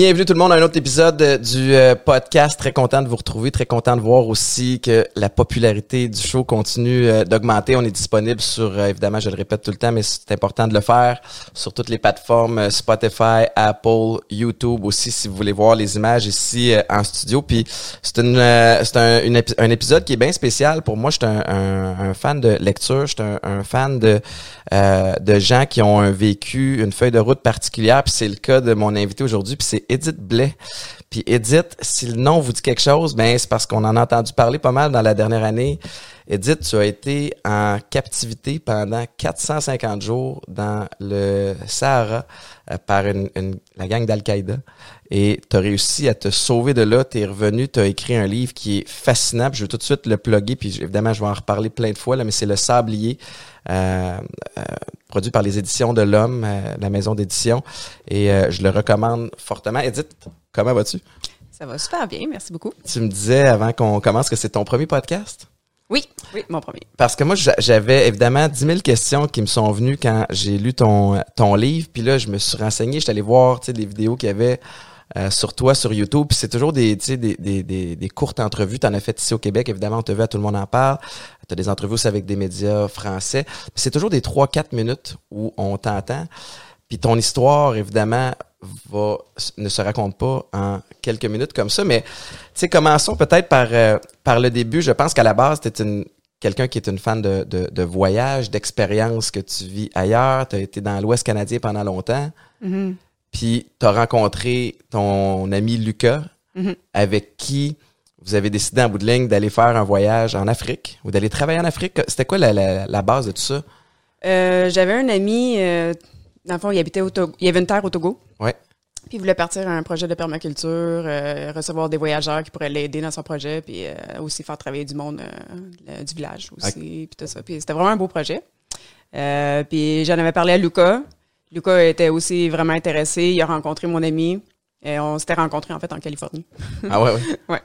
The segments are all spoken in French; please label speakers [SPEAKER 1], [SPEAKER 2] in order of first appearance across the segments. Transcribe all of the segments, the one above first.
[SPEAKER 1] Bienvenue tout le monde à un autre épisode euh, du euh, podcast. Très content de vous retrouver, très content de voir aussi que la popularité du show continue euh, d'augmenter. On est disponible sur, évidemment, je le répète tout le temps, mais c'est important de le faire sur toutes les plateformes Spotify, Apple, YouTube aussi, si vous voulez voir les images ici en studio. Puis c'est une, c'est un, un, épisode qui est bien spécial pour moi. Je suis un, fan de lecture, je suis un, fan de de gens qui ont vécu, une feuille de route particulière. Puis c'est le cas de mon invité aujourd'hui. Puis c'est Edith Blais. Puis Edith, si le nom vous dit quelque chose, ben c'est parce qu'on en a entendu parler pas mal dans la dernière année. Edith, tu as été en captivité pendant 450 jours dans le Sahara euh, par une, la gang d'Al-Qaïda et tu as réussi à te sauver de là, tu es revenu, tu as écrit un livre qui est fascinant, je vais tout de suite le plugger, puis évidemment je vais en reparler plein de fois, là, mais c'est Le Sablier, euh, euh, produit par les éditions de l'Homme, la maison d'édition, et je le recommande fortement. Edith, comment vas-tu?
[SPEAKER 2] Ça va super bien, merci beaucoup.
[SPEAKER 1] Tu me disais avant qu'on commence que c'est ton premier podcast?
[SPEAKER 2] Oui, oui, mon premier.
[SPEAKER 1] Parce que moi, j'avais évidemment 10 000 questions qui me sont venues quand j'ai lu ton, ton livre. Puis là, je me suis renseigné, j'étais allé voir des vidéos qu'il y avait euh, sur toi sur YouTube. C'est toujours des, des, des, des, des courtes entrevues. Tu en as fait ici au Québec, évidemment, on te vu, tout le monde en parle. Tu as des entrevues aussi avec des médias français. C'est toujours des 3-4 minutes où on t'entend. Puis ton histoire, évidemment, va ne se raconte pas en quelques minutes comme ça. Mais commençons peut-être par euh, par le début. Je pense qu'à la base, tu une quelqu'un qui est une fan de, de, de voyage, d'expérience que tu vis ailleurs. Tu as été dans l'Ouest canadien pendant longtemps. Mm-hmm. Puis tu as rencontré ton ami Lucas, mm-hmm. avec qui vous avez décidé en bout de ligne d'aller faire un voyage en Afrique ou d'aller travailler en Afrique. C'était quoi la, la, base de tout ça?
[SPEAKER 2] Euh, J'avais un ami, euh, dans le fond, il habitait au Togo. Il avait une terre au Togo.
[SPEAKER 1] Ouais.
[SPEAKER 2] Puis il voulait partir à un projet de permaculture, euh, recevoir des voyageurs qui pourraient l'aider dans son projet, puis euh, aussi faire travailler du monde du village aussi, puis tout ça. Puis c'était vraiment un beau projet. puis j'en avais parlé à Luca. Luca était aussi vraiment intéressé. Il a rencontré mon ami. Et on s'était rencontrés en fait en Californie.
[SPEAKER 1] Ah ouais, ouais.
[SPEAKER 2] ouais.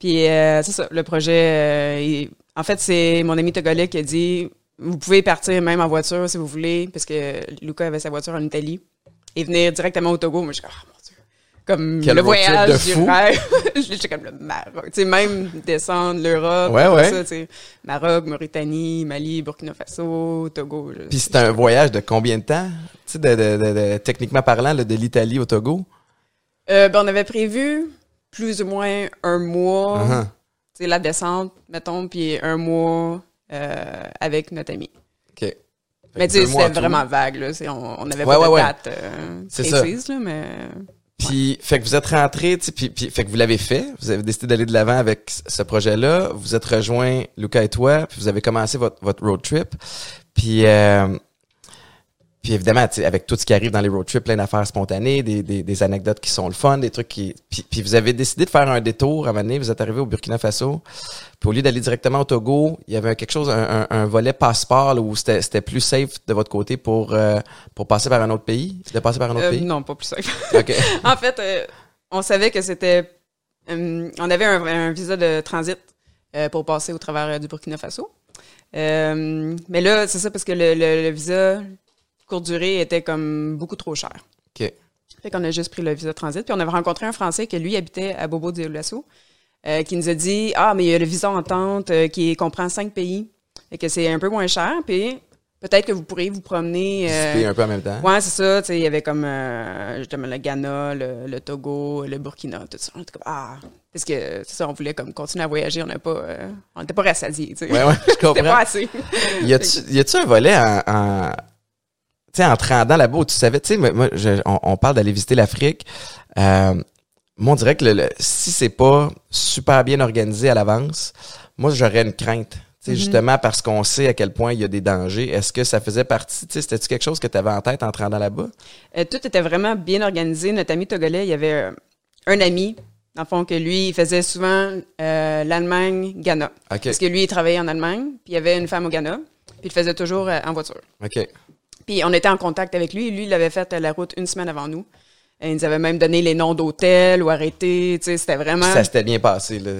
[SPEAKER 2] Puis c'est ça, le projet. en fait, c'est mon ami togolais qui a dit vous pouvez partir même en voiture si vous voulez, parce que Luca avait sa voiture en Italie et venir directement au Togo. Moi, je suis comme, oh Comme le voyage du rêve. J'étais comme le Maroc. Tu sais, même descendre l'Europe.
[SPEAKER 1] Ouais, ouais. Ça, tu
[SPEAKER 2] sais, Maroc, Mauritanie, Mali, Burkina Faso, Togo.
[SPEAKER 1] Puis c'était un voyage de combien de temps? Tu sais, de, de, de, techniquement parlant, de l'Italie au Togo?
[SPEAKER 2] Euh, ben, on avait prévu plus ou moins un mois. Uh-huh. Tu sais, la descente, mettons, puis un mois euh, avec notre ami.
[SPEAKER 1] OK.
[SPEAKER 2] Mais tu sais, c'était vraiment vague, là. On n'avait pas de date euh, précise, là, mais...
[SPEAKER 1] Puis, fait que vous êtes rentré, puis, puis, fait que vous l'avez fait. Vous avez décidé d'aller de l'avant avec ce projet-là. Vous êtes rejoint, Lucas et toi, puis vous avez commencé votre, road trip. Puis, euh, puis évidemment, avec tout ce qui arrive dans les road trips, plein d'affaires spontanées, des, des, des, anecdotes qui sont le fun, des trucs qui. Puis, puis, vous avez décidé de faire un détour à un moment donné, vous êtes arrivé au Burkina Faso. Puis au lieu d'aller directement au Togo, il y avait quelque chose, un, un, volet passeport là, où c'était plus safe de votre côté pour, euh, pour passer par un autre pays? De passer par un autre
[SPEAKER 2] euh,
[SPEAKER 1] pays?
[SPEAKER 2] Non, pas plus safe. En fait, euh, on savait que c'était. on avait un, visa de transit pour passer au travers du Burkina Faso. mais là, c'est ça parce que le, le visa courte durée était comme beaucoup trop cher.
[SPEAKER 1] OK.
[SPEAKER 2] Fait qu'on a juste pris le visa transit. Puis on avait rencontré un Français qui, lui, habitait à Bobo Dioulasso, euh, qui nous a dit Ah, mais il y a le visa entente euh, qui comprend cinq pays et que c'est un peu moins cher. Puis peut-être que vous pourriez vous promener.
[SPEAKER 1] Euh, un peu en même temps.
[SPEAKER 2] Ouais, c'est ça. Il y avait comme euh, justement le Ghana, le, Togo, le Burkina, tout ça. On était comme Ah, parce que c'est ça, on voulait comme continuer à voyager. On n'était pas, euh, on n'était pas rassasiés.
[SPEAKER 1] Ouais, ouais, je comprends.
[SPEAKER 2] Pas assez.
[SPEAKER 1] y a-tu un volet en sais, en te rendant là-bas, tu savais, tu sais, moi, on, parle d'aller visiter l'Afrique. Euh, moi, on dirait que le, si c'est pas super bien organisé à l'avance, moi, j'aurais une crainte. Mm-hmm. justement parce qu'on sait à quel point il y a des dangers. Est-ce que ça faisait partie, c'était-tu quelque chose que tu avais en tête en te rendant là-bas?
[SPEAKER 2] Euh, tout était vraiment bien organisé. Notre ami togolais, il y avait euh, un ami dans le fond, que lui, il faisait souvent euh, l'Allemagne, Ghana. Parce que lui, il travaillait en Allemagne, puis il y avait une femme au Ghana, puis il le faisait toujours en voiture.
[SPEAKER 1] OK.
[SPEAKER 2] Puis on était en contact avec lui. Lui, il avait fait la route une semaine avant nous. Et il nous avait même donné les noms d'hôtels ou arrêtés. C'était vraiment.
[SPEAKER 1] ça s'était bien passé, là.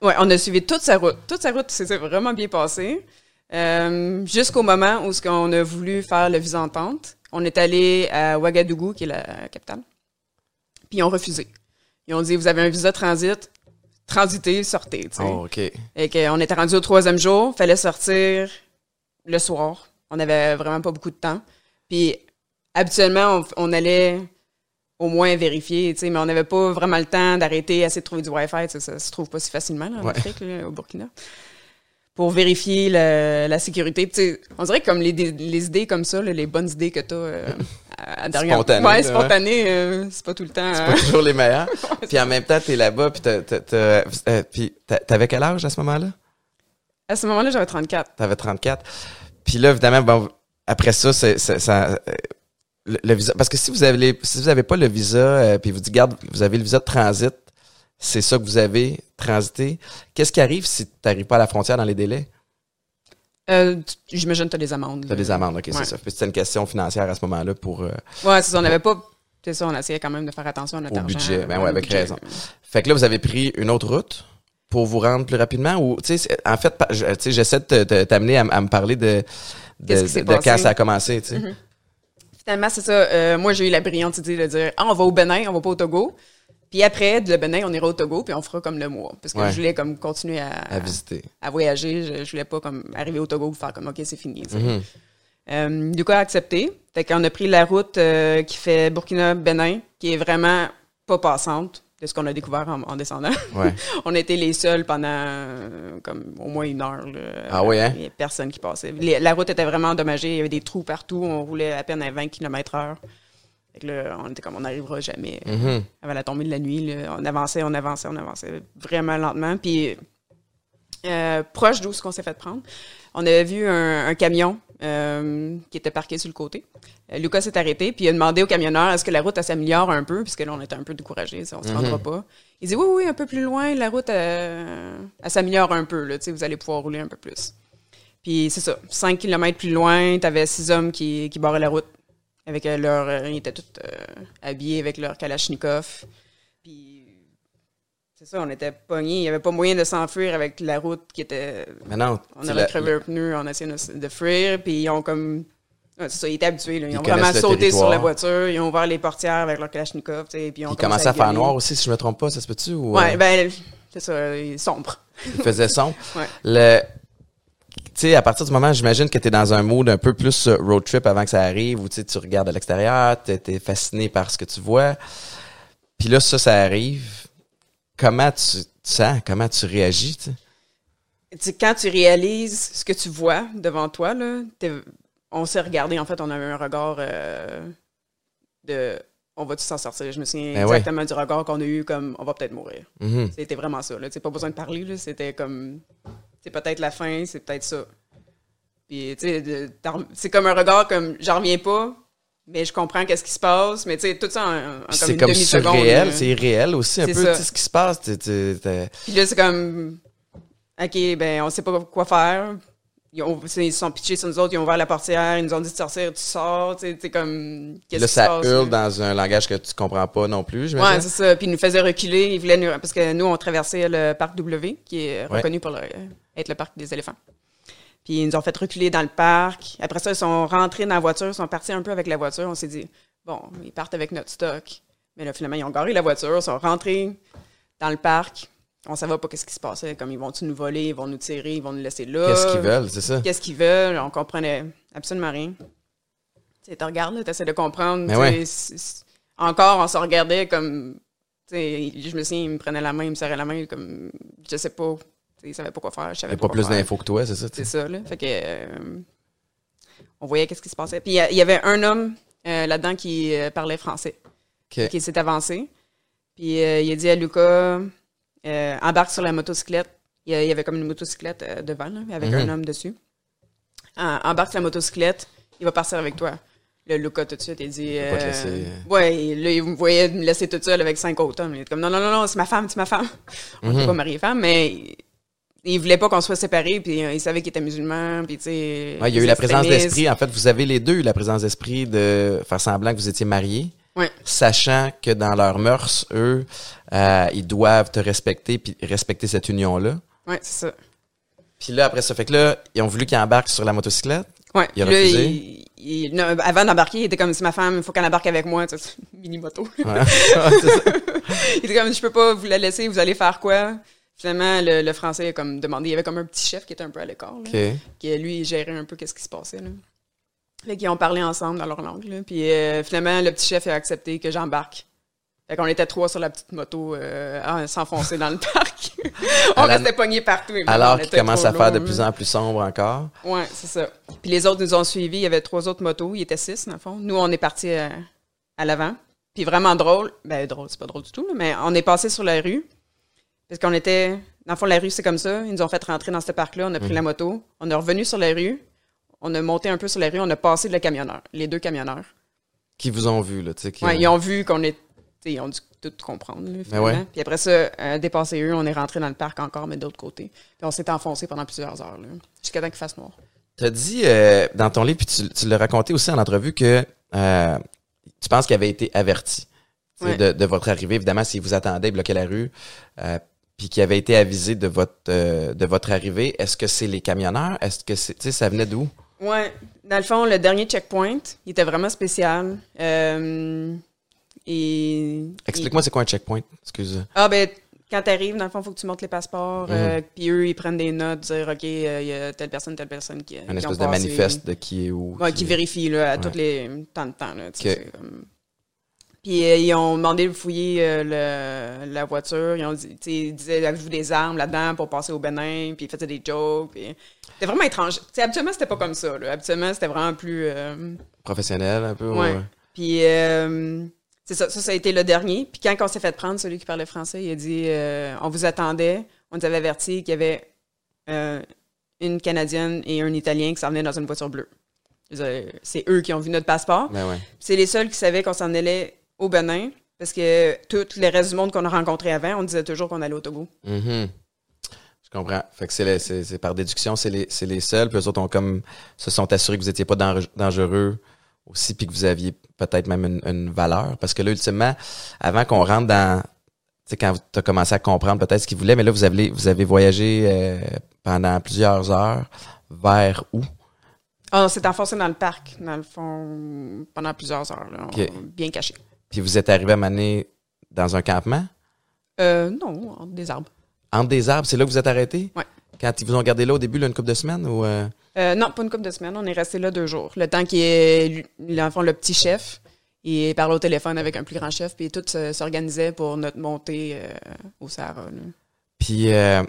[SPEAKER 2] Ouais, on a suivi toute sa route. Toute sa route, s'était vraiment bien passé. Euh, jusqu'au moment où on a voulu faire le visa entente. On est allé à Ouagadougou, qui est la capitale. Puis ils ont refusé. Ils ont dit, vous avez un visa transit, transitez, sortez.
[SPEAKER 1] Oh, OK.
[SPEAKER 2] Et qu'on était rendu au troisième jour, fallait sortir le soir. On avait vraiment pas beaucoup de temps. Puis habituellement, on, on allait au moins vérifier, tu sais, mais on n'avait pas vraiment le temps d'arrêter, essayer de trouver du Wi-Fi. tu sais, Ça se trouve pas si facilement là, en
[SPEAKER 1] Ouais.
[SPEAKER 2] Afrique, là, au Burkina. Pour vérifier le- la sécurité. Puis, tu sais, on dirait que comme les, les idées comme ça, là, les bonnes idées que tu as à dernière
[SPEAKER 1] Spontanées,
[SPEAKER 2] Ouais,
[SPEAKER 1] là,
[SPEAKER 2] spontanées, euh, c'est pas tout le temps.
[SPEAKER 1] C'est
[SPEAKER 2] euh,
[SPEAKER 1] pas toujours les meilleurs. Puis en même temps, t'es là-bas, puis euh, t'avais quel âge à ce moment-là?
[SPEAKER 2] À ce moment-là, j'avais 34.
[SPEAKER 1] T'avais 34. Puis là, évidemment, bon, après ça, c'est, c'est- ça, euh, le, le visa, parce que si vous avez, les- si vous avez pas le visa, euh, puis vous dites, garde, vous avez le visa de transit, c'est ça que vous avez transité. Qu'est-ce qui arrive si t'arrives pas à la frontière dans les délais?
[SPEAKER 2] Euh, tu- J'imagine que tu as des amendes.
[SPEAKER 1] T'as
[SPEAKER 2] là.
[SPEAKER 1] des amendes, ok, c'est ça. Puis c'était une question financière à ce moment-là pour. euh,
[SPEAKER 2] Ouais, c'est ça. On n'avait pas. C'est ça, on essayait quand même de faire attention à notre
[SPEAKER 1] Au
[SPEAKER 2] argent.
[SPEAKER 1] budget. Ben
[SPEAKER 2] Ouais,
[SPEAKER 1] avec
[SPEAKER 2] budget.
[SPEAKER 1] raison. Fait que là, vous avez pris une autre route pour vous rendre plus rapidement ou, tu sais, c'est- en fait, j'essaie de t'amener à, à me parler de, de, de- de quand ça a commencé, tu sais.
[SPEAKER 2] Finalement, c'est ça. Euh, moi, j'ai eu la brillante idée de dire Ah, on va au Bénin, on va pas au Togo. Puis après, le Bénin, on ira au Togo, puis on fera comme le mois. Parce que
[SPEAKER 1] Ouais.
[SPEAKER 2] je voulais comme continuer à,
[SPEAKER 1] À visiter.
[SPEAKER 2] à voyager. Je, je voulais pas comme arriver au Togo pour faire comme OK, c'est fini.
[SPEAKER 1] Mhm.
[SPEAKER 2] Euh, Lucas a accepté. Fait qu'on a pris la route euh, qui fait Burkina-Bénin, qui est vraiment pas passante de ce qu'on a découvert en, en descendant.
[SPEAKER 1] Ouais.
[SPEAKER 2] on était les seuls pendant euh, comme au moins une heure. là.
[SPEAKER 1] Ah oui, hein?
[SPEAKER 2] Il y a personne qui passait. Les- la route était vraiment endommagée. Il y avait des trous partout. On roulait à peine à 20 km heure. Fait que là, on était comme, on n'arrivera jamais.
[SPEAKER 1] Mhm.
[SPEAKER 2] Avant la tombée de la nuit, là, on avançait, on avançait, on avançait vraiment lentement. Puis, euh, proche d'où ce qu'on s'est fait prendre, on avait vu un, un camion euh, qui était parqué sur le côté. Euh, Lucas s'est arrêté, puis il a demandé au camionneur est-ce que la route s'améliore un peu, puisque là, on était un peu découragés, on se rendra pas. Il dit oui, oui, un peu plus loin, la route euh, elle s'améliore un peu, là, tu vous allez pouvoir rouler un peu plus. Puis c'est ça, 5 km plus loin, t'avais six hommes qui, qui barraient la route avec leur. ils étaient tous habillés avec leur Kalachnikov. C'est ça, on était pognés. Il n'y avait pas moyen de s'enfuir avec la route qui était.
[SPEAKER 1] Mais non.
[SPEAKER 2] On avait crevé un pneu en essayant de, de fuir. Puis ils ont comme. ouais, c'est ça, ils étaient habitués. là. Ils,
[SPEAKER 1] Ils
[SPEAKER 2] ont vraiment sauté sur la voiture. Ils ont ouvert les portières avec leur Kalachnikov. Puis ils ont
[SPEAKER 1] Il commençait à faire noir aussi, si je me trompe pas, ça se peut-tu? Ou,
[SPEAKER 2] Ouais,
[SPEAKER 1] euh,
[SPEAKER 2] ben, c'est ça, il est sombre.
[SPEAKER 1] il faisait.
[SPEAKER 2] Ouais.
[SPEAKER 1] Le, tu sais, à partir du moment, j'imagine que tu es dans un mood un peu plus euh, road trip avant que ça arrive, où tu regardes à l'extérieur, tu es fasciné par ce que tu vois. Puis là, ça, ça arrive. Comment tu te sens? Comment tu réagis?
[SPEAKER 2] quand tu réalises ce que tu vois devant toi, là, on s'est regardé, en fait, on avait un regard euh, de on va-tu s'en sortir? Je me souviens
[SPEAKER 1] Ben ouais.
[SPEAKER 2] exactement du regard qu'on a eu comme on va peut-être mourir.
[SPEAKER 1] Mhm.
[SPEAKER 2] C'était vraiment ça. Là. Pas besoin de parler, c'était comme c'est peut-être la fin, c'est peut-être ça. Puis, tu sais, de- t'en- c'est comme un regard comme j'en reviens pas, mais je comprends qu'est-ce qui se passe, mais tu sais, tout ça en, comme
[SPEAKER 1] C'est
[SPEAKER 2] une
[SPEAKER 1] comme
[SPEAKER 2] demi-seconde.
[SPEAKER 1] surréel,
[SPEAKER 2] là.
[SPEAKER 1] c'est irréel aussi un
[SPEAKER 2] C'est
[SPEAKER 1] peu,
[SPEAKER 2] ça.
[SPEAKER 1] tu sais, ce qui se passe.
[SPEAKER 2] Puis là, c'est comme, OK, ben, on sait pas quoi faire. Ils, ont- c'est- ils se sont pitchés sur nous autres, ils ont ouvert la portière, ils nous ont dit de sortir, tu sors, tu sais, c'est comme, qu'est-ce
[SPEAKER 1] Là,
[SPEAKER 2] qui se
[SPEAKER 1] ça
[SPEAKER 2] passe?
[SPEAKER 1] hurle
[SPEAKER 2] là?
[SPEAKER 1] dans un langage que tu comprends pas non plus,
[SPEAKER 2] Ouais,
[SPEAKER 1] j'imagine.
[SPEAKER 2] c'est ça. Puis ils nous faisaient reculer, ils voulaient nous, parce que nous, on traversait le parc W, qui est
[SPEAKER 1] Ouais.
[SPEAKER 2] reconnu pour le- être le parc des éléphants. Puis ils nous ont fait reculer dans le parc. Après ça, ils sont rentrés dans la voiture, ils sont partis un peu avec la voiture. On s'est dit, bon, ils partent avec notre stock. Mais là, finalement, ils ont garé la voiture, ils sont rentrés dans le parc. On savait pas qu'est-ce qui se passait. Comme ils vont-tu nous voler, ils vont nous tirer, ils vont nous laisser là.
[SPEAKER 1] Qu'est-ce qu'ils veulent, c'est ça?
[SPEAKER 2] Qu'est-ce qu'ils veulent? On comprenait absolument rien. Tu sais, regardes, tu essaies de comprendre.
[SPEAKER 1] Ouais.
[SPEAKER 2] Encore, on se regardait comme. je me souviens, il me prenait la main, il me serrait la main, comme. Je sais pas. Tu sais, Il savait pas quoi faire. Je savais
[SPEAKER 1] pas
[SPEAKER 2] quoi
[SPEAKER 1] plus d'infos que toi, c'est ça?
[SPEAKER 2] C'est ça, là. Fait que. euh, on voyait qu'est-ce qui se passait. Puis il y avait un homme euh, là-dedans qui euh, parlait français,
[SPEAKER 1] Ok.
[SPEAKER 2] qui s'est avancé. Puis euh, il a dit à Lucas embarque sur la motocyclette. Il y avait comme une motocyclette devant, là, avec
[SPEAKER 1] Mhm.
[SPEAKER 2] un homme dessus. Embarque sur la motocyclette, il va partir avec toi. Le Lucas, tout de suite, il dit.
[SPEAKER 1] pas
[SPEAKER 2] euh,
[SPEAKER 1] laisser.
[SPEAKER 2] Ouais, là, il me voyait me laisser toute seule avec cinq autres hommes. Il était comme non, non, non, non, c'est ma femme, c'est ma femme. On n'était
[SPEAKER 1] Mhm.
[SPEAKER 2] pas mariés-femme, mais il, voulait pas qu'on soit séparés, puis euh, il savait qu'il était musulman, puis tu sais.
[SPEAKER 1] Ouais, il y a eu la présence d'esprit. En fait, vous avez les deux eu la présence d'esprit de faire semblant que vous étiez mariés,
[SPEAKER 2] Ouais.
[SPEAKER 1] sachant que dans leurs mœurs, eux, euh, ils doivent te respecter puis respecter cette union-là.
[SPEAKER 2] Ouais, c'est ça.
[SPEAKER 1] Puis là, après ça, fait que là, ils ont voulu qu'ils embarquent sur la motocyclette.
[SPEAKER 2] Ouais.
[SPEAKER 1] Il a
[SPEAKER 2] là,
[SPEAKER 1] refusé?
[SPEAKER 2] il- il- non, avant d'embarquer, il était comme si ma femme, il faut qu'elle embarque avec moi, tu sais, mini moto.
[SPEAKER 1] Ouais. c'est
[SPEAKER 2] il était comme je peux pas vous la laisser, vous allez faire quoi? Finalement, le, le français a comme demandé, il y avait comme un petit chef qui était un peu à l'écart, qui lui gérait un peu qu'est-ce qui se passait. Là. Fait qu'ils ont parlé ensemble dans leur langue. Là. Puis euh, finalement, le petit chef a accepté que j'embarque. Fait qu'on était trois sur la petite moto euh, à s'enfoncer dans le parc. on
[SPEAKER 1] la-
[SPEAKER 2] restait pognés partout.
[SPEAKER 1] Alors qu'il commence à faire de plus en plus sombre encore.
[SPEAKER 2] Ouais, c'est ça. Puis les autres nous ont suivis. Il y avait trois autres motos. Il était six, dans le fond. Nous, on est partis à, à l'avant. Puis vraiment drôle. Ben, drôle, c'est pas drôle du tout, mais on est passé sur la rue. Parce qu'on était. Dans le fond, la rue, c'est comme ça. Ils nous ont fait rentrer dans ce parc-là. On a pris la moto. On est revenu sur la rue. On a monté un peu sur la rue. On a passé le camionneur. Les deux camionneurs.
[SPEAKER 1] Qui vous ont vu, là, tu sais. qui
[SPEAKER 2] Ouais, ils ont vu qu'on est. Ils ont dû tout comprendre. Là, finalement.
[SPEAKER 1] ouais.
[SPEAKER 2] Puis après ça, euh, dépassé eux, on est rentré dans le parc encore, mais de l'autre côté. Puis on s'est enfoncé pendant plusieurs heures, là, jusqu'à temps qu'il fasse noir.
[SPEAKER 1] T'as dit euh, dans ton livre, puis tu, tu l'as raconté aussi en entrevue, que euh, tu penses qu'il avait été averti tu
[SPEAKER 2] Ouais.
[SPEAKER 1] de, de votre arrivée. Évidemment, s'il vous attendait, il bloquait la rue, euh, puis qu'il avait été avisé de votre euh, de votre arrivée. Est-ce que c'est les camionneurs? Est-ce que c'est, tu sais, ça venait d'où?
[SPEAKER 2] Ouais, dans le fond, le dernier checkpoint, il était vraiment spécial. Euh, et
[SPEAKER 1] Explique-moi, c'est quoi un checkpoint? Excuse.
[SPEAKER 2] Ah ben quand t'arrives, dans le fond, faut que tu montes les passeports.
[SPEAKER 1] Mhm.
[SPEAKER 2] euh, puis eux, ils prennent des notes, dire ok, euh, il y a telle personne, telle personne qui.
[SPEAKER 1] Un
[SPEAKER 2] qui ont
[SPEAKER 1] espèce de
[SPEAKER 2] passé.
[SPEAKER 1] manifeste de qui est où.
[SPEAKER 2] Ouais, qui vérifie là, à
[SPEAKER 1] Ouais.
[SPEAKER 2] tous les temps de temps. Là, tu comme- Puis euh, ils ont demandé de fouiller euh, le- la voiture. Ils ont dit, ils disaient avez-vous des armes là-dedans pour passer au Bénin? Puis ils faisaient des jokes. Puis c'était vraiment étrange. Tu sais, habituellement c'était pas comme ça. Là. Habituellement c'était vraiment plus. euh,
[SPEAKER 1] Professionnel, un peu.
[SPEAKER 2] Ouais.
[SPEAKER 1] ouais.
[SPEAKER 2] Puis c'est ça, ça, ça a été le dernier. Puis quand on s'est fait prendre, celui qui parlait français, il a dit on vous attendait, on nous avait averti qu'il y avait une Canadienne et un Italien qui s'en venaient dans une voiture bleue. C'est eux qui ont vu notre passeport.
[SPEAKER 1] Ben ouais.
[SPEAKER 2] C'est les seuls qui savaient qu'on s'en allait au Benin. Parce que tout le reste du monde qu'on a rencontré avant, on disait toujours qu'on allait au Togo.
[SPEAKER 1] Mhm. Je comprends. Fait que c'est, c'est, c'est par déduction, c'est les, c'est les seuls. Puis eux autres ont comme se sont assurés que vous étiez pas dangereux- aussi, puis que vous aviez peut-être même une, une valeur. Parce que là, ultimement, avant qu'on rentre dans, tu sais, quand tu as commencé à comprendre peut-être ce qu'ils voulaient, mais là, vous avez, vous avez voyagé euh, pendant plusieurs heures vers où?
[SPEAKER 2] Ah, on s'est enfoncé dans le parc, dans le fond, pendant plusieurs heures. là. Bien caché.
[SPEAKER 1] Puis vous êtes arrivé à Mané dans un campement?
[SPEAKER 2] Euh, non, entre des arbres.
[SPEAKER 1] Entre des arbres, c'est là que vous êtes arrêté?
[SPEAKER 2] Ouais.
[SPEAKER 1] Quand ils vous ont gardé là au début, là, une couple de semaines ou euh,
[SPEAKER 2] Euh, non, pas une couple de semaines. On est resté là deux jours. Le temps qu'il est, dans le petit chef, il parlait au téléphone avec un plus grand chef, puis tout s'organisait pour notre montée euh, au Sahara. là.
[SPEAKER 1] Puis euh,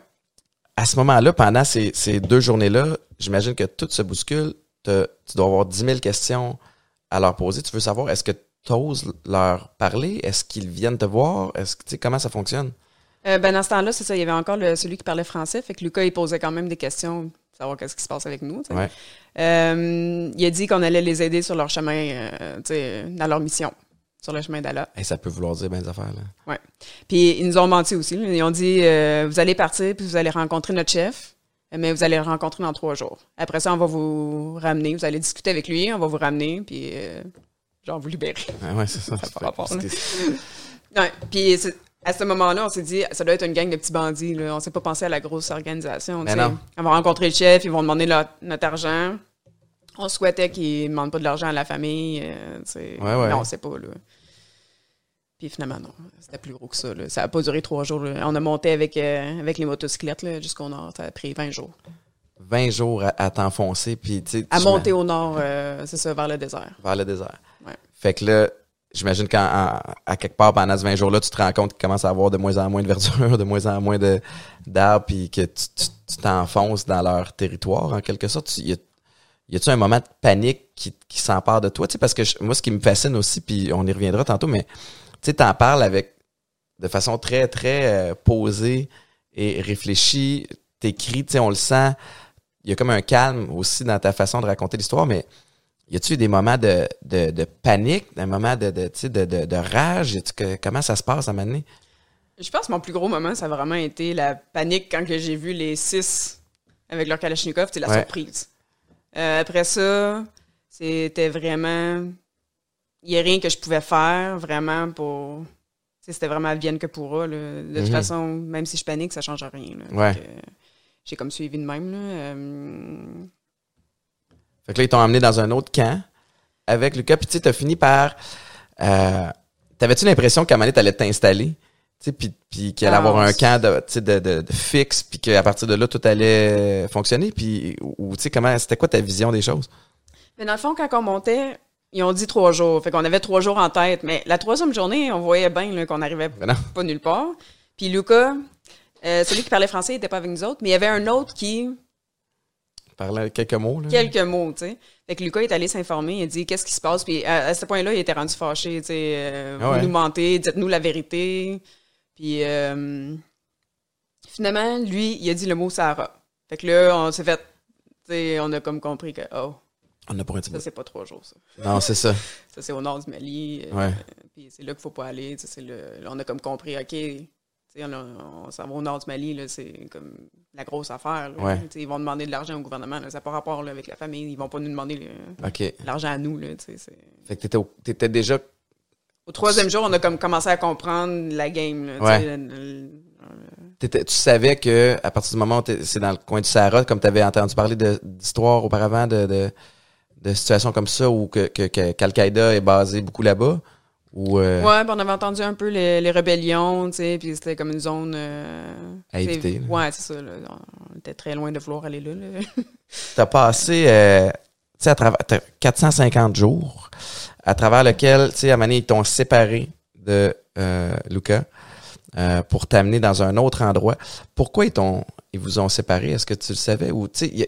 [SPEAKER 1] à ce moment-là, pendant ces, ces deux journées-là, j'imagine que tout se bouscule. Tu dois avoir 10 000 questions à leur poser. Tu veux savoir, est-ce que tu oses leur parler? Est-ce qu'ils viennent te voir? Est-ce que comment ça fonctionne?
[SPEAKER 2] Euh, ben, dans ce temps-là, c'est ça, il y avait encore le- celui qui parlait français, fait que Lucas, il posait quand même des questions, savoir qu'est-ce qui se passe avec nous.
[SPEAKER 1] Ouais.
[SPEAKER 2] Euh, il a dit qu'on allait les aider sur leur chemin, euh, dans leur mission, sur le chemin d'Allah.
[SPEAKER 1] Et ça peut vouloir dire bien des affaires. Là.
[SPEAKER 2] Puis ils nous ont menti aussi. là. Ils ont dit euh, vous allez partir puis vous allez rencontrer notre chef, mais vous allez le rencontrer dans trois jours. Après ça, on va vous ramener. Vous allez discuter avec lui, on va vous ramener puis genre vous libérer.
[SPEAKER 1] Ah ouais, c'est ça.
[SPEAKER 2] Ça a pas rapport, Ouais. Puis à ce moment-là, on s'est dit ça doit être une gang de petits bandits. Là. On s'est pas pensé à la grosse organisation.
[SPEAKER 1] Mais non.
[SPEAKER 2] On va rencontrer le chef, ils vont demander leur- notre argent. On souhaitait qu'ils ne demandent pas de l'argent à la famille. euh.
[SPEAKER 1] Ouais, ouais.
[SPEAKER 2] Non, c'est pas. Là. Puis finalement, non. C'était plus gros que ça. là. Ça n'a pas duré trois jours. là. On a monté avec, euh, avec les motocyclettes jusqu'au nord. Ça a pris 20 jours.
[SPEAKER 1] 20 jours à, à t'enfoncer, puis tu
[SPEAKER 2] À monter au nord, euh, c'est ça, vers le désert.
[SPEAKER 1] vers le désert. Fait que là, j'imagine qu'à quelque part pendant ce 20 jours-là, tu te rends compte qu'il commence à avoir de moins en moins de verdure, de moins en moins d'arbres, puis que tu t'enfonces dans leur territoire en quelque sorte. Tu- Y a- y a-tu un moment de panique qui, qui s'empare de toi? Tu sais, parce que je- moi, ce qui me fascine aussi, puis on y reviendra tantôt, mais tu t'en parles avec de façon très, très euh, posée et réfléchie. T'écris, tu sais, on le sent. Il y a comme un calme aussi dans ta façon de raconter l'histoire, mais y a-tu eu des moments de, de, de panique, des moments de, de, de, rage? Y a-tu que- comment ça se passe à un moment donné?
[SPEAKER 2] Je pense que mon plus gros moment, ça a vraiment été la panique quand j'ai vu les six avec leur Kalachnikov, c'est la
[SPEAKER 1] Ouais.
[SPEAKER 2] surprise. Euh, après ça, c'était vraiment. Il n'y a rien que je pouvais faire vraiment pour. C'était vraiment vienne que pourra. là. De toute
[SPEAKER 1] Mhm.
[SPEAKER 2] façon, même si je panique, ça ne change rien.
[SPEAKER 1] Ouais.
[SPEAKER 2] Euh, j'ai comme suivi de même. Là. Euh,
[SPEAKER 1] Fait que là, ils t'ont emmené dans un autre camp avec Lucas. Puis tu sais, t'as fini par... Euh, T'avais-tu l'impression qu'à un moment t'allais t'installer? Tu sais, puis, puis qu'il allait
[SPEAKER 2] Ah,
[SPEAKER 1] avoir un
[SPEAKER 2] oui.
[SPEAKER 1] camp de, tu sais, de, de, de fixe, puis qu'à partir de là, tout allait fonctionner? Puis, ou tu sais, comment... C'était quoi ta vision des choses?
[SPEAKER 2] Mais dans le fond, quand on montait, ils ont dit trois jours. Fait qu'on avait trois jours en tête. Mais la troisième journée, on voyait bien qu'on n'arrivait pas nulle part. Puis Lucas, euh, celui qui parlait français, il n'était pas avec nous autres, mais il y avait un autre qui,
[SPEAKER 1] Parler quelques mots, là.
[SPEAKER 2] quelques mots, tu sais. Fait que Lucas est allé s'informer, il a dit qu'est-ce qui se passe? Puis à, à ce point-là, il était rendu fâché, tu sais. euh,
[SPEAKER 1] Ah
[SPEAKER 2] vous nous mentez, dites-nous la vérité. Puis euh, finalement, lui, il a dit le mot Sahara. Fait que là, on s'est fait, tu sais, on a comme compris que, oh,
[SPEAKER 1] On a pas un petit
[SPEAKER 2] ça, c'est pas trois jours, ça.
[SPEAKER 1] Non, c'est ça.
[SPEAKER 2] Ça, c'est au nord du Mali. euh,
[SPEAKER 1] Ouais.
[SPEAKER 2] Puis c'est là qu'il faut pas aller. tu sais, on a comme compris, OK, on, s'en va au nord du Mali, c'est comme la grosse affaire. là.
[SPEAKER 1] Ouais.
[SPEAKER 2] Tu sais, Ils vont demander de l'argent au gouvernement. là, ça n'a pas rapport là, avec la famille. Ils vont pas nous demander l'argent à nous. Tu
[SPEAKER 1] Fait que t'étais, au- t'étais déjà...
[SPEAKER 2] Au troisième jour, on a comme commencé à comprendre la game. Tu
[SPEAKER 1] Ouais.
[SPEAKER 2] sais, le- le-
[SPEAKER 1] t'étais- tu savais que à partir du moment où c'est dans le coin du Sahara, comme tu avais entendu parler d'histoires auparavant, de, de, de situations comme ça, où que, que, que- qu'Al-Qaïda est basé beaucoup là-bas, ou... euh,
[SPEAKER 2] Ouais, puis on avait entendu un peu les, les rébellions, tu sais, puis c'était comme une zone... euh,
[SPEAKER 1] À éviter.
[SPEAKER 2] Ouais, c'est ça. là. on était très loin de vouloir aller là. là.
[SPEAKER 1] T'as passé, euh, tu sais, à travers t'as 450 jours, à travers lequel, tu sais, à donné, ils t'ont séparé de euh, Luca euh, pour t'amener dans un autre endroit. Pourquoi ils t'ont, ils vous ont séparé? Est-ce que tu le savais? Ou tu sais,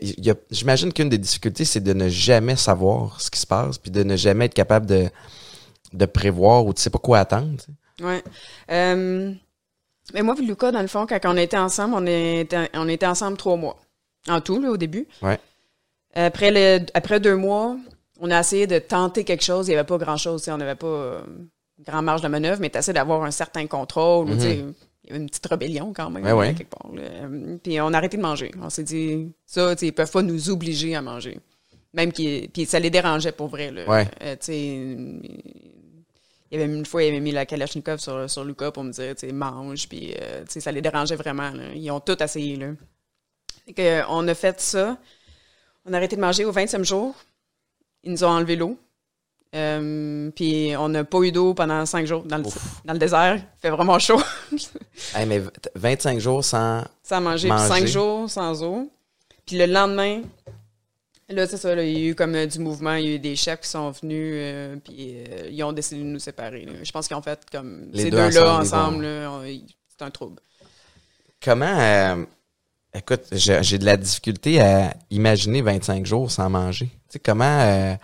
[SPEAKER 1] j'imagine qu'une des difficultés, c'est de ne jamais savoir ce qui se passe, puis de ne jamais être capable de de prévoir ou tu sais pas quoi attendre. tu sais.
[SPEAKER 2] Ouais. Euh, mais moi Lucas, dans le fond, quand on était ensemble, on était, on était ensemble trois mois. En tout, là, au début.
[SPEAKER 1] Ouais.
[SPEAKER 2] Après, le, après deux mois, on a essayé de tenter quelque chose. Il n'y avait pas grand-chose. On n'avait pas euh, grand marge de manœuvre, mais tu essaies d'avoir un certain contrôle. sais, Il y avait une petite rébellion quand même,
[SPEAKER 1] Mhm. Ouais, ouais.
[SPEAKER 2] quelque part. là. Puis on a arrêté de manger. On s'est dit, ça, ils peuvent pas nous obliger à manger. Même qu'ils, puis ça les dérangeait pour vrai. Là.
[SPEAKER 1] Ouais.
[SPEAKER 2] Euh, il y avait une fois, il avait mis la Kalachnikov sur, sur Lucas pour me dire, tu sais, mange, puis euh, tu sais, ça les dérangeait vraiment. là. Ils ont tout essayé, là. Fait que, on a fait ça. On a arrêté de manger au 20e jour. Ils nous ont enlevé l'eau. Euh, puis on n'a pas eu d'eau pendant cinq jours dans le, dans le désert. Il fait vraiment chaud.
[SPEAKER 1] Hey, mais 25 jours sans
[SPEAKER 2] sans manger,
[SPEAKER 1] Manger.
[SPEAKER 2] puis cinq jours sans eau. Puis le lendemain, là, c'est ça, là, il y a eu comme euh, du mouvement, il y a eu des chefs qui sont venus, euh, puis euh, ils ont décidé de nous séparer. là. Je pense qu'ils ont fait comme
[SPEAKER 1] Les
[SPEAKER 2] ces
[SPEAKER 1] deux
[SPEAKER 2] deux-là
[SPEAKER 1] ensemble,
[SPEAKER 2] ensemble, là, on- ils- c'est un trouble.
[SPEAKER 1] Comment, euh, écoute, j'ai j'ai de la difficulté à imaginer 25 jours sans manger. Tu sais, comment euh,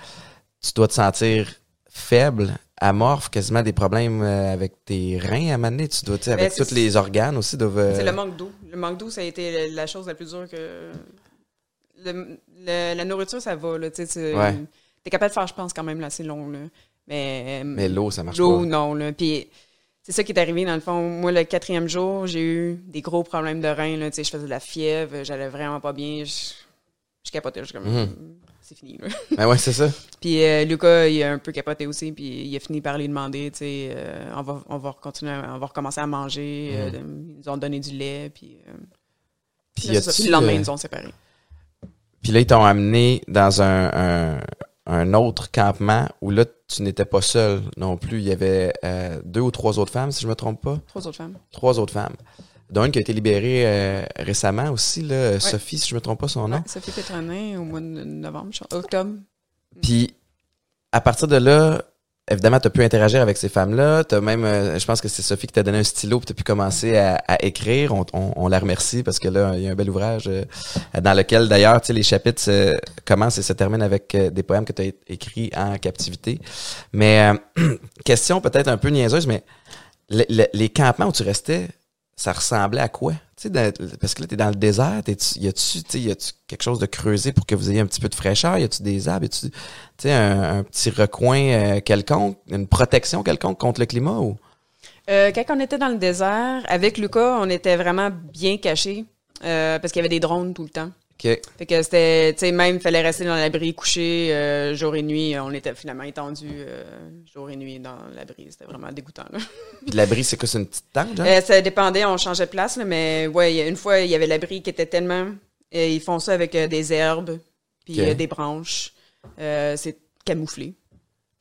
[SPEAKER 1] tu dois te sentir faible, amorphe, quasiment des problèmes euh, avec tes reins à un moment donné? Tu dois, tu sais, avec
[SPEAKER 2] Ben, c'est-
[SPEAKER 1] tous les organes aussi doivent... euh,
[SPEAKER 2] C'est le manque d'eau. Le manque d'eau, ça a été la chose la plus dure que. Le- le- la nourriture, ça va, là, tu
[SPEAKER 1] Ouais.
[SPEAKER 2] T'es capable de faire, je pense, quand même, là, assez long, là. Mais.
[SPEAKER 1] Mais l'eau, ça marche
[SPEAKER 2] L'eau,
[SPEAKER 1] pas.
[SPEAKER 2] non, là. Puis c'est ça qui est arrivé, dans le fond. Moi, le quatrième jour, j'ai eu des gros problèmes de reins, là. Tu sais, je faisais de la fièvre, j'allais vraiment pas bien. Je, je capotais, je suis comme.
[SPEAKER 1] Mhm.
[SPEAKER 2] C'est fini, là.
[SPEAKER 1] Ben ouais, c'est ça.
[SPEAKER 2] Puis euh, Lucas, il a un peu capoté aussi, puis il a fini par lui demander, tu sais, euh, on, va, on va continuer, on va recommencer à manger. euh, ils nous ont donné du lait, puis... euh,
[SPEAKER 1] Puis,
[SPEAKER 2] Puis le lendemain,
[SPEAKER 1] euh,
[SPEAKER 2] ils nous ont séparés.
[SPEAKER 1] Puis là, ils t'ont amené dans un, un, un autre campement où là, tu n'étais pas seul non plus. Il y avait euh, deux ou trois autres femmes, si je me trompe pas.
[SPEAKER 2] Trois autres femmes.
[SPEAKER 1] Trois autres femmes. Dont une qui a été libérée euh, récemment aussi, là, Sophie, si je me trompe pas son nom.
[SPEAKER 2] Ouais, Sophie Pétronin, au mois de novembre, je- octobre.
[SPEAKER 1] Puis, à partir de là, évidemment, tu as pu interagir avec ces femmes-là. Tu même, euh, je pense que c'est Sophie qui t'a donné un stylo puis tu pu commencer à, écrire. On, on- la remercie parce que là, il y a un bel ouvrage euh, dans lequel, d'ailleurs, les chapitres commencent et se terminent avec euh, des poèmes que tu as écrits en captivité. Mais, question peut-être un peu niaiseuse, mais le- le- les campements où tu restais, ça ressemblait à quoi? Parce que là, tu es dans le désert, y a-tu quelque chose de creusé pour que vous ayez un petit peu de fraîcheur? Y a-tu des arbres? Y a-tu, tu sais, un, un petit recoin euh, quelconque, une protection quelconque contre le climat ou?
[SPEAKER 2] Euh, quand on était dans le désert, avec Lucas, on était vraiment bien cachés, euh, parce qu'il y avait des drones tout le temps.
[SPEAKER 1] OK.
[SPEAKER 2] Fait que c'était, tu sais, même, il fallait rester dans l'abri couché euh, jour et nuit. On était finalement étendus euh, jour et nuit dans l'abri. C'était vraiment dégoûtant, là.
[SPEAKER 1] Puis l'abri, c'est quoi? C'est une petite tente, genre?
[SPEAKER 2] Euh, ça dépendait, on changeait de place, là, mais ouais, une fois, il y avait l'abri qui était tellement. ils font ça avec des herbes, puis des branches. Euh, c'est camouflé.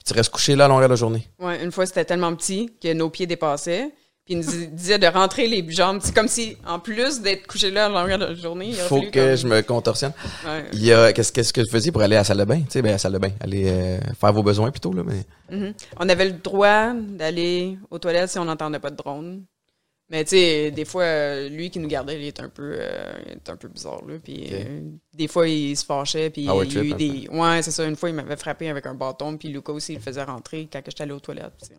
[SPEAKER 1] tu restes couché là à longueur de la journée.
[SPEAKER 2] Ouais, une fois, c'était tellement petit que nos pieds dépassaient. Puis il nous dis- disait de rentrer les jambes. C'est comme si, en plus d'être couché là à longueur de la journée, il
[SPEAKER 1] faut que
[SPEAKER 2] comme-
[SPEAKER 1] je me contorsionne.
[SPEAKER 2] Ouais.
[SPEAKER 1] Il y a, qu'est-ce, qu'est-ce que vous faisiez pour aller à la salle de bain? Tu sais, ben, à la salle de bain. Aller euh, faire vos besoins plutôt, là, mais.
[SPEAKER 2] Mhm. On avait le droit d'aller aux toilettes si on n'entendait pas de drone. Mais tu sais, des fois, euh, lui qui nous gardait, il était un peu, euh, il était un peu bizarre là. Puis euh, des fois, il se fâchait. Puis
[SPEAKER 1] Power
[SPEAKER 2] il y a eu
[SPEAKER 1] un
[SPEAKER 2] des, ouais, c'est ça. Une fois, il m'avait frappé avec un bâton. Puis Luca aussi, il le faisait rentrer quand j'étais allée aux toilettes.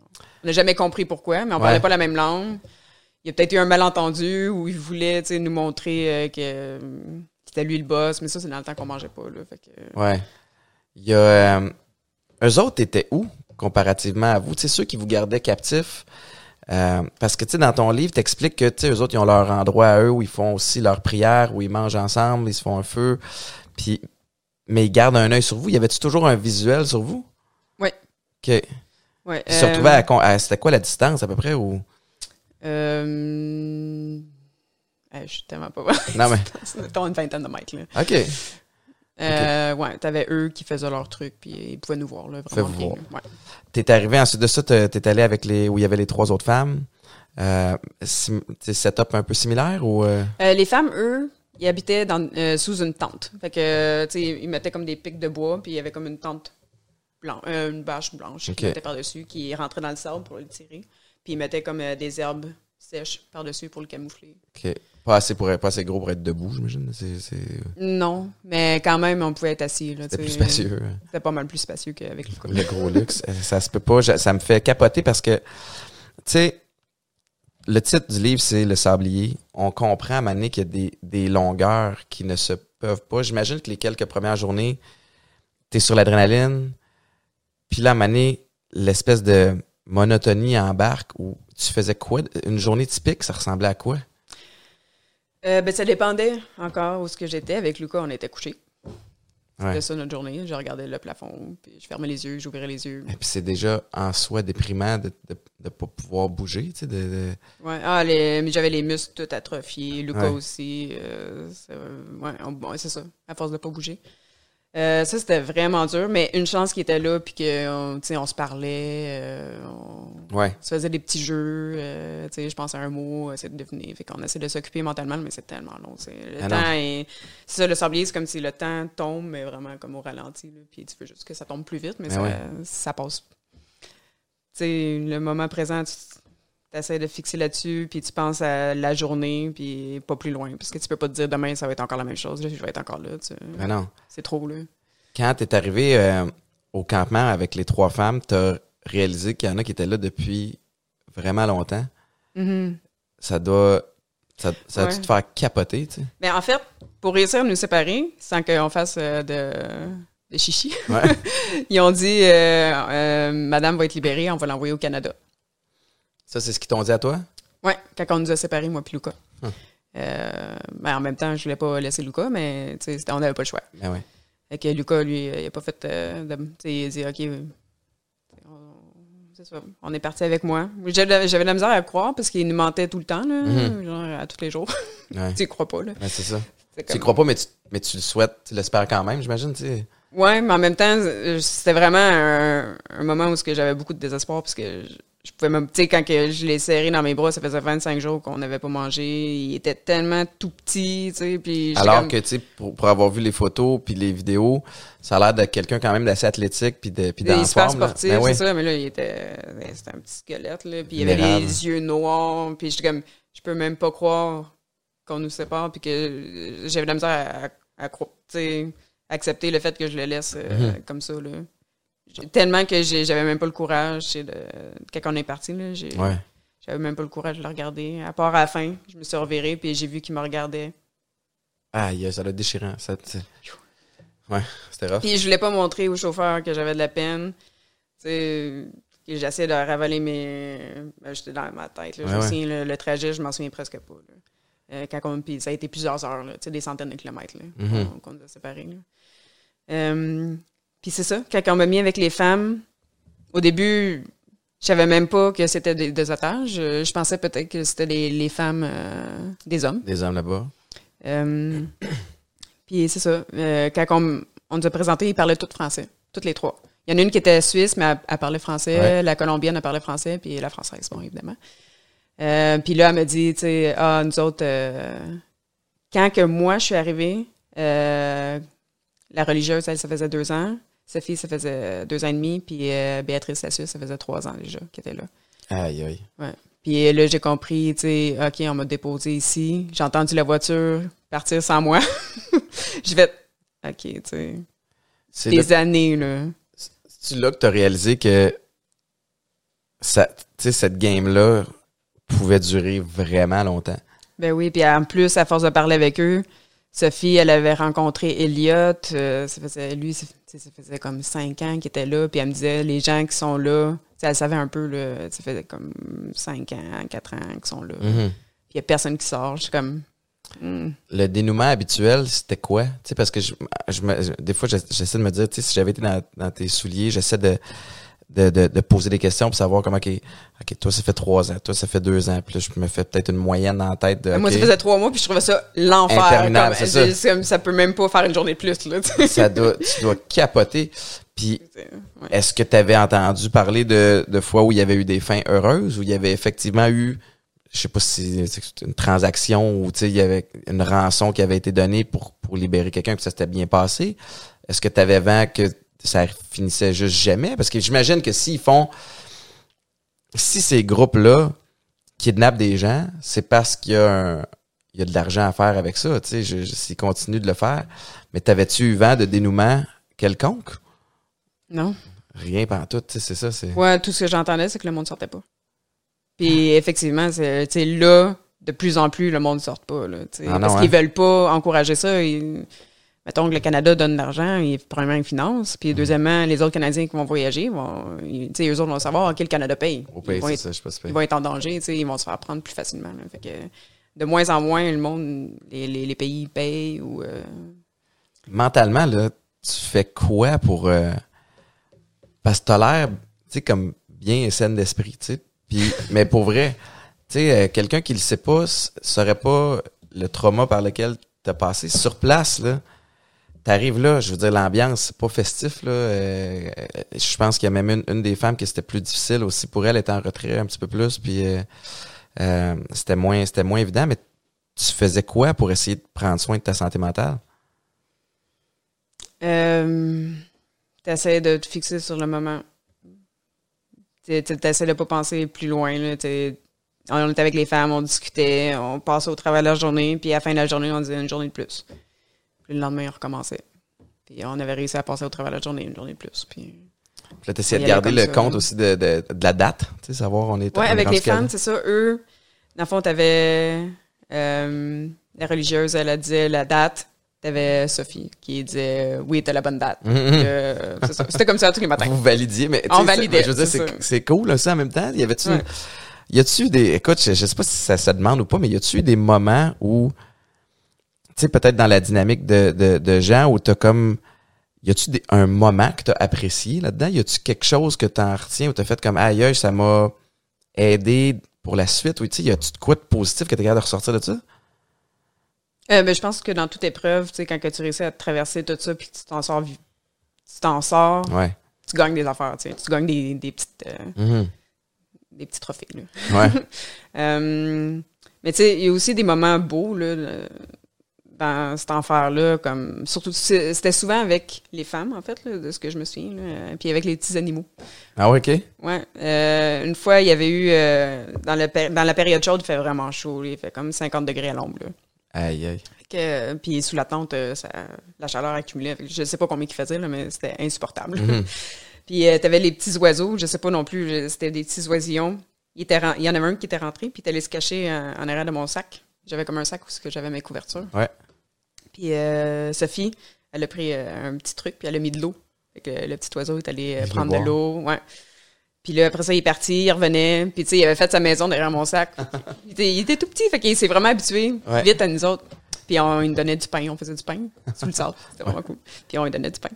[SPEAKER 2] On n'a jamais compris pourquoi, mais on
[SPEAKER 1] Ouais.
[SPEAKER 2] parlait pas la même langue. Il y a peut-être eu un malentendu où il voulait, nous montrer euh, que c'était lui le boss. Mais ça, c'est dans le temps qu'on mangeait pas là. Fait que,
[SPEAKER 1] Ouais. Il y a. Eux autres étaient où comparativement à vous? Tu sais, ceux qui vous gardaient captifs. Euh, parce que, tu sais, dans ton livre, t'expliques que, tu sais, eux autres, ils ont leur endroit à eux où ils font aussi leur prière, où ils mangent ensemble, ils se font un feu. Puis, mais ils gardent un œil sur vous. Y avait-tu toujours un visuel sur vous?
[SPEAKER 2] Ouais.
[SPEAKER 1] OK.
[SPEAKER 2] ouais,
[SPEAKER 1] Ils se
[SPEAKER 2] euh,
[SPEAKER 1] retrouvaient à, con- à- C'était quoi la distance, à peu près? Ou...
[SPEAKER 2] Euh... je suis tellement pas bonne.
[SPEAKER 1] Non, mais.
[SPEAKER 2] Mettons une vingtaine de mètres. Là.
[SPEAKER 1] OK.
[SPEAKER 2] Euh, Ouais, t'avais eux qui faisaient leur truc, puis ils pouvaient nous voir. Là, vraiment bien,
[SPEAKER 1] voir.
[SPEAKER 2] Ouais.
[SPEAKER 1] T'es arrivé ensuite de ça, t'es allé avec les où il y avait les trois autres femmes. Euh, setup un peu similaire ou euh,
[SPEAKER 2] Euh, les femmes, eux, ils habitaient dans, euh, sous une tente. Fait que, tu sais, ils mettaient comme des pics de bois, puis il y avait comme une tente blanche, une bâche blanche qui mettait par-dessus, qui rentrait dans le sable pour le tirer. Puis ils mettaient comme des herbes sèches par-dessus pour le camoufler.
[SPEAKER 1] ok, pas assez pour être- pas assez gros pour être debout, j'imagine.
[SPEAKER 2] Non, mais quand même, on pouvait être assis. là,
[SPEAKER 1] c'était
[SPEAKER 2] tu
[SPEAKER 1] plus spacieux. hein.
[SPEAKER 2] C'était pas mal plus spacieux qu'avec le
[SPEAKER 1] Le gros luxe, Euh, ça se peut pas. Ça me fait capoter parce que, tu sais, le titre du livre, c'est Le Sablier. On comprend à Mané qu'il y a des, des longueurs qui ne se peuvent pas. J'imagine que les quelques premières journées, t'es sur l'adrénaline, puis là, à Mané, l'espèce de monotonie embarque où tu faisais quoi? Une journée typique, ça ressemblait à quoi?
[SPEAKER 2] Euh, ben, ça dépendait encore où ce que j'étais. Avec Lucas, on était couchés.
[SPEAKER 1] Ouais.
[SPEAKER 2] C'était ça notre journée. Je regardais le plafond, puis je fermais les yeux, j'ouvrais les yeux.
[SPEAKER 1] Et puis c'est déjà en soi déprimant de ne pas pouvoir bouger, tu sais, de, de-
[SPEAKER 2] Ouais. Ah, les, mais j'avais les muscles tout atrophiés. Lucas
[SPEAKER 1] Ouais.
[SPEAKER 2] aussi. euh, c'est, ouais, on- bon, c'est ça, à force de pas bouger. Euh, ça, c'était vraiment dur, mais une chance qu'il était là, puis qu'on on se parlait, euh, on,
[SPEAKER 1] Ouais.
[SPEAKER 2] on se faisait des petits jeux, euh, je pensais à un mot, essayer de deviner. Fait qu'on essaie de s'occuper mentalement, mais c'est tellement long. c'est- Le
[SPEAKER 1] Ah
[SPEAKER 2] temps est. C'est ça, le sablier, c'est comme si le temps tombe, mais vraiment comme au ralenti. Puis tu veux juste que ça tombe plus vite, mais
[SPEAKER 1] Ben
[SPEAKER 2] ça,
[SPEAKER 1] ouais.
[SPEAKER 2] ça passe. Tu sais, le moment présent, tu essaies de fixer là-dessus, puis tu penses à la journée, puis pas plus loin. Parce que tu peux pas te dire demain, ça va être encore la même chose, là, je vais être encore là. tu sais.
[SPEAKER 1] Mais non.
[SPEAKER 2] C'est trop, là.
[SPEAKER 1] Quand tu es arrivé euh, au campement avec les trois femmes, tu as réalisé qu'il y en a qui étaient là depuis vraiment longtemps.
[SPEAKER 2] Mhm.
[SPEAKER 1] Ça doit. Ça, ça a dû
[SPEAKER 2] Ouais.
[SPEAKER 1] te faire capoter, tu sais?
[SPEAKER 2] Mais en fait, pour réussir à nous séparer, sans qu'on fasse euh, de, de chichi,
[SPEAKER 1] Ouais.
[SPEAKER 2] ils ont dit euh, euh, Madame va être libérée, on va l'envoyer au Canada.
[SPEAKER 1] Ça, c'est ce qu'ils t'ont dit à toi?
[SPEAKER 2] Ouais, quand on nous a séparés, moi puis Lucas.
[SPEAKER 1] Hum.
[SPEAKER 2] Euh, ben, en même temps, je voulais pas laisser Lucas, mais on n'avait pas le choix.
[SPEAKER 1] Ben ouais.
[SPEAKER 2] Fait que Lucas, lui, il a pas fait euh, de. tu sais, il a dit OK, on- c'est ça. On est parti avec moi. J'avais de la misère à croire parce qu'il nous mentait tout le temps, là,
[SPEAKER 1] Mhm.
[SPEAKER 2] genre à tous les jours.
[SPEAKER 1] Ouais.
[SPEAKER 2] tu y crois pas, là.
[SPEAKER 1] Ben, c'est ça. Tu y crois pas, mais tu, mais tu le souhaites, tu l'espères quand même, j'imagine, tu sais.
[SPEAKER 2] Ouais, mais en même temps, c'était vraiment un, un moment où j'avais beaucoup de désespoir parce que je, pouvais même, tu sais, quand que je l'ai serré dans mes bras, ça faisait 25 jours qu'on n'avait pas mangé. Il était tellement tout petit, tu sais, puis
[SPEAKER 1] Alors
[SPEAKER 2] comme-
[SPEAKER 1] que, tu sais, pour, pour avoir vu les photos puis les vidéos, ça a l'air de quelqu'un quand même d'assez athlétique puis de puis
[SPEAKER 2] il
[SPEAKER 1] forme. là.
[SPEAKER 2] sportif,
[SPEAKER 1] Ben oui.
[SPEAKER 2] c'est ça, mais là, il était, ouais, c'était un petit squelette, là, puis il avait les yeux noirs, puis j'étais comme, je peux même pas croire qu'on nous sépare, puis que euh, j'avais de la misère à, accepter le fait que je le laisse euh,
[SPEAKER 1] Mhm.
[SPEAKER 2] comme ça, là. Tellement que j'avais même pas le courage, de, quand on est parti, là, j'ai,
[SPEAKER 1] Ouais.
[SPEAKER 2] j'avais même pas le courage de le regarder. À part à la fin, je me suis revirée, puis j'ai vu qu'il me regardait.
[SPEAKER 1] Aïe, ça doit être déchirant. Ça, ouais, c'était rough.
[SPEAKER 2] Puis je voulais pas montrer au chauffeur que j'avais de la peine. Tu sais, que j'essayais de ravaler mes. ben, J'étais dans ma tête. Là. je
[SPEAKER 1] ouais.
[SPEAKER 2] le, le trajet, je m'en souviens presque pas. Euh, quand on- puis ça a été plusieurs heures, là, des centaines de kilomètres
[SPEAKER 1] Mhm.
[SPEAKER 2] qu'on, nous a séparés. là. Euh, puis c'est ça, quand on m'a mis avec les femmes, au début, je savais même pas que c'était des, des otages. Je, je pensais peut-être que c'était les, les femmes euh, des hommes.
[SPEAKER 1] Des hommes là-bas.
[SPEAKER 2] Euh, puis c'est ça. euh, quand on, on nous a présenté, ils parlaient tout français. toutes les trois. Il y en a une qui était suisse, mais elle, elle parlait français.
[SPEAKER 1] Ouais.
[SPEAKER 2] La colombienne, elle parlait français, puis la française, bon, évidemment. Euh, puis là, elle me dit, tu sais, ah, nous autres, euh, quand que moi, je suis arrivée, euh, la religieuse, elle, ça faisait deux ans. Sophie, ça faisait deux ans et demi. Puis euh, Béatrice, la Suisse, ça faisait trois ans déjà qu'elle était là.
[SPEAKER 1] Aïe, aïe.
[SPEAKER 2] Ouais. Puis là, j'ai compris, tu sais, OK, on m'a déposé ici. J'ai entendu la voiture partir sans moi. je vais, OK, tu sais,
[SPEAKER 1] C'est
[SPEAKER 2] des
[SPEAKER 1] là-
[SPEAKER 2] années, là.
[SPEAKER 1] c'est là que tu as réalisé que ça, cette game-là pouvait durer vraiment longtemps.
[SPEAKER 2] Ben oui, puis en plus, à force de parler avec eux, Sophie, elle avait rencontré Elliot. euh, ça faisait, lui, ça, ça faisait comme cinq ans qu'il était là. Puis elle me disait, les gens qui sont là, elle savait un peu, là, ça faisait comme cinq ans, quatre ans qu'ils sont là. Puis il n'y a personne qui sort. Je suis comme, hmm.
[SPEAKER 1] Le dénouement habituel, c'était quoi? Tu sais, parce que je, je me- des fois, j'essa- j'essaie de me dire, tu sais, si j'avais été dans, dans tes souliers, j'essaie de, de, de, de poser des questions pour savoir comment, OK, OK, toi, ça fait trois ans, toi, ça fait deux ans, puis là, je me fais peut-être une moyenne la tête de,
[SPEAKER 2] Moi, ça faisait trois mois, puis je trouvais ça l'enfer.
[SPEAKER 1] Interminable,
[SPEAKER 2] comme-
[SPEAKER 1] c'est ça.
[SPEAKER 2] comme, ça peut même pas faire une journée de plus, là,
[SPEAKER 1] ça doit, tu dois capoter. Puis,
[SPEAKER 2] Ouais.
[SPEAKER 1] est-ce que tu avais entendu parler de, de fois où il y avait eu des fins heureuses, où il y avait effectivement eu, je sais pas si c'est une transaction ou tu sais, il y avait une rançon qui avait été donnée pour, pour libérer quelqu'un puis ça s'était bien passé? Est-ce que tu avais vent que ça finissait juste jamais? Parce que j'imagine que s'ils font, si ces groupes-là kidnappent des gens, c'est parce qu'il y a un, il y a de l'argent à faire avec ça, tu sais, s'ils continuent de le faire. Mais t'avais-tu eu vent de dénouement quelconque?
[SPEAKER 2] Non.
[SPEAKER 1] Rien tout, tu sais, c'est ça, c'est.
[SPEAKER 2] Ouais, tout ce que j'entendais, c'est que le monde sortait pas. Puis effectivement, c'est, là, de plus en plus, le monde ne sort pas, là,
[SPEAKER 1] Ah non,
[SPEAKER 2] parce
[SPEAKER 1] hein?
[SPEAKER 2] qu'ils veulent pas encourager ça. Ils- mettons que le Canada donne de l'argent, il, premièrement, il finance, puis deuxièmement, les autres Canadiens qui vont voyager, vont, ils- eux autres vont savoir quel Canada paye.
[SPEAKER 1] Au pays,
[SPEAKER 2] ils, vont être,
[SPEAKER 1] ça, je
[SPEAKER 2] ils vont être en danger, ils vont se faire prendre plus facilement. là. Fait que de moins en moins, le monde, les, les- les pays payent ou... euh,
[SPEAKER 1] Mentalement, là, tu fais quoi pour. euh, Parce que t'as l'air, tu sais, comme bien saine d'esprit, tu sais. Puis, mais pour vrai, tu sais, euh, quelqu'un qui le sait pas, saurait pas le trauma par lequel t'as passé. Sur place, là, t'arrives là, je veux dire, l'ambiance, c'est pas festif, là. euh, je pense qu'il y a même une, des femmes qui c'était plus difficile aussi pour elle, était en retrait un petit peu plus, puis euh, euh, c'était moins, moins évident, mais tu faisais quoi pour essayer de prendre soin de ta santé mentale?
[SPEAKER 2] Euh, t'essaies de te fixer sur le moment. Tu t'essaies de pas penser plus loin. Là, on était avec les femmes, on discutait, on passait au travail de la journée, puis à la fin de la journée, on disait une journée de plus. Puis le lendemain, on recommençait. Puis on avait réussi à passer au travail de la journée, une journée de plus. Puis...
[SPEAKER 1] Puis là, t'essayais de garder le
[SPEAKER 2] ça,
[SPEAKER 1] compte aussi de, de, de la date, tu sais, savoir on est est
[SPEAKER 2] avec les
[SPEAKER 1] date.
[SPEAKER 2] c'est ça. Eux, dans le fond, t'avais euh, la religieuse, elle, disait la date. T'avais Sophie qui disait oui, t'as la bonne date.
[SPEAKER 1] Mhm.
[SPEAKER 2] Euh. C'était comme ça tous les matins.
[SPEAKER 1] Vous validiez, mais
[SPEAKER 2] On validait,
[SPEAKER 1] c'est- Je veux dire,
[SPEAKER 2] c'est
[SPEAKER 1] cool ça en même temps. Y avait-tu,
[SPEAKER 2] Ouais.
[SPEAKER 1] y a-tu des, écoute, je, je sais pas si ça, ça demande ou pas, mais y a-tu des moments où, sais, peut-être dans la dynamique de, de, de gens où t'as comme, y a-tu un moment que t'as apprécié là-dedans? Y a-tu quelque chose que t'en retiens où t'as fait comme, aïe, aïe, ça m'a aidé pour la suite? Ou tu sais, y a-tu de quoi de positif que t'es capable de ressortir de ça?
[SPEAKER 2] Euh, ben, je pense que dans toute épreuve, tu sais, quand que tu réussis à traverser tout ça, puis que tu t'en sors, tu t'en sors,
[SPEAKER 1] Ouais.
[SPEAKER 2] tu gagnes des affaires, tu sais. Tu gagnes des, des petites, euh,
[SPEAKER 1] Mhm.
[SPEAKER 2] des petits trophées, là.
[SPEAKER 1] Ouais.
[SPEAKER 2] Euh, mais tu sais, il y a aussi des moments beaux, là, dans cet enfer-là, comme, surtout, c'était souvent avec les femmes, en fait, là, de ce que je me souviens, là, puis avec les petits animaux.
[SPEAKER 1] Ah ouais, ok.
[SPEAKER 2] Ouais. Euh, une fois, il y avait eu, euh, dans, la péri- dans la période chaude, il fait vraiment chaud, là. il fait comme 50 degrés à l'ombre.
[SPEAKER 1] Aïe, aïe.
[SPEAKER 2] Que, euh, puis sous la tente, ça, la chaleur accumulait. Je sais pas combien il faisait, là, mais c'était insupportable.
[SPEAKER 1] Mhm.
[SPEAKER 2] puis euh, t'avais les petits oiseaux, je sais pas non plus, c'était des petits oisillons. Il, était y en avait un qui était rentré, puis il est allé se cacher en, en arrière de mon sac. J'avais comme un sac où j'avais mes couvertures.
[SPEAKER 1] Ouais.
[SPEAKER 2] Puis euh, Sophie, elle a pris euh, un petit truc, puis elle a mis de l'eau. Fait que le petit oiseau est allé euh, prendre de l'eau. Ouais. Puis là, après ça, il est parti, il revenait. Puis tu sais, il avait fait sa maison derrière mon sac. il, était, il était tout petit, fait qu'il s'est vraiment habitué
[SPEAKER 1] Ouais.
[SPEAKER 2] vite à nous autres. Puis on, il nous donnait du pain, on faisait du pain sous le sable. C'était vraiment cool. Puis on lui donnait du pain.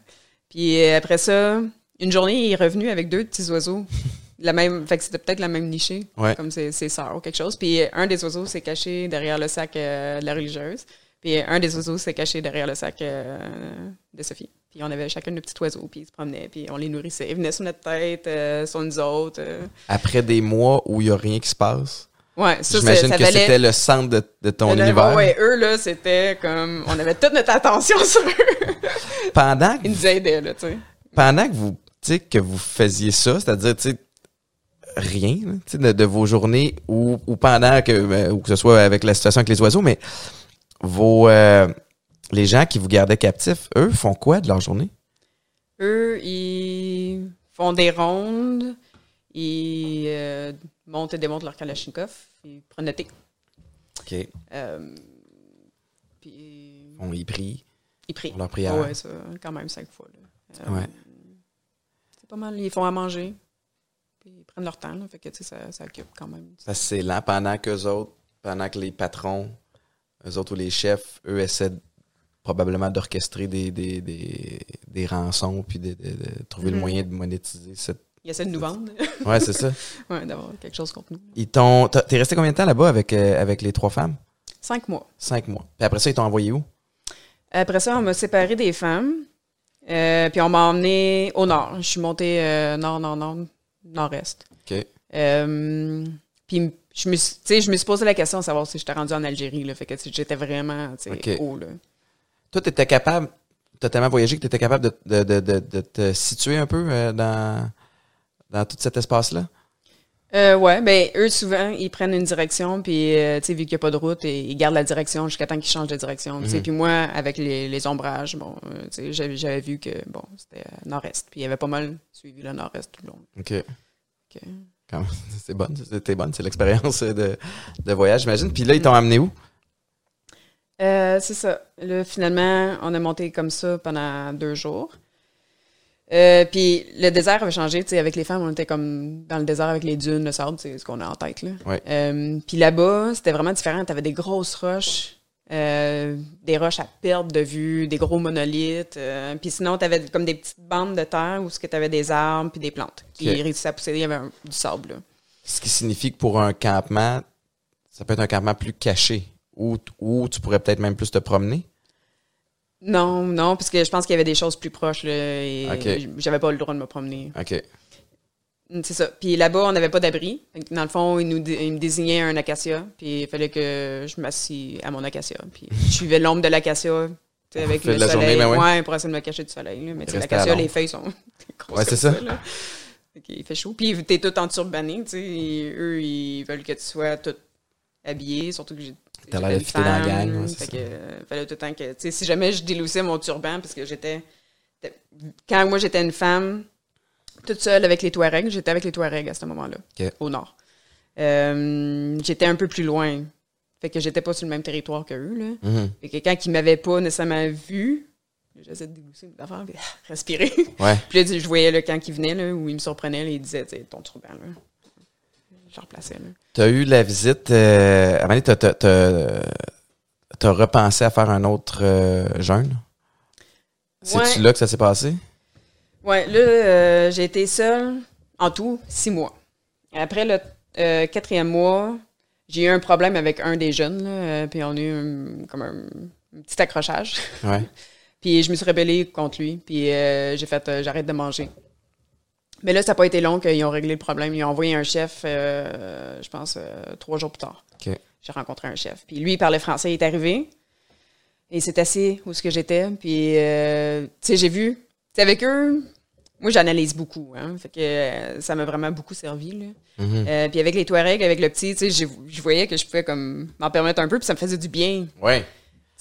[SPEAKER 2] Puis après ça, une journée, il est revenu avec deux petits oiseaux. La même, fait que c'était peut-être la même nichée,
[SPEAKER 1] Ouais.
[SPEAKER 2] comme ses, ses sœurs ou quelque chose. Puis un des oiseaux s'est caché derrière le sac euh, de la religieuse. Puis un des oiseaux s'est caché derrière le sac euh, de Sophie. Puis on avait chacun nos petits oiseaux, puis ils se promenaient, puis on les nourrissait. Ils venaient sur notre tête, euh, sur nous autres. euh.
[SPEAKER 1] Après des mois où il n'y a rien qui se passe,
[SPEAKER 2] Ouais, ça,
[SPEAKER 1] j'imagine
[SPEAKER 2] ça
[SPEAKER 1] que
[SPEAKER 2] valait...
[SPEAKER 1] c'était le centre de, de ton univers.
[SPEAKER 2] Ouais, eux, là, c'était comme... On avait toute notre attention sur eux.
[SPEAKER 1] Pendant, que
[SPEAKER 2] Ils nous aidaient, là, tu sais.
[SPEAKER 1] pendant que vous, que faisiez ça, c'est-à-dire, tu sais, rien, là, tu sais, de, de vos journées ou, ou pendant que, euh, ou que ce soit avec la situation avec les oiseaux, mais vos, euh, les gens qui vous gardaient captifs, eux, font quoi de leur journée?
[SPEAKER 2] Eux, ils font des rondes, ils euh, montent et démontent leur Kalachnikov, ils prennent le thé.
[SPEAKER 1] OK.
[SPEAKER 2] Euh, puis
[SPEAKER 1] On y prie.
[SPEAKER 2] ils prient.
[SPEAKER 1] Pour leur prière.
[SPEAKER 2] Ouais, ça, quand même cinq fois. là.
[SPEAKER 1] Ouais.
[SPEAKER 2] C'est pas mal. Ils font à manger. Puis ils prennent leur temps. Là, fait que, tu sais, ça, ça occupe quand même.
[SPEAKER 1] Que c'est lent pendant qu'eux autres, pendant que les patrons, eux autres ou les chefs, eux essaient probablement d'orchestrer des, des, des, des rançons puis de, de- de trouver le
[SPEAKER 2] Mhm.
[SPEAKER 1] moyen de monétiser cette.
[SPEAKER 2] Ils essaient de nous vendre.
[SPEAKER 1] Ouais, c'est ça.
[SPEAKER 2] ouais, d'avoir quelque chose contre nous.
[SPEAKER 1] Ils t'ont. T'es resté combien de temps là-bas avec, euh, avec les trois femmes?
[SPEAKER 2] Cinq mois.
[SPEAKER 1] Cinq mois. Puis après ça, ils t'ont envoyé où?
[SPEAKER 2] Après ça, on m'a séparé des femmes. Euh, puis on m'a emmené au nord. Je suis montée euh, nord, nord, nord, nord-est.
[SPEAKER 1] OK.
[SPEAKER 2] Puis je me, suis- tu je me suis posé la question de savoir si j'étais rendue en Algérie. Là, fait que tu j'étais vraiment tu haut. Là.
[SPEAKER 1] Toi, t'étais capable, t'as tellement voyagé que t'étais capable de, de, de, de, te situer un peu euh, dans, dans tout cet espace-là?
[SPEAKER 2] Euh, ouais, ben eux souvent ils prennent une direction puis euh, tu sais vu qu'il n'y a pas de route et ils gardent la direction jusqu'à temps qu'ils changent de direction. tu.
[SPEAKER 1] Mhm.
[SPEAKER 2] Puis moi avec les, les ombrages, bon, euh, tu sais j'avais, vu que bon c'était nord-est puis il y avait pas mal suivi le nord-est tout le long.
[SPEAKER 1] OK.
[SPEAKER 2] Ok.
[SPEAKER 1] C'est bonne, c'était bonne, c'est l'expérience de, de voyage, j'imagine. Puis là, ils t'ont amené où?
[SPEAKER 2] Euh, c'est ça. Là, finalement, on a monté comme ça pendant deux jours. Euh, puis le désert avait changé, tu sais, avec les femmes, on était comme dans le désert avec les dunes, le sable, c'est ce qu'on a en tête, là.
[SPEAKER 1] Ouais.
[SPEAKER 2] Euh, puis là-bas, c'était vraiment différent. T'avais des grosses roches, euh, des roches à perte de vue, des gros monolithes. euh, puis sinon, t'avais comme des petites bandes de terre où ce que t'avais des arbres puis des plantes qui
[SPEAKER 1] Ok.
[SPEAKER 2] réussissaient à pousser. Il y avait un- du sable, là.
[SPEAKER 1] Ce qui signifie que pour un campement, ça peut être un campement plus caché, où, où tu pourrais peut-être même plus te promener.
[SPEAKER 2] Non, non, parce que je pense qu'il y avait des choses plus proches, là, et j'avais pas le droit de me promener.
[SPEAKER 1] OK.
[SPEAKER 2] C'est ça. Puis là-bas, on n'avait pas d'abri. Dans le fond, ils, nous, me désignaient un acacia, puis il fallait que je m'assis à mon acacia. Puis je suivais l'ombre de l'acacia, tu sais, avec le
[SPEAKER 1] la
[SPEAKER 2] soleil.
[SPEAKER 1] journée, ben ouais.
[SPEAKER 2] pour essayer de me cacher du soleil. là. Mais l'acacia, les feuilles sont grosses
[SPEAKER 1] Ouais, c'est ça.
[SPEAKER 2] là. Fait chaud. Puis t'es tout en turbané, Eux, ils veulent que tu sois tout habillé, surtout que j'ai.
[SPEAKER 1] T'as l'air de fitter dans la
[SPEAKER 2] femme,
[SPEAKER 1] gang, ouais,
[SPEAKER 2] fait que, euh, fallait tout le temps que. Tu sais, si jamais je déloussais mon turban, parce que j'étais. Quand moi j'étais une femme, toute seule avec les Touaregs, j'étais avec les Touaregs à ce moment-là, au nord. Euh, j'étais un peu plus loin. Fait que j'étais pas sur le même territoire que eux, là.
[SPEAKER 1] Mhm.
[SPEAKER 2] Fait que quand ils m'avaient pas nécessairement vu, j'essaie de dégousser mes affaires, puis respirer.
[SPEAKER 1] Ouais.
[SPEAKER 2] Puis là, je voyais là, quand ils venaient, là, où ils me surprenaient, là, ils disaient, tu ton turban, là. Je le replaçais, là.
[SPEAKER 1] T'as eu la visite. Euh, donné, t'as, t'as, t'as- t'as repensé à faire un autre euh, jeûne? C'est-tu là que ça s'est passé?
[SPEAKER 2] Ouais, là, euh, j'ai été seule, en tout, six mois. Après le euh, quatrième mois, j'ai eu un problème avec un des jeunes, là, euh, puis on a eu un- comme un, un petit accrochage.
[SPEAKER 1] Ouais.
[SPEAKER 2] Puis je me suis rebellée contre lui, puis euh, j'ai fait euh, j'arrête de manger. Mais là, ça n'a pas été long qu'ils ont réglé le problème. Ils ont envoyé un chef, euh, je pense, trois jours plus tard.
[SPEAKER 1] OK.
[SPEAKER 2] J'ai rencontré un chef. Puis lui, il parlait français, il est arrivé. Et il s'est assis où ce que j'étais. Puis, euh, tu sais, j'ai vu. Sais, avec eux, moi, j'analyse beaucoup. Hein, fait que euh, ça m'a vraiment beaucoup servi. Là.
[SPEAKER 1] Mhm.
[SPEAKER 2] Euh, puis avec les Touaregs, avec le petit, tu sais, je voyais que je pouvais comme m'en permettre un peu, puis ça me faisait du bien.
[SPEAKER 1] Ouais.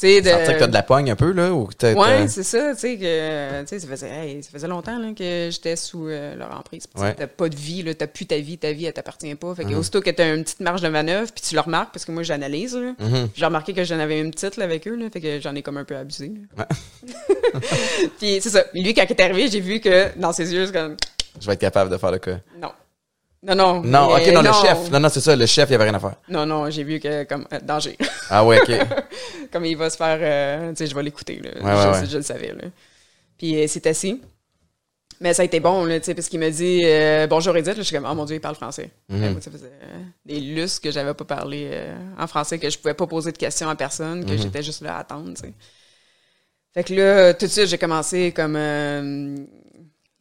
[SPEAKER 2] Tu sais, de...
[SPEAKER 1] Sentir que t'as de la pogne un peu, là? Ou que
[SPEAKER 2] Ouais, c'est ça, tu sais, que, tu sais, ça faisait, hey, ça faisait longtemps, là, que j'étais sous euh, leur emprise. Tu
[SPEAKER 1] Ouais.
[SPEAKER 2] T'as pas de vie, là, t'as plus ta vie, ta vie, elle t'appartient pas. Fait que
[SPEAKER 1] Mhm.
[SPEAKER 2] aussitôt que t'as une petite marge de manœuvre, puis tu le remarques, parce que moi, j'analyse, là.
[SPEAKER 1] Mhm.
[SPEAKER 2] J'ai remarqué que j'en avais une petite, là, avec eux, là, fait que j'en ai comme un peu abusé, puis c'est ça. Lui, quand il est arrivé, j'ai vu que, dans ses yeux, c'est comme,
[SPEAKER 1] Je vais être capable de faire le cas.
[SPEAKER 2] non. Non, non.
[SPEAKER 1] Non, ok, non, le chef. Non, non, c'est ça, le chef, il avait rien à faire.
[SPEAKER 2] Non, non, j'ai vu que, comme, euh, danger.
[SPEAKER 1] Ah ouais, ok.
[SPEAKER 2] comme il va se faire, euh, tu sais, je vais l'écouter, là.
[SPEAKER 1] Ouais,
[SPEAKER 2] je,
[SPEAKER 1] ouais, ouais.
[SPEAKER 2] je le savais, là. Puis euh, c'est assis. Mais ça a été bon, là, tu sais, parce qu'il m'a dit euh, bonjour Edith. Là, je suis comme, oh mon Dieu, il parle français.
[SPEAKER 1] Mhm.
[SPEAKER 2] Moi, ça faisait des lustres que j'avais pas parlé en français, que je pouvais pas poser de questions à personne,
[SPEAKER 1] Mhm.
[SPEAKER 2] que j'étais juste là à attendre, tu sais. Fait que là, tout de suite, j'ai commencé comme euh,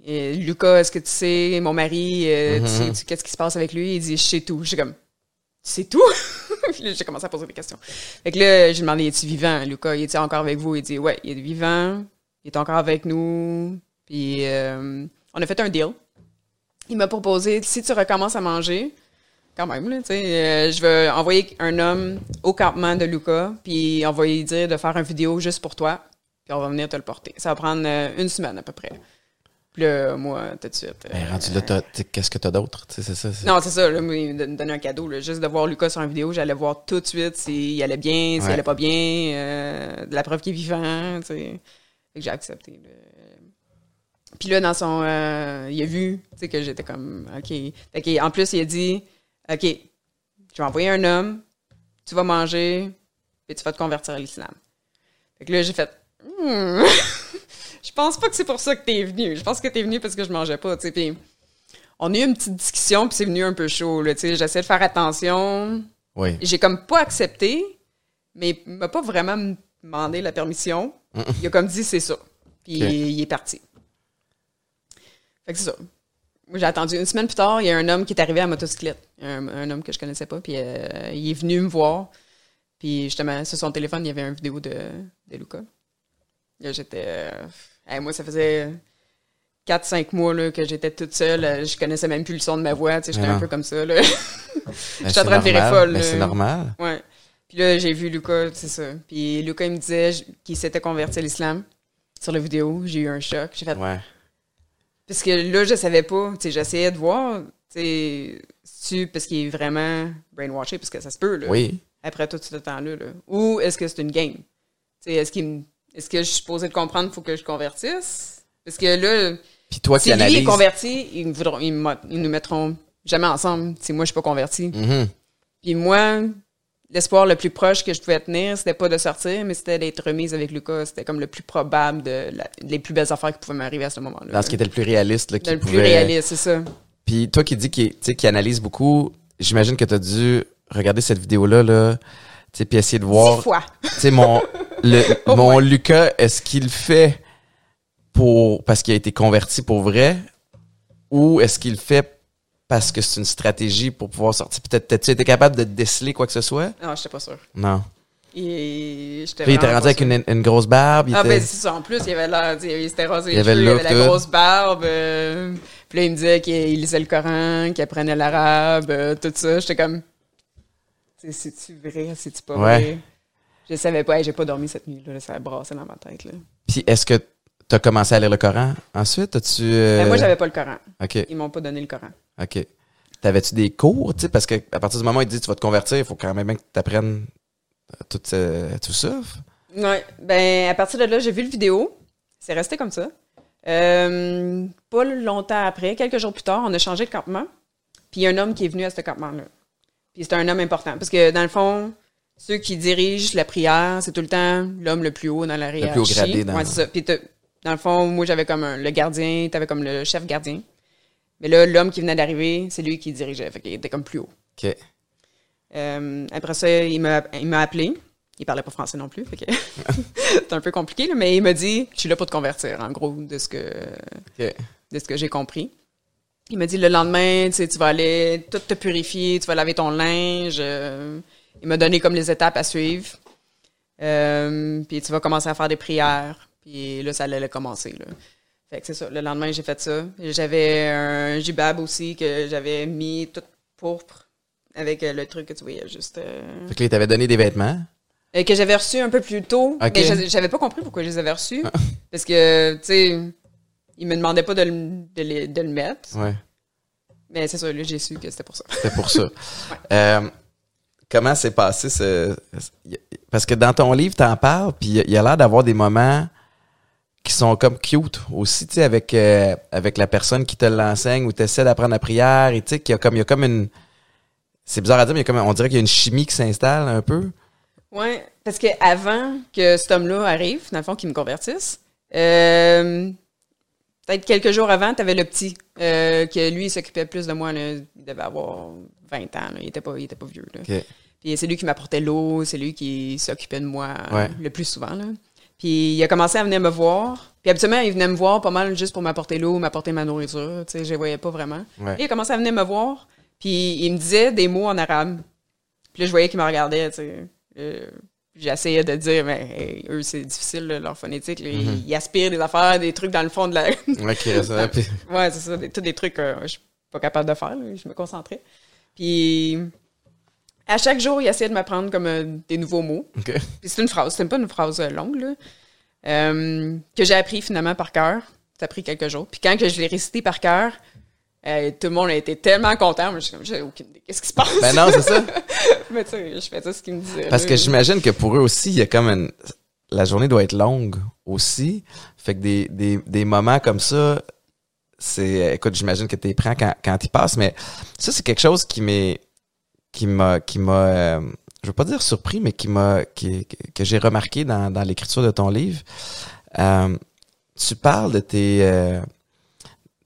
[SPEAKER 2] et Lucas, est-ce que tu sais, mon mari, euh,
[SPEAKER 1] Mhm.
[SPEAKER 2] tu sais, tu- qu'est-ce qui se passe avec lui? Il dit, je sais tout. J'ai comme, sais tout? Puis là, j'ai commencé à poser des questions. Fait que là, j'ai demandé, est-il vivant, Lucas? Il est encore avec vous? Il dit, ouais, il est vivant. Il est encore avec nous. Puis, euh, on a fait un deal. Il m'a proposé, si tu recommences à manger, quand même, là, tu sais, euh, je vais envoyer un homme au campement de Lucas, puis on va lui dire de faire une vidéo juste pour toi, puis on va venir te le porter. Ça va prendre une semaine à peu près. Là, moi, tout de suite. euh,
[SPEAKER 1] Ben, rendu là, qu'est-ce que t'as d'autre? C'est ça.
[SPEAKER 2] non, c'est ça. Là, me don- donnait un cadeau. Là, juste de voir Lucas sur une vidéo, j'allais voir tout de suite s'il allait bien, s'il
[SPEAKER 1] Ouais.
[SPEAKER 2] allait pas bien, euh, de la preuve qu'il est vivant. Fait que j'ai accepté. Puis là, dans son. euh, il a vu que j'étais comme. OK. Fait en plus, il a dit OK, je vais envoyer un homme, tu vas manger, puis tu vas te convertir à l'islam. Fait que là, j'ai fait. Hmm. je pense pas que c'est pour ça que t'es venu. Je pense que t'es venu parce que je mangeais pas, tu sais. Puis on a eu une petite discussion, puis c'est venu un peu chaud, là, tu sais. J'essaie de faire attention.
[SPEAKER 1] Oui.
[SPEAKER 2] J'ai comme pas accepté, mais il m'a pas vraiment demandé la permission. Il a comme dit c'est ça. Puis il est parti. Fait que c'est ça. Moi, j'ai attendu une semaine plus tard, il y a un homme qui est arrivé à motocyclette. Un, un homme que je connaissais pas, puis euh, il est venu me voir. Puis justement, sur son téléphone, il y avait une vidéo de, de Luca. Là, j'étais. euh, hey, moi, ça faisait 4-5 mois là, que j'étais toute seule. euh, Je connaissais même plus le son de ma voix. tu sais, J'étais un peu comme ça. Là. J'étais en train de virer folle,
[SPEAKER 1] c'est normal.
[SPEAKER 2] Ouais. Puis là, j'ai vu Lucas, c'est ça. Puis Lucas, il me disait qu'il s'était converti à l'islam sur la vidéo. J'ai eu un choc. J'ai fait.
[SPEAKER 1] Ouais.
[SPEAKER 2] Parce que là, je savais pas. Tu sais, j'essayais de voir. Tu parce qu'il est vraiment brainwashé, parce que ça se peut, là.
[SPEAKER 1] Oui.
[SPEAKER 2] Après tout ce temps-là. Là. Ou est-ce que c'est une game? Tu sais, est-ce qu'il me- Est-ce que je suis supposée de comprendre qu'il faut que je convertisse? Parce que là,
[SPEAKER 1] Puis toi
[SPEAKER 2] si
[SPEAKER 1] qui
[SPEAKER 2] lui est converti, ils, me voudront- ils, me- ils nous mettront jamais ensemble si moi je suis pas converti.
[SPEAKER 1] Mhm.
[SPEAKER 2] Puis moi, l'espoir le plus proche que je pouvais tenir, c'était pas de sortir, mais c'était d'être remise avec Lucas. C'était comme le plus probable de la- les plus belles affaires qui pouvaient m'arriver à ce moment-là.
[SPEAKER 1] Dans ce qui était le plus réaliste. Là, qui
[SPEAKER 2] le plus réaliste, c'est ça.
[SPEAKER 1] Puis toi qui dis qu'il analyse beaucoup, j'imagine que tu as dû regarder cette vidéo-là, là, sais, puis essayer de voir.
[SPEAKER 2] fois.
[SPEAKER 1] Tu sais, mon, le, mon. Lucas, est-ce qu'il le fait pour parce qu'il a été converti pour vrai ou est-ce qu'il le fait parce que c'est une stratégie pour pouvoir sortir? Peut-être as-tu été capable de déceler quoi que ce soit?
[SPEAKER 2] Non, j'étais pas sûre.
[SPEAKER 1] Non. Puis il était rendu avec une, une grosse barbe. Il
[SPEAKER 2] Ah
[SPEAKER 1] était...
[SPEAKER 2] ben c'est ça, en plus, il avait l'air, tu il s'était rasé
[SPEAKER 1] Il avait
[SPEAKER 2] cheveux, il avait la grosse barbe. euh, puis là, il me disait qu'il lisait le Coran, qu'il apprenait l'arabe, euh, tout ça. J'étais comme, Tu c'est-tu vrai, c'est-tu pas
[SPEAKER 1] Ouais.
[SPEAKER 2] vrai? Je savais pas, Hey, j'ai pas dormi cette nuit, là, ça a brassé dans ma tête. Là.
[SPEAKER 1] Puis est-ce que tu as commencé à lire le Coran ensuite? As-tu. euh,
[SPEAKER 2] Ben, moi, j'avais pas le Coran.
[SPEAKER 1] OK.
[SPEAKER 2] Ils m'ont pas donné le Coran.
[SPEAKER 1] OK. T'avais-tu des cours, tu sais, parce que à partir du moment où il dit tu vas te convertir, il faut quand même bien que tu apprennes tout, euh, tout ça.
[SPEAKER 2] Ouais, ben à partir de là, j'ai vu le vidéo. C'est resté comme ça. Euh, pas longtemps après, quelques jours plus tard, on a changé de campement. Puis il y a un homme qui est venu à ce campement-là. Puis c'était un homme important. Parce que dans le fond, ceux qui dirigent la prière, c'est tout le temps l'homme le plus haut dans la hiérarchie.
[SPEAKER 1] plus haut gradé dans-
[SPEAKER 2] Ouais, c'est ça. Puis dans le fond, moi j'avais comme un- le gardien, t'avais comme le chef gardien. Mais là, l'homme qui venait d'arriver, c'est lui qui dirigeait. Fait qu'il était comme plus haut.
[SPEAKER 1] OK.
[SPEAKER 2] Euh, après ça, il m'a, il m'a appelé. Il parlait pas français non plus, fait que c'est un peu compliqué, là, mais il m'a dit Je suis là pour te convertir, en gros, de ce que, de ce que j'ai compris. Il m'a dit le lendemain, tu sais, tu vas aller tout te purifier, tu vas laver ton linge. euh, il m'a donné comme les étapes à suivre. Euh, puis tu vas commencer à faire des prières. Puis là, ça allait commencer. Là. Fait que c'est ça. Le lendemain, j'ai fait ça. J'avais un jibab aussi que j'avais mis tout pourpre avec euh, le truc que tu voyais juste. euh,
[SPEAKER 1] Fait que là, il t'avait donné des vêtements.
[SPEAKER 2] euh, que j'avais reçu un peu plus tôt.
[SPEAKER 1] Ok.
[SPEAKER 2] Mais je- j'avais pas compris pourquoi je les avais reçus. parce que, tu sais, il me demandait pas de le, de les- de le mettre.
[SPEAKER 1] Ouais.
[SPEAKER 2] Mais c'est ça, là, j'ai su que c'était pour ça.
[SPEAKER 1] C'était pour ça. Euh, comment s'est passé ce. Parce que dans ton livre, t'en parles, puis il y a l'air d'avoir des moments qui sont comme cute aussi, tu sais, avec, euh, avec la personne qui te l'enseigne ou t'essaies d'apprendre la prière, et tu sais, qu'il y a comme, il y a comme une. C'est bizarre à dire, mais il y a comme, on dirait qu'il y a une chimie qui s'installe un peu.
[SPEAKER 2] Ouais, parce que avant que cet homme-là arrive, dans le fond, qu'il me convertisse, euh, peut-être quelques jours avant, tu avais le petit, euh, que lui, il s'occupait plus de moi. Là. Il devait avoir 20 ans. Là. Il était pas, il était pas vieux. Là. Puis c'est lui qui m'apportait l'eau, c'est lui qui s'occupait de moi euh,
[SPEAKER 1] Ouais.
[SPEAKER 2] le plus souvent. Là. Puis il a commencé à venir me voir. Puis habituellement, il venait me voir pas mal juste pour m'apporter l'eau, m'apporter ma nourriture. Tu sais, je les voyais pas vraiment.
[SPEAKER 1] Ouais.
[SPEAKER 2] Il a commencé à venir me voir. Puis il me disait des mots en arabe. Puis là, je voyais qu'il me regardait. Tu sais. Euh, J'essayais de dire, mais hey, eux, c'est difficile, là, leur phonétique. là. Ils- Ils aspirent des affaires, des trucs dans le fond de la,
[SPEAKER 1] OK, ça, puis-
[SPEAKER 2] Ouais, c'est ça. Des, tous des trucs que je suis pas capable de faire. là. Je me concentrais. Puis, à chaque jour, il essayait de m'apprendre comme euh, des nouveaux mots. Puis c'est une phrase. C'était pas une phrase euh, longue, là. euh, que j'ai appris finalement par cœur. Ça a pris quelques jours. Puis quand que je l'ai récité par cœur, euh, tout le monde a été tellement content. Moi, je suis comme, j'ai aucune idée. Qu'est-ce qui se passe?
[SPEAKER 1] Ben non, c'est ça.
[SPEAKER 2] Mais tu sais, je faisais ce qu'il me disait.
[SPEAKER 1] Parce que j'imagine que pour eux aussi, il y a comme une... La journée doit être longue aussi. Fait que des, des, des moments comme ça, c'est... Écoute, j'imagine que tu les prends quand, quand ils passent, mais ça, c'est quelque chose qui m'est... qui m'a... qui m'a... euh, je veux pas dire surpris, mais qui m'a... qui, que j'ai remarqué dans, dans l'écriture de ton livre. Euh, tu parles de tes...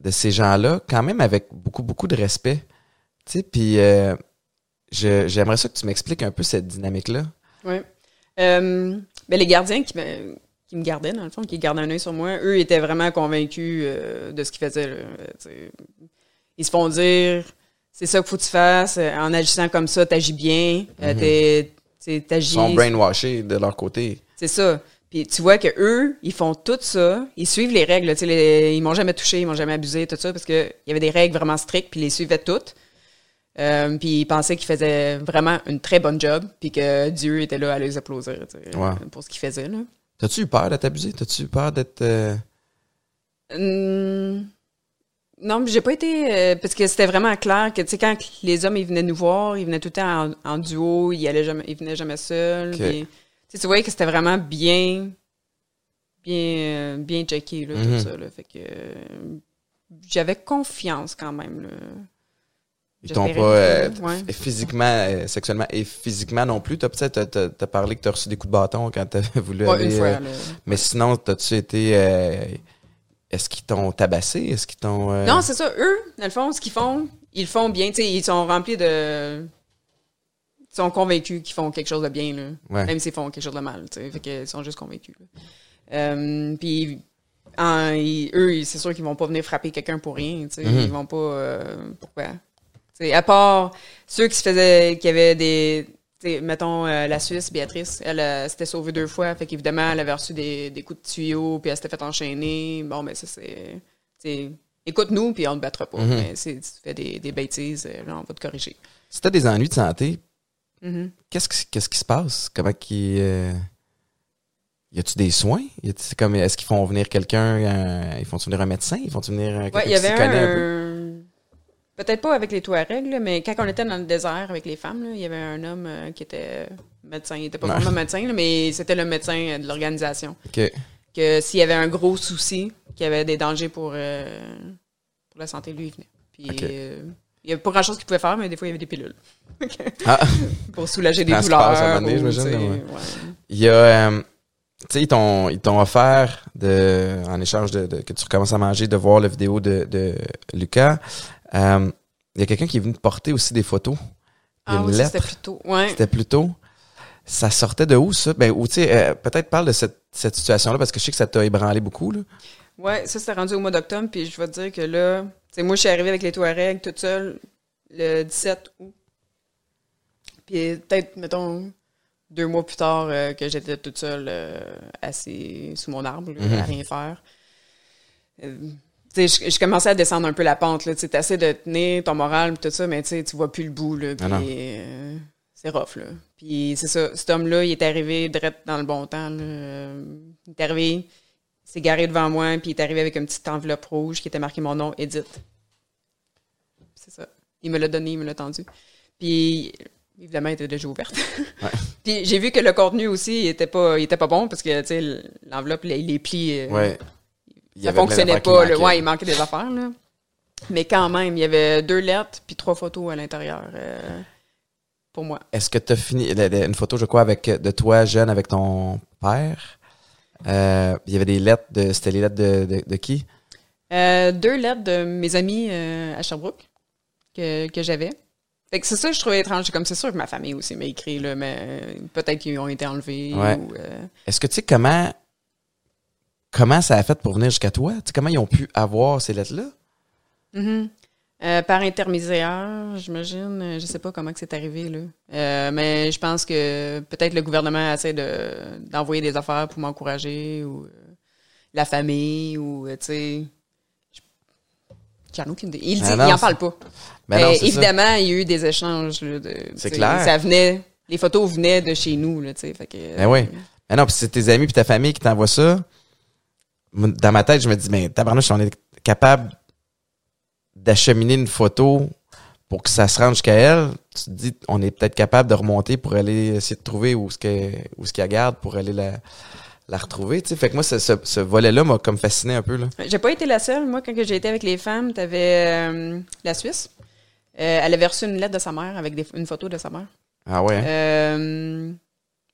[SPEAKER 1] de ces gens-là quand même avec beaucoup, beaucoup de respect. Tu sais, puis... euh, je- j'aimerais ça que tu m'expliques un peu cette dynamique-là.
[SPEAKER 2] Oui. Euh, ben, les gardiens qui me, qui me gardaient, dans le fond, qui gardaient un œil sur moi, eux étaient vraiment convaincus euh, de ce qu'ils faisaient. là. Ils se font dire c'est ça qu'il faut que tu fasses, en agissant comme ça, t'agis bien, t'es- t'sais,
[SPEAKER 1] Ils sont brainwashés de leur côté.
[SPEAKER 2] C'est ça. Puis tu vois que eux, ils font tout ça, ils suivent les règles. là, tu sais, les- ils m'ont jamais touché, ils m'ont jamais abusé, tout ça, parce que il y avait des règles vraiment strictes, puis ils les suivaient toutes. Euh, puis ils pensaient qu'ils faisaient vraiment une très bonne job, puis que Dieu était là à les applaudir
[SPEAKER 1] Ouais.
[SPEAKER 2] pour ce qu'ils faisaient. Là.
[SPEAKER 1] T'as-tu eu peur d'être abusé? T'as-tu eu peur d'être... euh,
[SPEAKER 2] Hum, non, mais j'ai pas été. euh, parce que c'était vraiment clair que, tu sais, quand les hommes ils venaient nous voir, ils venaient tout le temps en, en duo, ils, allaient jamais, ils venaient jamais seuls. Puis, sais, tu voyais que c'était vraiment bien. Bien, bien checké, là,
[SPEAKER 1] Mhm.
[SPEAKER 2] tout ça. Là, fait que. euh, j'avais confiance quand même. Là.
[SPEAKER 1] Ils t'ont pas euh,
[SPEAKER 2] ouais.
[SPEAKER 1] physiquement, euh, sexuellement et physiquement non plus. T'as peut-être t'as- parlé que t'as reçu des coups de bâton quand t'as voulu aller...
[SPEAKER 2] une fois. là.
[SPEAKER 1] mais sinon, t'as-tu été... Est-ce qu'ils t'ont tabassé? Est-ce qu'ils t'ont... euh,
[SPEAKER 2] Non, c'est ça. Eux, dans le fond, ce qu'ils font, ils le font bien. Tu sais, ils sont remplis de. Ils sont convaincus qu'ils font quelque chose de bien, là.
[SPEAKER 1] Ouais.
[SPEAKER 2] Même s'ils font quelque chose de mal. Tu sais, fait qu'ils sont juste convaincus. Euh, puis, en- ils- eux, c'est sûr qu'ils vont pas venir frapper quelqu'un pour rien. Tu sais,
[SPEAKER 1] Mhm.
[SPEAKER 2] Ils vont pas. euh, pourquoi? Tu sais, à part ceux qui se faisaient. qui avaient des. tu mettons, euh, la Suisse, Béatrice, elle s'était sauvée deux fois. Fait qu'évidemment, elle avait reçu des, des coups de tuyau, puis elle s'était fait enchaîner. Bon, ben ça, c'est... tu Écoute-nous, puis on ne te battra pas.
[SPEAKER 1] Mhm.
[SPEAKER 2] Mais c'est- tu fais des, des bêtises, là, on va te corriger.
[SPEAKER 1] Si t'as des ennuis de santé,
[SPEAKER 2] Mhm.
[SPEAKER 1] qu'est-ce qui, qu'est-ce qui se passe? Comment qui... Euh... Y a-tu des soins? Est-ce qu'ils font venir quelqu'un, euh, ils font venir un médecin? Ils font venir euh, quelqu'un
[SPEAKER 2] Ouais,
[SPEAKER 1] qui connaît un peu?
[SPEAKER 2] un... Peut-être pas avec les Touaregs, là, mais quand on était dans le désert avec les femmes, il y avait un homme qui était médecin. Il était pas vraiment médecin, là, mais c'était le médecin de l'organisation. Que s'il y avait un gros souci, qu'il y avait des dangers pour, pour la santé, lui, il venait. Puis. Il y avait pas grand-chose qu'il pouvait faire, mais des fois, il y avait des pilules.
[SPEAKER 1] Ah,
[SPEAKER 2] pour soulager des douleurs.
[SPEAKER 1] donné,
[SPEAKER 2] ou,
[SPEAKER 1] ouais.
[SPEAKER 2] ouais.
[SPEAKER 1] il y a... euh, tu sais, ils t'ont, offert, de, en échange de, de- que tu recommences à manger, de voir la vidéo de, de Lucas. Euh, il y a quelqu'un qui est venu te porter aussi des photos. Il y a
[SPEAKER 2] Ah
[SPEAKER 1] une
[SPEAKER 2] oui,
[SPEAKER 1] lettre.
[SPEAKER 2] c'était plutôt. Ouais.
[SPEAKER 1] C'était plus tôt. Ça sortait de où, ça? Ben, ou tu sais, euh, peut-être parle de cette, cette situation-là, parce que je sais que ça t'a ébranlé beaucoup, là.
[SPEAKER 2] Ouais, ça, c'était rendu au mois d'octobre, puis je vais te dire que là, tu sais, moi, je suis arrivée avec les Touaregs toute seule le 17 août. Puis peut-être, mettons, deux mois plus tard, euh, que j'étais toute seule, euh, assise sous mon arbre, là,
[SPEAKER 1] Mhm.
[SPEAKER 2] à rien faire. Euh, tu sais, je, je commençais à descendre un peu la pente, là. Tu sais, t'essaies de tenir ton moral, tout ça, mais tu sais, tu vois plus le bout, là. Puis
[SPEAKER 1] Ah
[SPEAKER 2] euh, c'est rough, là. Puis c'est ça, cet homme-là, il est arrivé direct dans le bon temps, là. Euh, Il est arrivé, s'est garé devant moi, puis il est arrivé avec une petite enveloppe rouge qui était marqué mon nom, Edith. C'est ça. Il me l'a donné, il me l'a tendu. Puis, évidemment, elle était déjà ouverte.
[SPEAKER 1] Ouais.
[SPEAKER 2] puis j'ai vu que le contenu aussi, il était pas, il était pas bon, parce que, tu sais, l'enveloppe, les, les plis, euh,
[SPEAKER 1] Ouais. Il
[SPEAKER 2] ça
[SPEAKER 1] plein
[SPEAKER 2] fonctionnait pas. là. Ouais, il manquait des affaires, là. Mais quand même, il y avait deux lettres, puis trois photos à l'intérieur, euh, pour moi.
[SPEAKER 1] Est-ce que tu as fini une photo, je crois, avec de toi jeune avec ton père? Euh, il y avait des lettres de. C'était les lettres de, de, de qui?
[SPEAKER 2] Euh, deux lettres de mes amis euh, à Sherbrooke que, que j'avais. Fait que c'est ça que je trouvais étrange. Comme c'est sûr que ma famille aussi m'a écrit, là, mais peut-être qu'ils ont été enlevés.
[SPEAKER 1] Ouais.
[SPEAKER 2] ou,
[SPEAKER 1] Est-ce que tu sais comment comment ça a fait pour venir jusqu'à toi? Tu sais, comment ils ont pu avoir ces lettres-là?
[SPEAKER 2] Mhm. Euh, par intermédiaire, j'imagine. Euh, Je sais pas comment que c'est arrivé, là. Euh, mais je pense que peut-être le gouvernement essaie de, d'envoyer des affaires pour m'encourager ou euh, la famille ou, tu sais. je- J'en ai aucune idée. Il, dit,
[SPEAKER 1] Ah non,
[SPEAKER 2] il en parle pas.
[SPEAKER 1] Ben
[SPEAKER 2] Mais
[SPEAKER 1] non, c'est ça.
[SPEAKER 2] évidemment, il y a eu des échanges. là, de-
[SPEAKER 1] C'est clair.
[SPEAKER 2] Ça venait, les photos venaient de chez nous, là, tu sais. Fait que,
[SPEAKER 1] Ben oui. Ben non, puis c'est tes amis puis ta famille qui t'envoient ça. Dans ma tête, je me dis, mais tabarnouche, on est capable d'acheminer une photo pour que ça se rende jusqu'à elle. Tu te dis, on est peut-être capable de remonter pour aller essayer de trouver où ce qu'elle où ce qu'elle garde pour aller la, la retrouver. Tu sais. Fait que moi, ce, ce, ce volet-là m'a comme fasciné un peu. Là.
[SPEAKER 2] J'ai pas été la seule. Moi, quand j'ai été avec les femmes, t'avais euh, la Suisse. Euh, elle avait reçu une lettre de sa mère avec des- une photo de sa mère.
[SPEAKER 1] Ah ouais. hein?
[SPEAKER 2] Euh,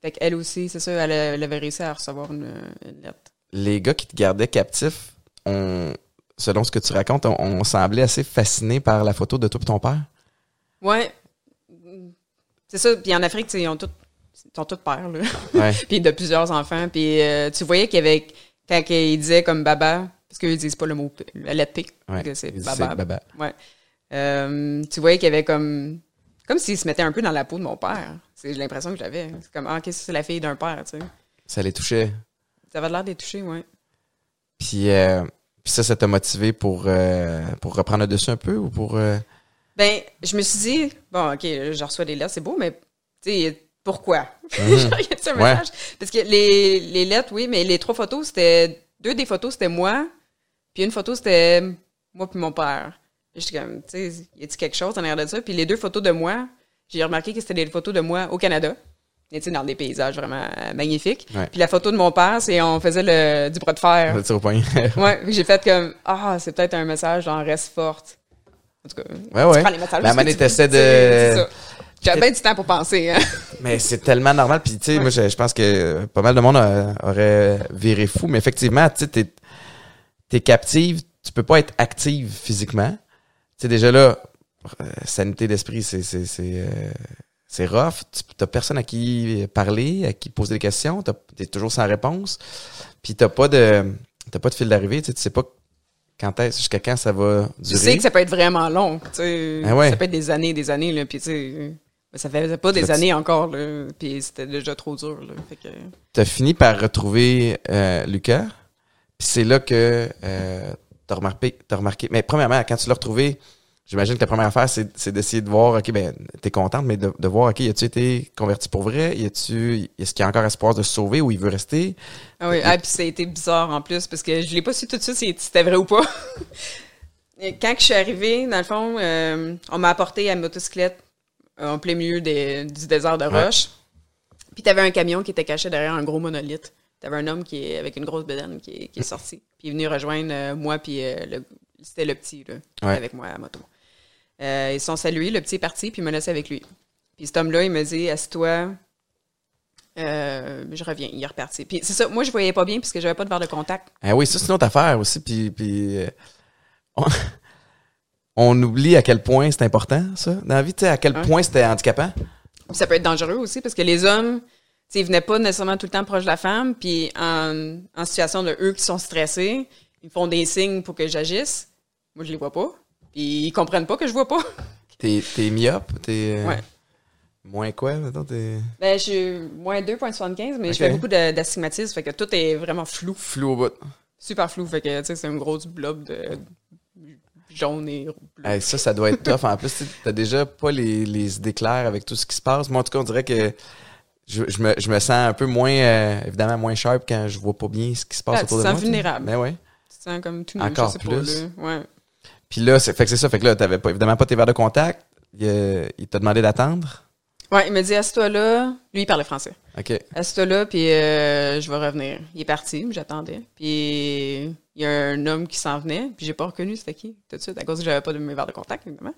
[SPEAKER 2] fait qu'elle aussi, c'est ça, elle, elle avait réussi à recevoir une, une lettre.
[SPEAKER 1] les gars qui te gardaient captif, on, selon ce que tu racontes, on, on semblait assez fasciné par la photo de toi et ton père?
[SPEAKER 2] Ouais. C'est ça. Puis en Afrique, ils ont tous ils sont tous pères, là.
[SPEAKER 1] Ouais.
[SPEAKER 2] puis de plusieurs enfants. Puis euh, tu voyais qu'il y avait, quand ils disaient comme baba, parce qu'eux, ils disent pas le mot la lettre P,
[SPEAKER 1] Ouais.
[SPEAKER 2] que c'est baba.
[SPEAKER 1] baba.
[SPEAKER 2] Ouais. Euh, tu voyais qu'il y avait comme. Comme s'il se mettait un peu dans la peau de mon père. C'est l'impression que j'avais. C'est comme, ah, qu'est-ce que c'est la fille d'un père, tu sais.
[SPEAKER 1] Ça les touchait.
[SPEAKER 2] Ça avait l'air d'être touché, ouais.
[SPEAKER 1] Puis, euh, puis ça, ça t'a motivé pour, euh, pour reprendre le dessus un peu ou pour. euh,
[SPEAKER 2] Ben, je me suis dit, bon, OK, je reçois des lettres, c'est beau, mais, tu sais, pourquoi?
[SPEAKER 1] Mhm.
[SPEAKER 2] Un
[SPEAKER 1] Ouais.
[SPEAKER 2] message? Parce que les, les lettres, oui, mais les trois photos, c'était. Deux des photos, c'était moi, puis une photo, c'était moi puis mon père. J'étais comme, tu sais, y a-t-il quelque chose en arrière de ça? Puis les deux photos de moi, j'ai remarqué que c'était des photos de moi au Canada. Sais, dans des paysages vraiment euh, magnifiques.
[SPEAKER 1] Ouais.
[SPEAKER 2] Puis la photo de mon père, c'est on faisait le, du bras de fer.
[SPEAKER 1] le tir au poignet?
[SPEAKER 2] Ouais, j'ai fait comme, ah, c'est peut-être un message genre reste forte. En tout cas,
[SPEAKER 1] Ouais, ouais.
[SPEAKER 2] tu prends les messages. Tu sais, c'est
[SPEAKER 1] de-.
[SPEAKER 2] J'avais bien du temps pour penser, hein.
[SPEAKER 1] Mais c'est tellement normal. Puis, tu sais, moi, je, je pense que pas mal de monde euh, aurait viré fou. Mais effectivement, tu sais, t'es, t'es captive. Tu peux pas être active physiquement. Tu sais, déjà là, euh, sanité d'esprit, c'est, c'est, rough. Tu t'as personne à qui parler, à qui poser des questions. T'es toujours sans réponse. Puis t'as pas de, t'as pas de fil d'arrivée. Tu sais, tu sais pas quand est-ce, jusqu'à quand ça va
[SPEAKER 2] Tu
[SPEAKER 1] durer.
[SPEAKER 2] sais que ça peut être vraiment long, tu sais.
[SPEAKER 1] Ah ouais.
[SPEAKER 2] Ça peut être des années, des années, là, puis tu sais, ça faisait pas des
[SPEAKER 1] tu-
[SPEAKER 2] années encore, là, puis c'était déjà trop dur, là, fait que...
[SPEAKER 1] t'as fini par retrouver euh, Lucas. Puis c'est là que euh, t'as remarqué, t'as remarqué. Mais premièrement, quand tu l'as retrouvé, j'imagine que la première affaire, c'est, d'essayer de voir, ok, ben, t'es contente, mais de, de voir, ok, as-tu été converti pour vrai? Est-ce qu'il y a encore espoir de se sauver ou il veut rester?
[SPEAKER 2] Ah oui, ah, puis ça a été bizarre en plus, parce que je l'ai pas su tout de suite si c'était vrai ou pas. Et Quand je suis arrivée, dans le fond, euh, on m'a apporté à une motocyclette euh, en plein milieu des- du désert de
[SPEAKER 1] Ouais.
[SPEAKER 2] roche. Puis t'avais un camion qui était caché derrière un gros monolithe. T'avais un homme qui est avec une grosse bedaine qui est, qui est sorti. Puis il est venu rejoindre euh, moi, puis euh, le- c'était le petit, là,
[SPEAKER 1] Ouais.
[SPEAKER 2] avec moi à la moto. Euh, ils se sont salués, le petit est parti, puis il m'a laissé avec lui. Puis cet homme-là, il me dit Assieds-toi, euh, je reviens. Il est reparti. Puis c'est ça, moi, je voyais pas bien parce que j'avais pas de verre de contact.
[SPEAKER 1] Ah oui, ça, c'est une autre affaire aussi. Puis, puis euh, on, on oublie à quel point c'est important, ça, dans la vie, tu sais, à quel
[SPEAKER 2] Ouais.
[SPEAKER 1] point c'était handicapant.
[SPEAKER 2] Puis ça peut être dangereux aussi parce que les hommes, tu sais, ils venaient pas nécessairement tout le temps proche de la femme. Puis en, en situation de eux qui sont stressés, ils font des signes pour que j'agisse. Moi, je les vois pas. Puis ils comprennent pas que je vois pas.
[SPEAKER 1] T'es, t'es myope, t'es. euh,
[SPEAKER 2] Ouais.
[SPEAKER 1] Moins quoi, mettons, t'es
[SPEAKER 2] Ben, je suis moins 2,75, mais
[SPEAKER 1] Ok.
[SPEAKER 2] je fais beaucoup d'astigmatisme. Fait que tout est vraiment flou.
[SPEAKER 1] flou au bout.
[SPEAKER 2] Super flou. Fait que, tu sais, c'est un gros blob de jaune et bleu.
[SPEAKER 1] Hey, ça, ça doit être tough. En plus, t'as déjà pas les, les idées claires avec tout ce qui se passe. Moi, en tout cas, on dirait que je, je me, je me sens un peu moins, euh, évidemment, moins sharp quand je vois pas bien ce qui se passe
[SPEAKER 2] tu
[SPEAKER 1] autour
[SPEAKER 2] te
[SPEAKER 1] de
[SPEAKER 2] sens
[SPEAKER 1] moi. tu sais.
[SPEAKER 2] vulnérable.
[SPEAKER 1] Ben ouais.
[SPEAKER 2] Tu te sens comme tout nu,
[SPEAKER 1] Encore
[SPEAKER 2] je sais
[SPEAKER 1] plus.
[SPEAKER 2] pas, là. Ouais.
[SPEAKER 1] Puis là, c'est, fait que c'est ça. Fait que là, t'avais pas, évidemment pas tes verres de contact. Il, euh, il t'a demandé d'attendre.
[SPEAKER 2] Ouais, il m'a dit, assieds-toi là. Lui, il parlait français.
[SPEAKER 1] OK.
[SPEAKER 2] Assieds-toi là, puis euh, je vais revenir. Il est parti, j'attendais. Puis il y a un homme qui s'en venait, puis j'ai pas reconnu c'était qui, tout de suite, à cause que j'avais pas de mes verres de contact, évidemment.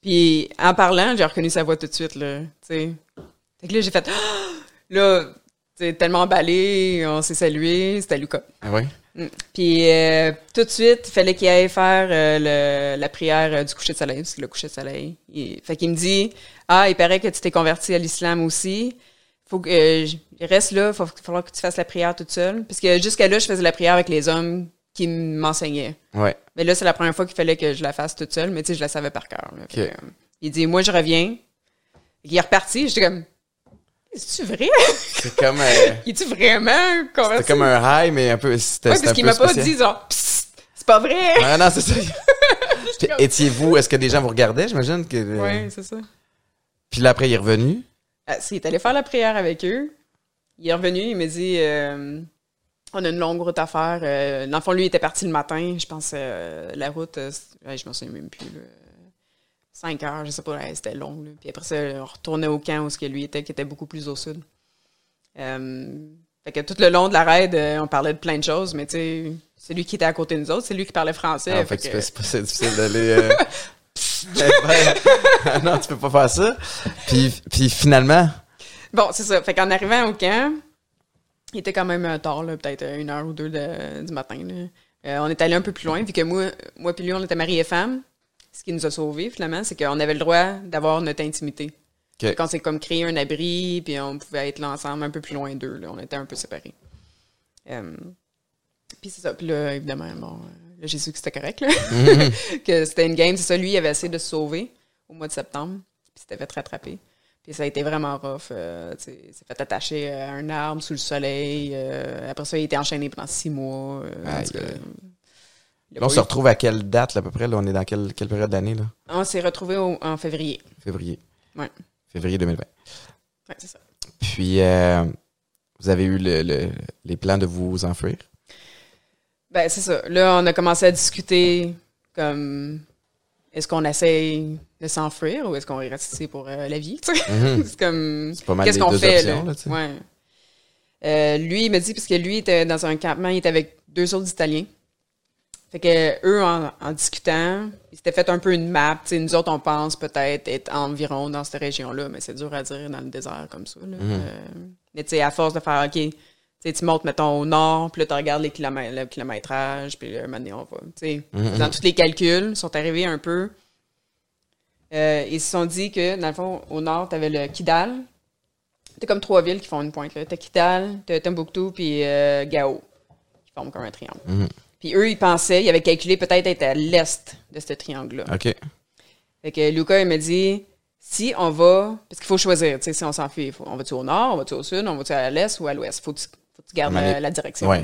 [SPEAKER 2] Puis en parlant, j'ai reconnu sa voix tout de suite, là, tu sais. Fait que là, j'ai fait, Ah! là, t'sais, tellement emballé, on s'est salué, c'était Lucas.
[SPEAKER 1] Ah oui?
[SPEAKER 2] Mm. Puis euh, tout de suite, il fallait qu'il aille faire euh, le- la prière euh, du coucher de soleil, parce que le coucher de soleil. Il, fait qu'il me dit Ah, il paraît que tu t'es converti à l'islam aussi. Faut que reste là, il va falloir que tu fasses la prière toute seule. Parce que jusqu'à là, je faisais la prière avec les hommes qui m'enseignaient.
[SPEAKER 1] Ouais.
[SPEAKER 2] Mais là, c'est la première fois qu'il fallait que je la fasse toute seule, mais tu sais, je la savais par cœur. là. Fait il dit Moi, je reviens. Il est reparti. J'étais comme C'est-tu vrai?
[SPEAKER 1] C'est comme, euh,
[SPEAKER 2] Es-tu vraiment converti?
[SPEAKER 1] c'était comme un high, mais un peu. C'était
[SPEAKER 2] Ouais,
[SPEAKER 1] c'était
[SPEAKER 2] parce qu'il m'a pas dit genre C'est pas vrai
[SPEAKER 1] Ah non, c'est ça. Puis, Étiez-vous, est-ce que des gens vous regardaient, j'imagine? Que, euh,
[SPEAKER 2] Ouais, c'est ça.
[SPEAKER 1] Puis là, après, il est revenu?
[SPEAKER 2] Ah, s'il est allé faire la prière avec eux, il est revenu, il m'a dit euh, On a une longue route à faire. Euh, dans le fond, lui, il était parti le matin. Je pense la route, je m'en souviens même plus. là. Cinq heures, je sais pas, ouais, c'était long. là. Puis après ça, on retournait au camp où ce que lui était, qui était beaucoup plus au sud. Euh, fait que tout le long de la raid, euh, on parlait de plein de choses, mais tu sais, c'est lui qui était à côté de nous autres, c'est lui qui parlait français.
[SPEAKER 1] Ah,
[SPEAKER 2] fait
[SPEAKER 1] fait que
[SPEAKER 2] que-
[SPEAKER 1] c'est pas difficile d'aller. euh, ben, non, tu peux pas faire ça. Puis, puis finalement,
[SPEAKER 2] Bon, c'est ça. Fait qu'en arrivant au camp, il était quand même tard, là, peut-être une heure ou deux de- du matin. là. Euh, on est allé un peu plus loin, vu que moi, moi puis lui, on était mari et femme. Ce qui nous a sauvés, finalement, c'est qu'on avait le droit d'avoir notre intimité. Quand c'est comme créer un abri, puis on pouvait être là ensemble un peu plus loin d'eux. là. On était un peu séparés. Euh, puis c'est ça. Puis là, évidemment, bon, euh, là, j'ai su que c'était correct, là. que c'était une game. C'est ça, lui, il avait essayé de se sauver au mois de septembre. Puis il s'était fait rattraper. Puis ça a été vraiment rough. euh, il s'est fait attacher à un arbre sous le soleil. euh, après ça, il a été enchaîné pendant six mois. euh,
[SPEAKER 1] là, on se retrouve à quelle date, là, à peu près? Là, on est dans quelle, quelle période d'année, là?
[SPEAKER 2] On s'est retrouvés au- en février.
[SPEAKER 1] Février.
[SPEAKER 2] Ouais.
[SPEAKER 1] Février 2020.
[SPEAKER 2] Ouais, c'est ça.
[SPEAKER 1] Puis, euh, vous avez eu le, le- les plans de vous enfuir?
[SPEAKER 2] Ben, c'est ça. Là, on a commencé à discuter comme est-ce qu'on essaye de s'enfuir ou est-ce qu'on reste ici pour euh, la vie?
[SPEAKER 1] Mhm.
[SPEAKER 2] c'est comme
[SPEAKER 1] C'est pas mal
[SPEAKER 2] qu'est-ce qu'on fait
[SPEAKER 1] options,
[SPEAKER 2] là? ouais. Euh, lui, il m'a dit parce que lui était dans un campement, il était avec deux autres Italiens. Fait que eux, en, en discutant, ils s'étaient fait un peu une map. Tu sais, nous autres, on pense peut-être être environ dans cette région-là, mais c'est dur à dire dans le désert comme ça. là.
[SPEAKER 1] Mhm.
[SPEAKER 2] Euh, mais tu sais, à force de faire, OK, tu montes, mettons, au nord, puis là, tu regardes les kilomètres, le kilométrage, puis là, un moment donné, on va.
[SPEAKER 1] Mhm.
[SPEAKER 2] dans tous les calculs, ils sont arrivés un peu. Euh, ils se sont dit que, dans le fond, au nord, tu avais le Kidal. T'as comme trois villes qui font une pointe. T'as Kidal, t'as Timbuktu, puis euh, Gao, qui forment comme un triangle.
[SPEAKER 1] Mhm.
[SPEAKER 2] Puis eux, ils pensaient, ils avaient calculé peut-être être à l'est de ce triangle-là.
[SPEAKER 1] OK.
[SPEAKER 2] Fait que Lucas, il m'a dit, si on va, parce qu'il faut choisir, tu sais, si on s'enfuit, on va-tu au nord, on va-tu au sud, on va-tu à l'est ou à l'ouest? Faut que tu, faut tu gardes euh, la direction.
[SPEAKER 1] Ouais.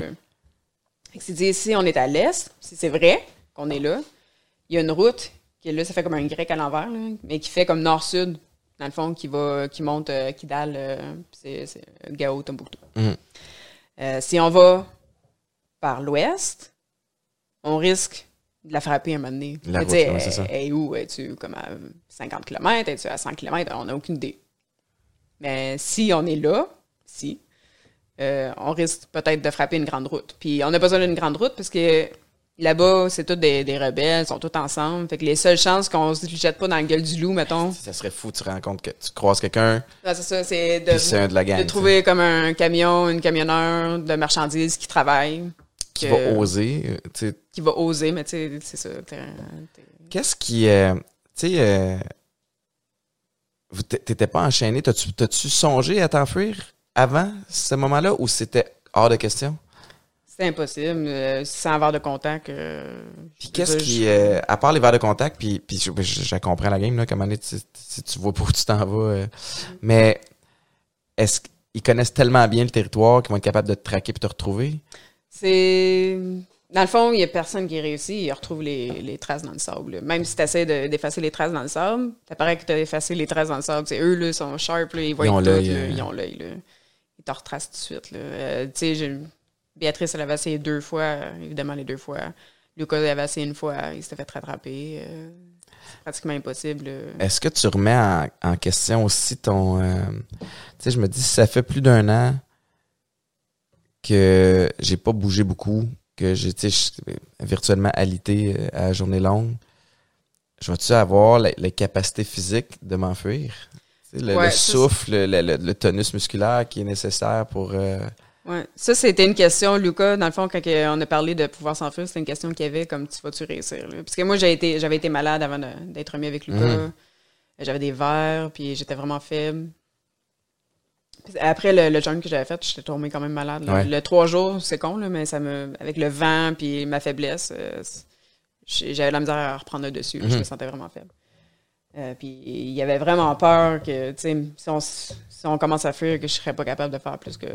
[SPEAKER 2] Fait que s'il dit, si on est à l'est, si c'est vrai qu'on est là, il y a une route qui est là, ça fait comme un grec à l'envers, mais qui fait comme nord-sud, dans le fond, qui va, qui monte euh, Kidal, euh, puis c'est, c'est Gao, Tombouctou.
[SPEAKER 1] Mhm.
[SPEAKER 2] Euh, si on va par l'ouest, on risque de la frapper un moment donné.
[SPEAKER 1] La route,
[SPEAKER 2] sais,
[SPEAKER 1] ouais, ça.
[SPEAKER 2] où? Es-tu comme à 50 km? Es-tu à 100 km? On n'a aucune idée. Mais si on est là, si, euh, on risque peut-être de frapper une grande route. Puis on a besoin d'une grande route parce que là-bas, c'est tous des, des rebelles, ils sont tous ensemble. Fait que les seules chances qu'on se jette pas dans la gueule du loup, mettons,
[SPEAKER 1] Ça serait fou, tu te rends compte que tu croises quelqu'un,
[SPEAKER 2] c'est ça, c'est de,
[SPEAKER 1] de la gang.
[SPEAKER 2] de
[SPEAKER 1] tu sais,
[SPEAKER 2] trouver comme un camion, une camionneur de marchandises qui travaille.
[SPEAKER 1] Qui va oser. euh, tu sais,
[SPEAKER 2] qui va oser, mais tu sais, c'est ça.
[SPEAKER 1] Qu'est-ce qui. euh, tu sais. euh, T'étais pas enchaîné. T'as-tu songé à t'enfuir avant ce moment-là ou c'était hors de question?
[SPEAKER 2] C'est impossible. euh, sans avoir de contact.
[SPEAKER 1] Puis qu'est-ce qui.
[SPEAKER 2] je-
[SPEAKER 1] à part les verres de contact, puis, puis je, je, je comprends la game, là, comme année, tu, si tu vois pas où tu t'en vas. mais est-ce qu'ils connaissent tellement bien le territoire qu'ils vont être capables de te traquer et te retrouver?
[SPEAKER 2] C'est. Dans le fond, il n'y a personne qui réussit. Il retrouve les, les traces dans le sable. Même si tu essaies d'effacer les traces dans le sable, ça paraît que tu as effacé les traces dans le sable. C'est eux, là, sont sharp, là, ils voient
[SPEAKER 1] Ils ont
[SPEAKER 2] tout,
[SPEAKER 1] l'œil, euh.
[SPEAKER 2] Ils ont l'œil. là. Ils te retracent tout de suite. là. Euh, tu sais, j'ai- Béatrice, elle avait essayé deux fois, évidemment, les deux fois. Lucas avait essayé une fois, il s'était fait rattraper. euh, c'est pratiquement impossible.
[SPEAKER 1] Est-ce que tu remets en, en question aussi ton. tu sais, je me dis, si ça fait plus d'un an que j'ai pas bougé beaucoup, que suis virtuellement alité euh, à la journée longue, je vais-tu avoir la, la capacité physique de m'enfuir? Le,
[SPEAKER 2] Ouais,
[SPEAKER 1] le
[SPEAKER 2] ça,
[SPEAKER 1] souffle, le, le- le tonus musculaire qui est nécessaire pour... euh,
[SPEAKER 2] Ouais. Ça, c'était une question, Lucas, dans le fond, quand on a parlé de pouvoir s'enfuir, c'était une question qu'il y avait comme tu vas-tu réussir. Là? Parce que moi, été, j'avais été malade avant d'être remis avec Lucas.
[SPEAKER 1] Mhm.
[SPEAKER 2] J'avais des verres, puis j'étais vraiment faible. Après le, le jeûne que j'avais fait, j'étais tombée quand même malade.
[SPEAKER 1] Ouais.
[SPEAKER 2] Le trois jours, c'est con, là, mais ça me, avec le vent puis ma faiblesse, euh, j'avais la misère à reprendre le dessus. là. Je
[SPEAKER 1] Mhm.
[SPEAKER 2] me sentais vraiment faible. Euh, puis il y avait vraiment peur que, tu sais, si on, si on commence à fuir, que je serais pas capable de faire plus que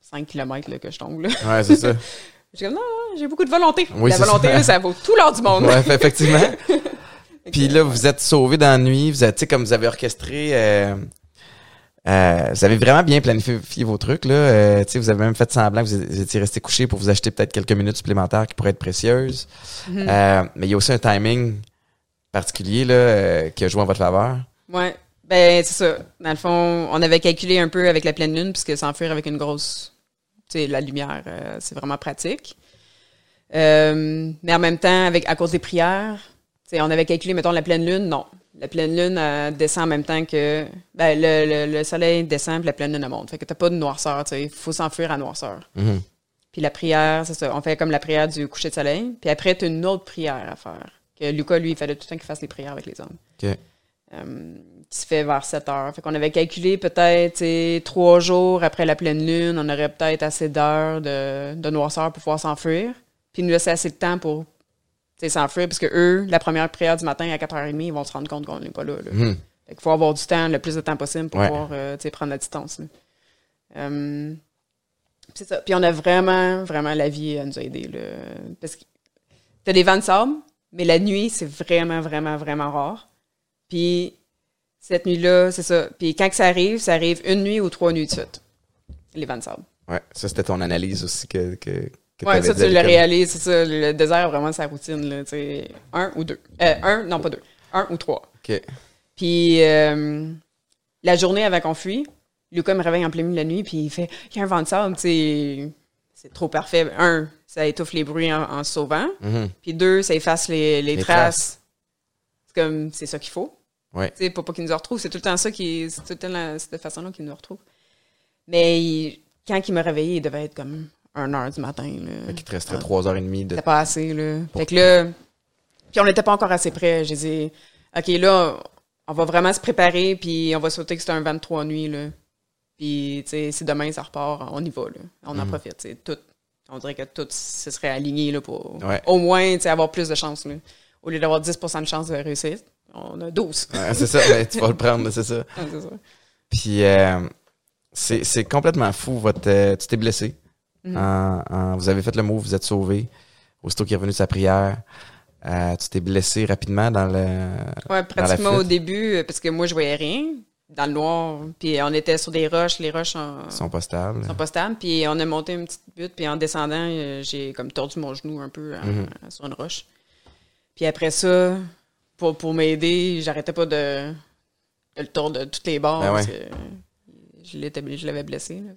[SPEAKER 2] 5 km là, que je tombe. Là.
[SPEAKER 1] Ouais, c'est ça.
[SPEAKER 2] J'ai comme, non, non, j'ai beaucoup de volonté.
[SPEAKER 1] Oui,
[SPEAKER 2] la volonté,
[SPEAKER 1] ça.
[SPEAKER 2] là, ça vaut tout l'or du monde.
[SPEAKER 1] Ouais, effectivement. Puis là, vous êtes sauvé dans la nuit. Vous êtes, tu sais, comme vous avez orchestré, euh, euh, vous avez vraiment bien planifié vos trucs là. Euh, tu sais, vous avez même fait semblant que vous étiez resté couché pour vous acheter peut-être quelques minutes supplémentaires qui pourraient être précieuses.
[SPEAKER 2] Mhm.
[SPEAKER 1] Euh, mais il y a aussi un timing particulier là euh, qui a joué en votre faveur.
[SPEAKER 2] Ouais. Ben, c'est ça. Dans le fond, on avait calculé un peu avec la pleine lune, puisque s'enfuir avec une grosse. Tu sais, la lumière, euh, c'est vraiment pratique. Euh, mais en même temps, avec à cause des prières, tu sais, on avait calculé, mettons, la pleine lune, non. La pleine lune descend en même temps que. Ben, le, le- le soleil descend, puis la pleine lune elle monte. Fait que t'as pas de noirceur, tu sais. Il faut s'enfuir à noirceur.
[SPEAKER 1] Mhm.
[SPEAKER 2] Puis la prière, c'est ça. On fait comme la prière du coucher de soleil. Puis après, tu as une autre prière à faire. Que Lucas, lui, il fallait tout le temps qu'il fasse les prières avec les hommes.
[SPEAKER 1] Ok.
[SPEAKER 2] Euh, qui se fait vers 7 heures. Fait qu'on avait calculé peut-être trois jours après la pleine lune, on aurait peut-être assez d'heures de, de noirceur pour pouvoir s'enfuir. Puis nous laisser assez de temps pour sais, s'enfuir, parce que eux, la première prière du matin à 4h30, ils vont se rendre compte qu'on n'est pas là. là. Fait qu'il faut avoir du temps, le plus de temps possible pour
[SPEAKER 1] Ouais.
[SPEAKER 2] pouvoir euh, prendre la distance. Euh, c'est ça. Puis on a vraiment, vraiment, la vie à nous aider. Là. Parce que t'as des vents de sable, mais la nuit, c'est vraiment, vraiment, vraiment rare. Puis cette nuit-là, c'est ça. Puis quand que ça arrive, ça arrive une nuit ou trois nuits de suite. Les vents de sable.
[SPEAKER 1] Ouais, ça c'était ton analyse aussi que
[SPEAKER 2] Ouais, ça, tu le réalises, c'est ça. Le désert, vraiment, sa routine, là. Un ou deux. Euh, un, non, pas deux. Un ou trois.
[SPEAKER 1] Ok.
[SPEAKER 2] Puis euh, la journée avant qu'on fuit, Lucas me réveille en plein milieu de la nuit, puis il fait il y a un vent de sable, tu sais. C'est trop parfait. Un, ça étouffe les bruits en, en se sauvant.
[SPEAKER 1] Mhm.
[SPEAKER 2] Puis deux, ça efface les, les
[SPEAKER 1] Les
[SPEAKER 2] traces. C'est comme, c'est ça qu'il faut.
[SPEAKER 1] Ouais.
[SPEAKER 2] Tu sais, pour pas qu'ils nous retrouvent. C'est tout le temps ça qui, c'est tout le temps la- cette façon-là qu'ils nous retrouvent. Mais il- quand il m'a réveillé, il devait être comme 1 heure du matin. Là.
[SPEAKER 1] Fait qu'il te resterait trois heures et demie de.
[SPEAKER 2] C'était pas assez, là. Fait que là, puis on n'était pas encore assez près. J'ai dit, OK, là, on va vraiment se préparer, puis on va sauter que c'est un 23 nuits, là. Puis, tu sais, si demain ça repart, on y va, là. On en
[SPEAKER 1] Mhm.
[SPEAKER 2] profite, tu sais. Tout, on dirait que tout se serait aligné, là, pour
[SPEAKER 1] Ouais.
[SPEAKER 2] au moins, tu sais, avoir plus de chance, là. Au lieu d'avoir 10% de chance de réussir, on a 12.
[SPEAKER 1] Ouais, c'est ça, ben, tu vas le prendre, c'est ça.
[SPEAKER 2] Ah, c'est ça.
[SPEAKER 1] Puis euh, c'est c'est complètement fou. Votre, euh, tu t'es blessé.
[SPEAKER 2] Mhm.
[SPEAKER 1] En- en- vous avez fait le mot, vous êtes sauvé. Aussitôt qu'il est revenu de sa prière, euh, tu t'es blessé rapidement dans le.
[SPEAKER 2] Ouais, pratiquement au début, euh, parce que moi, je voyais rien dans le noir. Puis on était sur des roches, les roches en,
[SPEAKER 1] sont pas stables.
[SPEAKER 2] sont pas stables. Puis on a monté une petite butte, puis en descendant, euh, j'ai comme tordu mon genou un peu en-
[SPEAKER 1] Mhm.
[SPEAKER 2] sur une roche. Puis après ça, pour, pour m'aider, j'arrêtais pas de, de le tordre de toutes les bords.
[SPEAKER 1] Ben
[SPEAKER 2] parce que je l'avais blessé. là,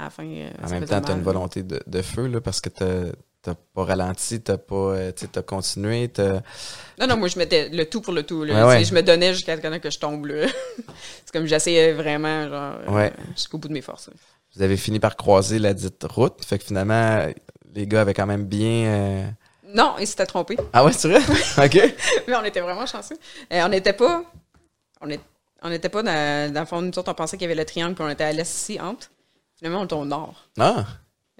[SPEAKER 2] À la fin, euh,
[SPEAKER 1] En même temps, tu as une volonté de, de feu là, parce que tu t'as pas ralenti, t'as pas, euh, tu as continué. t'as-
[SPEAKER 2] Non, non, moi, je mettais le tout pour le tout. Là.
[SPEAKER 1] Ouais.
[SPEAKER 2] Je me donnais jusqu'à ce que je tombe. là. c'est comme j'essayais vraiment, genre, euh,
[SPEAKER 1] Ouais.
[SPEAKER 2] jusqu'au bout de mes forces. là.
[SPEAKER 1] Vous avez fini par croiser la dite route. Fait que finalement, les gars avaient quand même bien. euh,
[SPEAKER 2] Non, il s'était trompé.
[SPEAKER 1] Ah ouais, c'est vrai? OK.
[SPEAKER 2] Mais on était vraiment chanceux. Euh, on n'était pas. On est- on n'était pas dans, dans le fond, nous autres, on pensait qu'il y avait le triangle, puis on était à l'est ici, entre. Finalement, on était au nord.
[SPEAKER 1] Ah!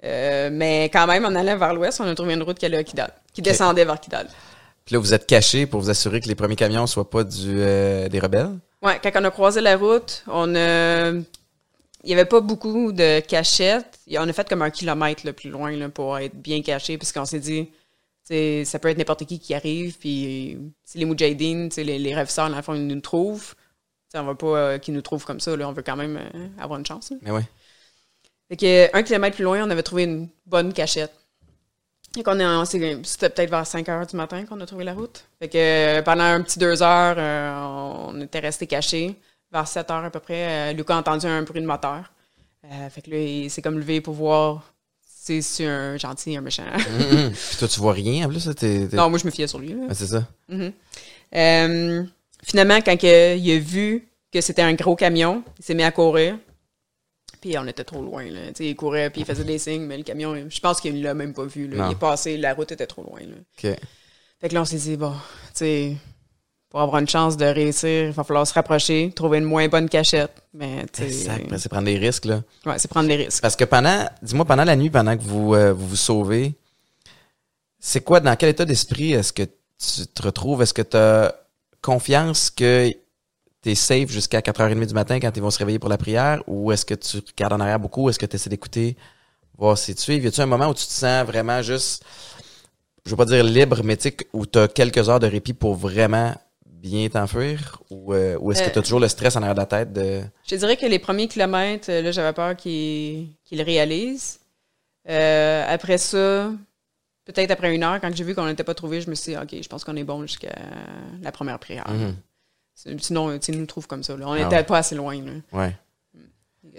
[SPEAKER 2] Euh, mais quand même, en allant vers l'ouest, on a trouvé une route qui allait à Kidal, qui descendait vers Kidal.
[SPEAKER 1] Puis là, vous êtes cachés pour vous assurer que les premiers camions soient pas du, euh, des rebelles?
[SPEAKER 2] Ouais, quand on a croisé la route, on a. Il n'y avait pas beaucoup de cachettes. Et On a fait comme un kilomètre là, plus loin là, pour être bien caché, puisqu'on s'est dit, ça peut être n'importe qui qui arrive, puis si les Moudjahidines, les, les ravisseurs, dans le fond, ils nous trouvent. On veut pas euh, qu'ils nous trouvent comme ça, là, on veut quand même avoir une chance.
[SPEAKER 1] Mais ouais.
[SPEAKER 2] Fait que, un kilomètre plus loin, on avait trouvé une bonne cachette. Fait qu'on est, c'était peut-être vers 5 heures du matin qu'on a trouvé la route. Fait que euh, pendant un petit deux heures, euh, on était resté cachés. Vers 7 heures à peu près, euh, Lucas a entendu un bruit de moteur. Euh, fait que là, il s'est comme levé pour voir si c'est un gentil, un méchant.
[SPEAKER 1] Mhm. Puis toi, tu vois rien en plus. là, t'es- t'es-
[SPEAKER 2] non, moi, je me fiais sur lui.
[SPEAKER 1] Ah, c'est ça.
[SPEAKER 2] Mhm. Euh, finalement, quand il a vu que c'était un gros camion. Il s'est mis à courir. Puis on était trop loin. Là. il courait, puis il faisait des signes, mais le camion, je pense qu'il ne l'a même pas vu. Là. Il est passé, la route était trop loin. Là.
[SPEAKER 1] OK.
[SPEAKER 2] Fait que là, on s'est dit, bon, tu sais, pour avoir une chance de réussir, il va falloir se rapprocher, trouver une moins bonne cachette. Mais,
[SPEAKER 1] Exact. c'est prendre des risques, là.
[SPEAKER 2] Ouais, c'est prendre des risques.
[SPEAKER 1] Parce que pendant, dis-moi, pendant la nuit, pendant que vous euh, vous, vous sauvez, c'est quoi, dans quel état d'esprit est-ce que tu te retrouves? Est-ce que tu as confiance que tu es safe jusqu'à 4h30 du matin quand ils vont se réveiller pour la prière? Ou est-ce que tu regardes en arrière beaucoup? Est-ce que tu essaies d'écouter, voir si tu es? Y a-tu un moment où tu te sens vraiment juste je veux pas dire libre, mais tu sais, où tu as quelques heures de répit pour vraiment bien t'enfuir? Ou, euh, ou est-ce que tu as euh, toujours le stress en arrière de la tête? De...
[SPEAKER 2] Je dirais que les premiers kilomètres, euh, là, j'avais peur qu'ils le réalisent. après ça, peut-être après une heure, quand j'ai vu qu'on n'était pas trouvé, je me suis dit, OK, je pense qu'on est bon jusqu'à la première prière. Mm-hmm. Sinon, tu nous trouve comme ça. On n'était ah pas assez loin. Là.
[SPEAKER 1] Ouais.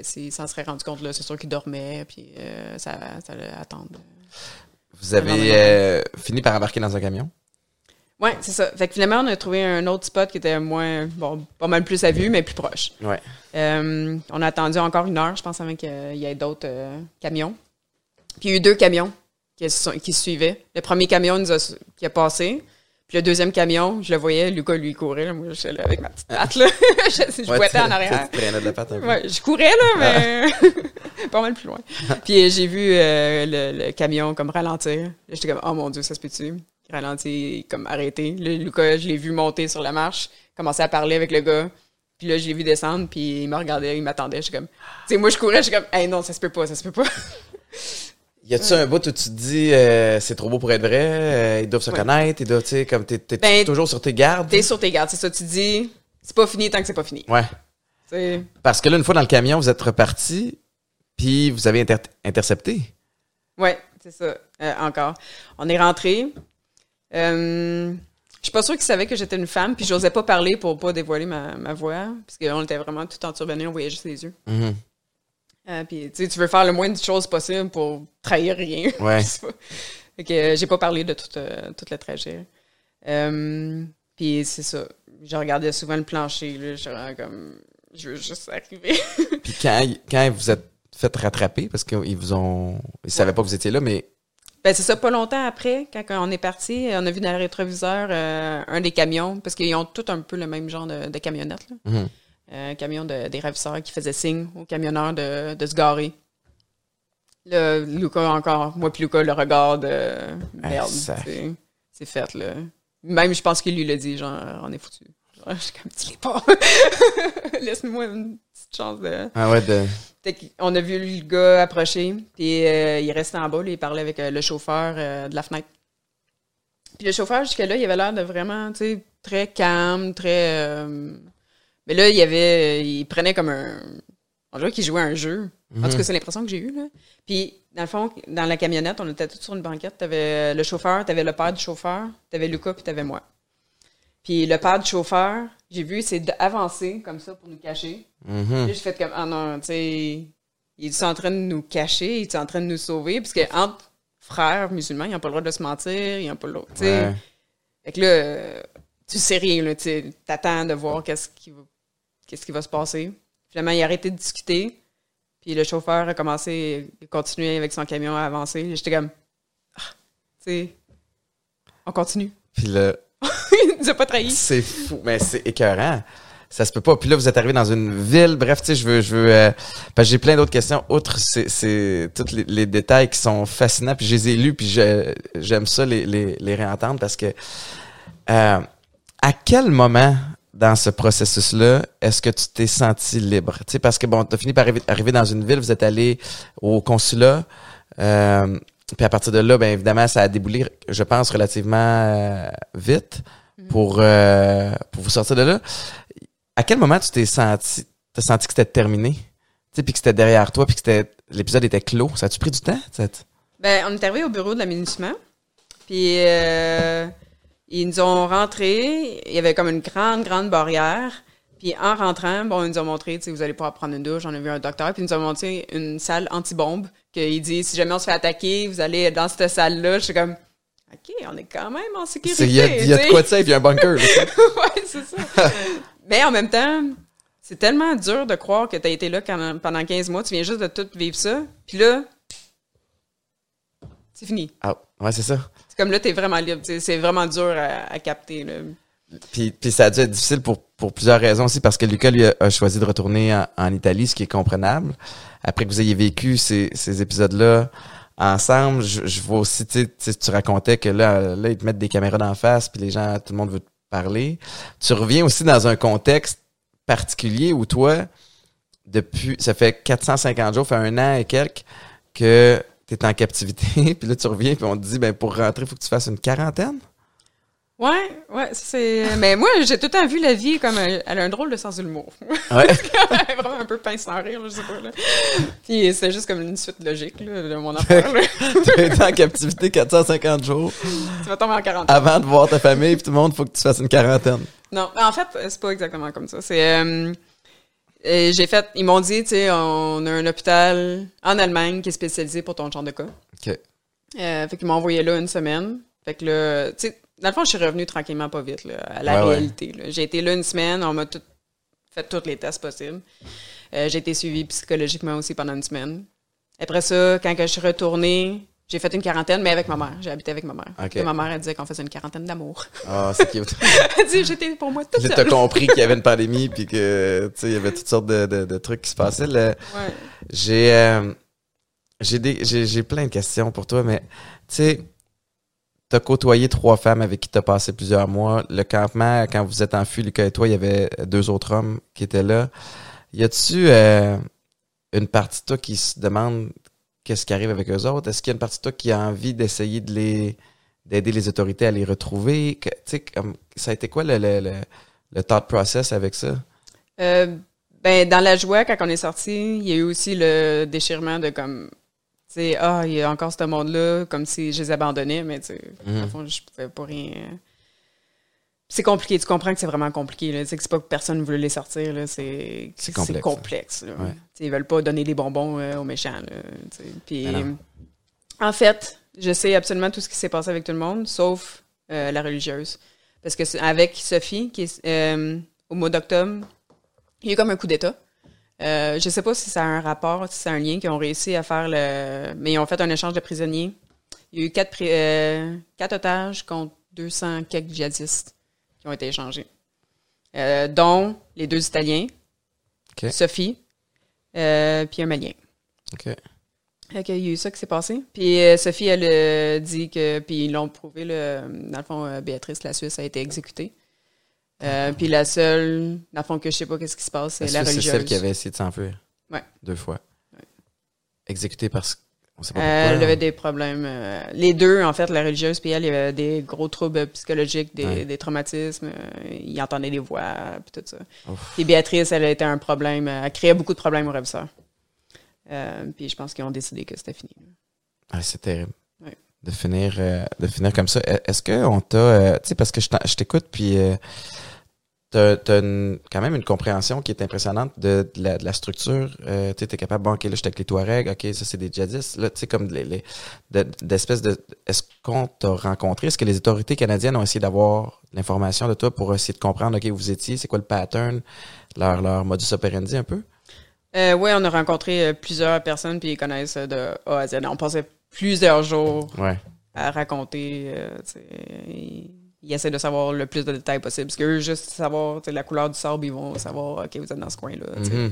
[SPEAKER 2] S'il s'en serait rendu compte, là, c'est sûr qu'il dormait, puis ça, ça allait attendre.
[SPEAKER 1] Vous avez euh, fini par embarquer dans un camion?
[SPEAKER 2] Oui, c'est ça. Fait que finalement, on a trouvé un autre spot qui était moins, bon, pas mal plus à vue, mais plus proche.
[SPEAKER 1] Ouais.
[SPEAKER 2] Euh, on a attendu encore une heure, je pense, avant qu'il y ait d'autres euh, camions. Puis il y a eu deux camions qui, qui suivaient. Le premier camion nous a, qui a passé. Puis le deuxième camion, je le voyais, Lucas lui courait. Là. Moi, je suis là avec ma petite patte. Là. je, je ouais, en arrière.
[SPEAKER 1] Tu de la patte un peu.
[SPEAKER 2] Ouais, je courais, là, mais pas mal plus loin. Puis euh, j'ai vu euh, le, camion comme ralentir. J'étais comme, oh mon Dieu, ça se peut-tu? Il ralentit, comme arrêté. Là, Lucas, je l'ai vu monter sur la marche, commencer à parler avec le gars. Puis là, je l'ai vu descendre, puis il me regardait, il m'attendait. J'étais comme, tu sais, moi, je courais, j'étais comme, hey non, ça se peut pas, ça se peut pas.
[SPEAKER 1] Y a-tu un bout où tu te dis euh, c'est trop beau pour être vrai, euh, ils doivent se connaître, ils doivent, tu sais, comme t'es, t'es ben, toujours sur tes gardes?
[SPEAKER 2] T'es sur tes gardes, c'est ça. Tu dis c'est pas fini tant que c'est pas fini.
[SPEAKER 1] Ouais. Parce que là, une fois dans le camion, vous êtes reparti, puis vous avez intercepté.
[SPEAKER 2] Ouais, c'est ça. Euh, encore. On est rentré. je suis pas sûre qu'ils savaient que j'étais une femme, puis j'osais pas parler pour pas dévoiler ma, ma voix, parce qu'on était vraiment tout enturbané, on voyait juste les yeux.
[SPEAKER 1] Mm-hmm.
[SPEAKER 2] Euh, puis tu veux faire le moins de choses possible pour trahir rien.
[SPEAKER 1] Ouais.
[SPEAKER 2] fait que euh, j'ai pas parlé de toute, euh, toute le trajet. puis c'est ça. Je regardais souvent le plancher. Là, je comme. Je veux juste arriver.
[SPEAKER 1] puis quand, quand vous êtes fait rattraper, parce qu'ils vous ont. Ils savaient pas que vous étiez là, mais.
[SPEAKER 2] Ben, c'est ça, pas longtemps après, quand on est parti, on a vu dans le rétroviseur un des camions, parce qu'ils ont tous un peu le même genre de, de camionnette. Là.
[SPEAKER 1] Mm-hmm
[SPEAKER 2] un camion de, des ravisseurs qui faisait signe aux camionneurs de, de se garer. Le, Lucas encore, moi puis Lucas, le regard de merde. c'est fait, là. Même, je pense qu'il lui l'a dit, genre, on est foutu. Je suis comme, dis-les pas. Laisse-moi une petite chance de.
[SPEAKER 1] Ah ouais, de.
[SPEAKER 2] On a vu le gars approcher, puis euh, il restait en bas, il parlait avec euh, le chauffeur euh, de la fenêtre. Puis le chauffeur, jusqu'à là, il avait l'air de vraiment, tu sais, très calme, très mais là, il y avait. Il prenait comme un. On dirait qu'il jouait un jeu. En tout cas, mhm. c'est l'impression que j'ai eue, là. Puis, dans le fond, dans la camionnette, on était tous sur une banquette. T'avais le chauffeur, t'avais le père du chauffeur, t'avais Lucas, puis t'avais moi. Puis le père du chauffeur, j'ai vu, c'est d'avancer comme ça pour nous cacher.
[SPEAKER 1] Mm
[SPEAKER 2] Puis j'ai fait comme, ah non, tu sais, il est en train de nous cacher, il est en train de nous sauver, parce que entre frères musulmans, ils n'ont pas le droit de se mentir, ils n'ont pas le droit, tu sais. Fait que là, tu sais rien, là, tu t'attends de voir qu'est-ce qui va qu'est-ce qui va se passer. Finalement, il a arrêté de discuter. Puis le chauffeur a commencé à continuer avec son camion à avancer. J'étais comme, ah, tu sais, on continue.
[SPEAKER 1] Puis là.
[SPEAKER 2] il nous a pas trahi.
[SPEAKER 1] C'est fou, mais c'est écœurant. Ça se peut pas. Puis là, vous êtes arrivé dans une ville. Bref, tu sais, je veux, je veux. Euh, parce que j'ai plein d'autres questions. Outre, c'est, tous les, détails qui sont fascinants. Puis je les ai lus. Puis j'aime ça les, les, les réentendre parce que. Euh, à quel moment dans ce processus-là, est-ce que tu t'es senti libre? Tu sais, parce que bon, tu as fini par arriver, dans une ville, vous êtes allé au consulat, euh, puis à partir de là, bien évidemment, ça a déboulé, je pense, relativement euh, vite mm-hmm. pour, euh, pour vous sortir de là. À quel moment tu t'es senti, t'as senti que c'était terminé? Tu sais, puis que c'était derrière toi, puis que c'était l'épisode était clos. Ça a-tu pris du temps, cette?
[SPEAKER 2] Ben, on est arrivé au bureau de l'aménagement, puis ils nous ont rentré, il y avait comme une grande, grande barrière. Puis en rentrant, bon, ils nous ont montré, tu sais, vous allez pouvoir prendre une douche, on a vu un docteur, puis ils nous ont montré une salle anti-bombe, qu'il dit, si jamais on se fait attaquer, vous allez dans cette salle-là. Je suis comme, OK, on est quand même en sécurité.
[SPEAKER 1] Il y a, y a de quoi de ça, puis un bunker.
[SPEAKER 2] ouais, c'est ça. Mais en même temps, c'est tellement dur de croire que tu as été là pendant 15 mois, tu viens juste de tout vivre ça, puis là, c'est fini.
[SPEAKER 1] Ah, ouais, c'est ça.
[SPEAKER 2] Comme là, tu es vraiment libre. C'est vraiment dur à, capter.
[SPEAKER 1] Puis, puis ça a dû être difficile pour, pour plusieurs raisons aussi, parce que Lucas, lui, a, choisi de retourner en, Italie, ce qui est comprenable. Après que vous ayez vécu ces, ces épisodes-là ensemble, je, vois aussi, tu tu racontais que là, là, ils te mettent des caméras d'en face, puis les gens, tout le monde veut te parler. Tu reviens aussi dans un contexte particulier où toi, depuis, ça fait 450 jours, fait un an et quelques que tu es en captivité, puis là tu reviens, puis on te dit, ben pour rentrer, il faut que tu fasses une quarantaine?
[SPEAKER 2] Ouais, ouais, c'est. Mais moi, j'ai tout le temps vu la vie comme elle a un drôle de sens de l'humour.
[SPEAKER 1] Ouais.
[SPEAKER 2] elle est vraiment un peu pince sans rire, je sais pas. Là. Puis c'est juste comme une suite logique là, de mon affaire.
[SPEAKER 1] tu été en captivité 450 jours.
[SPEAKER 2] Tu vas tomber en quarantaine.
[SPEAKER 1] Avant de voir ta famille, puis tout le monde, il faut que tu fasses une quarantaine.
[SPEAKER 2] Non, en fait, c'est pas exactement comme ça. C'est. Euh, j'ai fait. Ils m'ont dit, tu sais, on a un hôpital en Allemagne qui est spécialisé pour ton genre de cas.
[SPEAKER 1] OK.
[SPEAKER 2] Euh, fait qu'ils m'ont envoyé là une semaine. Fait que là, tu sais, dans le fond, je suis revenue tranquillement pas vite là, à la réalité. J'ai été là une semaine, on m'a tout, fait tous les tests possibles. Euh, j'ai été suivie psychologiquement aussi pendant une semaine. Après ça, quand je suis retournée, j'ai fait une quarantaine, mais avec ma mère. J'ai habité avec ma mère. ma mère, elle disait qu'on faisait une quarantaine d'amour.
[SPEAKER 1] Ah, c'est cute.
[SPEAKER 2] elle dit, j'étais pour moi toute seule.
[SPEAKER 1] T'as compris qu'il y avait une pandémie, puis que, tu sais, il y avait toutes sortes de, de, trucs qui se passaient. Ouais. J'ai, euh, j'ai plein de questions pour toi, mais, tu sais, tu as côtoyé trois femmes avec qui tu as passé plusieurs mois. Le campement, quand vous êtes enfui, Lucas et toi, il y avait deux autres hommes qui étaient là. Y a-tu euh, une partie de toi qui se demande qu'est-ce qui arrive avec eux autres? Est-ce qu'il y a une partie de toi qui a envie d'essayer de les d'aider les autorités à les retrouver? comme, ça a été quoi le, le, le, thought process avec ça?
[SPEAKER 2] Euh, ben, dans la joie, quand on est sorti, il y a eu aussi le déchirement de comme sais, ah, il y a encore ce monde-là, comme si je les abandonnais, mais tu sais, mm fond, je pouvais pas rien. C'est compliqué, tu comprends que c'est vraiment compliqué. Là. C'est c'est pas que personne ne voulait les sortir. C'est, c'est complexe. complexe là. Ils veulent pas donner des bonbons euh, aux méchants. Là, Puis, en fait, je sais absolument tout ce qui s'est passé avec tout le monde, sauf euh, la religieuse. Parce que avec Sophie, qui est, euh, au mois d'octobre, il y a eu comme un coup d'État. Euh, je ne sais pas si ça a un rapport, si c'est un lien qu'ils ont réussi à faire le. Mais ils ont fait un échange de prisonniers. Il y a eu quatre, quatre otages contre 200 quelques djihadistes qui ont été échangés. Euh, dont les deux Italiens, Sophie, puis un Malien.
[SPEAKER 1] OK.
[SPEAKER 2] il y a eu ça qui s'est passé. Puis Sophie, elle dit que. Puis ils l'ont prouvé, le, dans le fond, Béatrice, la Suisse, a été exécutée. Euh, puis la seule, dans le fond, que je sais pas qu'est-ce qui se passe, c'est la religieuse.
[SPEAKER 1] C'est celle qui avait essayé de s'enfuir.
[SPEAKER 2] Ouais.
[SPEAKER 1] Deux fois. Exécutée parce qu'on sait pas
[SPEAKER 2] pourquoi. elle avait des problèmes. Euh, les deux, en fait, la religieuse puis elle, il y avait des gros troubles psychologiques, des, traumatismes. Euh, ils entendaient des voix, puis tout ça. Puis Béatrice, elle a été un problème. Elle créait beaucoup de problèmes au ravisseur. puis je pense qu'ils ont décidé que c'était fini.
[SPEAKER 1] Ah, c'est terrible. De finir, de finir comme ça. Est-ce qu'on t'a. tu sais, parce que je t'écoute, puis tu as, quand même une compréhension qui est impressionnante de, la, structure. Euh, tu es capable, bon, OK, là, j'étais avec les Touaregs, OK, ça, c'est des djihadistes. Là, tu sais, comme les, d'espèces de, Est-ce qu'on t'a rencontré? Est-ce que les autorités canadiennes ont essayé d'avoir l'information de toi pour essayer de comprendre, OK, où vous étiez, c'est quoi le pattern, leur, leur modus operandi un peu?
[SPEAKER 2] Euh, oui, on a rencontré euh, plusieurs personnes, puis ils connaissent de A à Z. On passait plusieurs jours à raconter. Euh, ils essaient de savoir le plus de détails possible. Parce qu'eux, juste savoir la couleur du sable, ils vont savoir, OK, vous êtes dans ce coin-là. Mm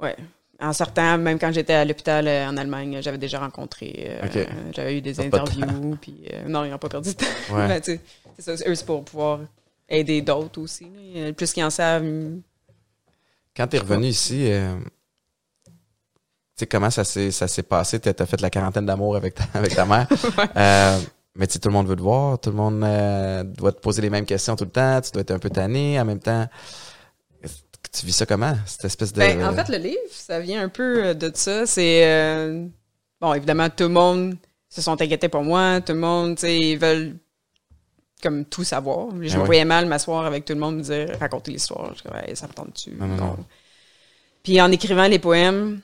[SPEAKER 2] ouais. En sortant, même quand j'étais à l'hôpital euh, en Allemagne, j'avais déjà rencontré. Euh, j'avais eu des interviews. Puis, euh, non, ils n'ont pas perdu de temps. Ouais. c'est ça, eux, c'est pour pouvoir aider d'autres aussi. Plus qu'ils en savent.
[SPEAKER 1] Quand tu es revenu ici, tu sais, comment ça s'est, ça s'est passé? Tu as fait la quarantaine d'amour avec ta, avec ta mère? Mais tu tout le monde veut te voir, tout le monde euh, doit te poser les mêmes questions tout le temps, tu dois être un peu tanné en même temps. Tu vis ça comment, cette espèce de...
[SPEAKER 2] Ben, en fait, le livre, ça vient un peu euh, de ça. C'est... Euh, bon, évidemment, tout le monde se sont inquiétés pour moi, tout le monde, tu sais, ils veulent comme tout savoir. Je me ah voyais mal m'asseoir avec tout le monde, me dire, raconter l'histoire. Je disais, ça me tente dessus. Puis en écrivant les poèmes,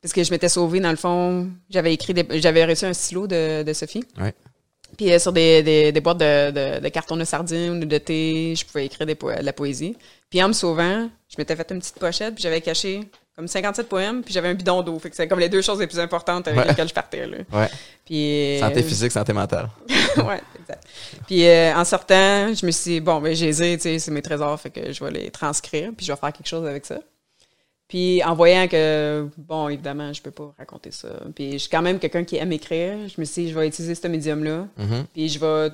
[SPEAKER 2] parce que je m'étais sauvée, dans le fond, j'avais écrit, j'avais reçu un stylo de, de Sophie.
[SPEAKER 1] Ouais.
[SPEAKER 2] Puis euh, sur des, des, des boîtes de, de, de carton de sardines ou de thé, je pouvais écrire des po- de la poésie. Puis en me sauvant, je m'étais fait une petite pochette, puis j'avais caché comme 57 poèmes, puis j'avais un bidon d'eau. Fait que c'est comme les deux choses les plus importantes avec
[SPEAKER 1] Ouais.
[SPEAKER 2] lesquelles je partais. Là.
[SPEAKER 1] Ouais.
[SPEAKER 2] Puis,
[SPEAKER 1] Santé
[SPEAKER 2] euh,
[SPEAKER 1] physique, santé mentale.
[SPEAKER 2] ouais, exact. Puis euh, en sortant, je me suis dit, bon, ben j'ai tu sais, c'est mes trésors, fait que je vais les transcrire, puis je vais faire quelque chose avec ça. Puis en voyant que, bon, évidemment, je peux pas raconter ça. Puis je suis quand même quelqu'un qui aime écrire. Je me suis dit, je vais utiliser ce médium-là,
[SPEAKER 1] Mhm.
[SPEAKER 2] puis je vais.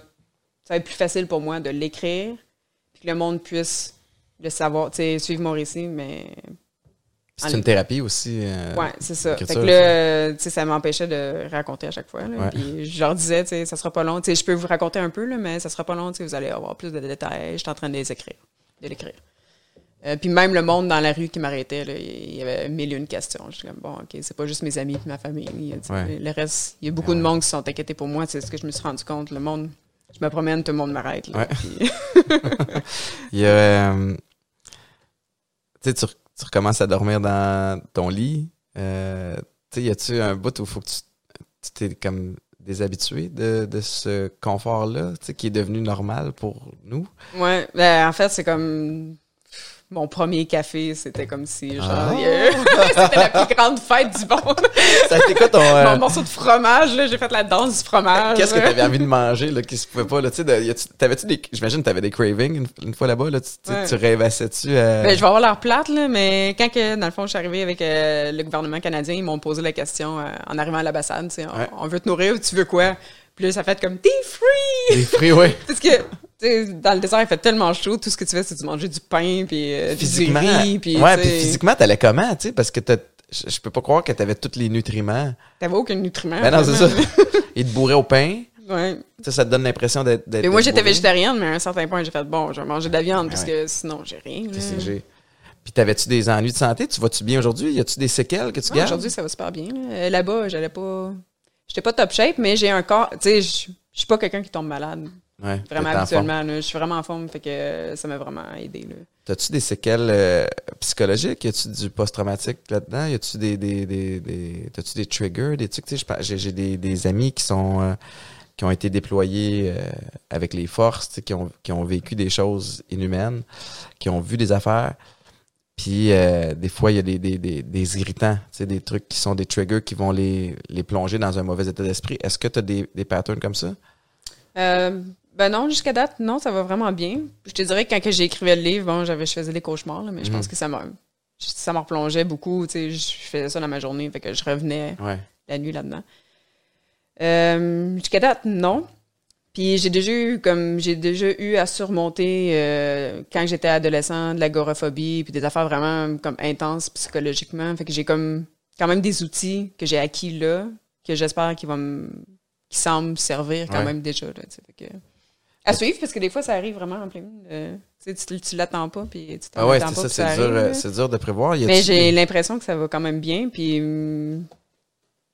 [SPEAKER 2] Ça va être plus facile pour moi de l'écrire, puis que le monde puisse le savoir, tu sais, suivre mon récit, mais.
[SPEAKER 1] C'est une thérapie aussi. euh,
[SPEAKER 2] Ouais, c'est ça. Fait que là, tu sais, ça m'empêchait de raconter à chaque fois. Là.
[SPEAKER 1] Ouais.
[SPEAKER 2] Puis je leur disais, tu sais, ça sera pas long. Tu sais, je peux vous raconter un peu, là, mais ça sera pas long. Tu sais, vous allez avoir plus de détails. Je suis en train de les écrire, de l'écrire. Euh, puis même le monde dans la rue qui m'arrêtait, il y avait mille et une questions. Je suis comme, bon, OK, c'est pas juste mes amis et ma famille.
[SPEAKER 1] Ouais.
[SPEAKER 2] Le reste, il y a beaucoup de monde qui se sont inquiétés pour moi. C'est ce que je me suis rendu compte. Le monde, je me promène, tout le monde m'arrête. là.
[SPEAKER 1] Ouais.
[SPEAKER 2] Puis-
[SPEAKER 1] Il y a. euh, tu sais, tu, re- tu recommences à dormir dans ton lit. Euh, tu sais, y a-tu un bout où il faut que tu tu t'es comme déshabitué de, de ce confort-là, tu sais, qui est devenu normal pour nous?
[SPEAKER 2] Ouais, ben, en fait, c'est comme mon premier café, c'était comme si genre
[SPEAKER 1] Ah.
[SPEAKER 2] c'était la plus grande fête du monde.
[SPEAKER 1] Ça a été quoi ton. euh,
[SPEAKER 2] Mon morceau de fromage, là, j'ai fait la danse du fromage.
[SPEAKER 1] Qu'est-ce que t'avais envie de manger là, qui se pouvait pas là, tu sais, t'avais-tu des, j'imagine que t'avais des cravings une, une fois là-bas là, tu,
[SPEAKER 2] Ouais.
[SPEAKER 1] tu rêvassais-tu euh,
[SPEAKER 2] Ben, je vais avoir l'air plate, là, mais quand que, dans le fond, je suis arrivée avec euh, le gouvernement canadien, ils m'ont posé la question en arrivant à l'ambassade, tu sais, on,
[SPEAKER 1] Ouais.
[SPEAKER 2] on veut te nourrir, tu veux quoi? Puis là, ça fait comme, t'es free!
[SPEAKER 1] des fruits, ouais.
[SPEAKER 2] Parce que, dans le désert, il fait tellement chaud, tout ce que tu fais, c'est de manger du pain, puis euh, du
[SPEAKER 1] Physiquement,
[SPEAKER 2] riz, puis
[SPEAKER 1] ouais,
[SPEAKER 2] tu
[SPEAKER 1] puis physiquement t'allais comment, tu sais, parce que je peux pas croire que t'avais tous les nutriments.
[SPEAKER 2] t'avais aucun nutriment.
[SPEAKER 1] Ben non, c'est ça. Ils te bourraient au pain.
[SPEAKER 2] Ouais.
[SPEAKER 1] Sais, ça te donne l'impression d'être.
[SPEAKER 2] Mais moi, j'étais végétarienne, mais à un certain point, j'ai fait, bon, je vais manger de la viande,
[SPEAKER 1] Ouais,
[SPEAKER 2] parce que sinon, j'ai rien.
[SPEAKER 1] TCG. Puis t'avais-tu des ennuis de santé? Tu vas-tu bien aujourd'hui? Y a-tu des séquelles que tu
[SPEAKER 2] Ouais,
[SPEAKER 1] gardes?
[SPEAKER 2] Aujourd'hui, ça va super bien. là. Euh, Là-bas, j'allais pas. J'étais pas top shape, mais j'ai un corps. Tu sais, je je suis pas quelqu'un qui tombe malade.
[SPEAKER 1] Ouais,
[SPEAKER 2] Vraiment habituellement. là. Je suis vraiment en forme, fait que euh, ça m'a vraiment aidé.
[SPEAKER 1] T'as-tu des séquelles euh, psychologiques? Y a-tu du post-traumatique là-dedans? Y a-tu des, des, des, des, t'as-tu des triggers, des trucs? Tu j'ai, des, des amis qui sont, euh, qui ont été déployés euh, avec les forces, tu qui ont, qui ont vécu des choses inhumaines, qui ont vu des affaires. Puis euh, des fois, il y a des, des, des, des irritants, tu des trucs qui sont des triggers qui vont les, les plonger dans un mauvais état d'esprit. Est-ce que tu as des, des patterns comme ça?
[SPEAKER 2] Euh, ben non, jusqu'à date, non, ça va vraiment bien. Je te dirais que quand écrivé le livre, bon, j'avais, je faisais des cauchemars, là, mais je
[SPEAKER 1] Mhm.
[SPEAKER 2] pense que ça m'a. Ça me replongeait beaucoup. Tu sais, je faisais ça dans ma journée, fait que je revenais
[SPEAKER 1] Ouais.
[SPEAKER 2] la nuit là-dedans. Euh, Jusqu'à date, non. Puis j'ai déjà eu comme j'ai déjà eu à surmonter euh, quand j'étais adolescent de l'agoraphobie puis des affaires vraiment comme intenses psychologiquement. Fait que j'ai comme quand même des outils que j'ai acquis là que j'espère qu'ils vont me qui semblent servir quand
[SPEAKER 1] Ouais.
[SPEAKER 2] même déjà là. Fait que, à suivre parce que des fois ça arrive vraiment en plein milieu. tu tu, tu l'attends pas puis tu t'en
[SPEAKER 1] Ah ouais, c'est
[SPEAKER 2] pas,
[SPEAKER 1] ça, c'est dur, euh, dur de prévoir. Y
[SPEAKER 2] Mais j'ai l'impression que ça va quand même bien, puis hum,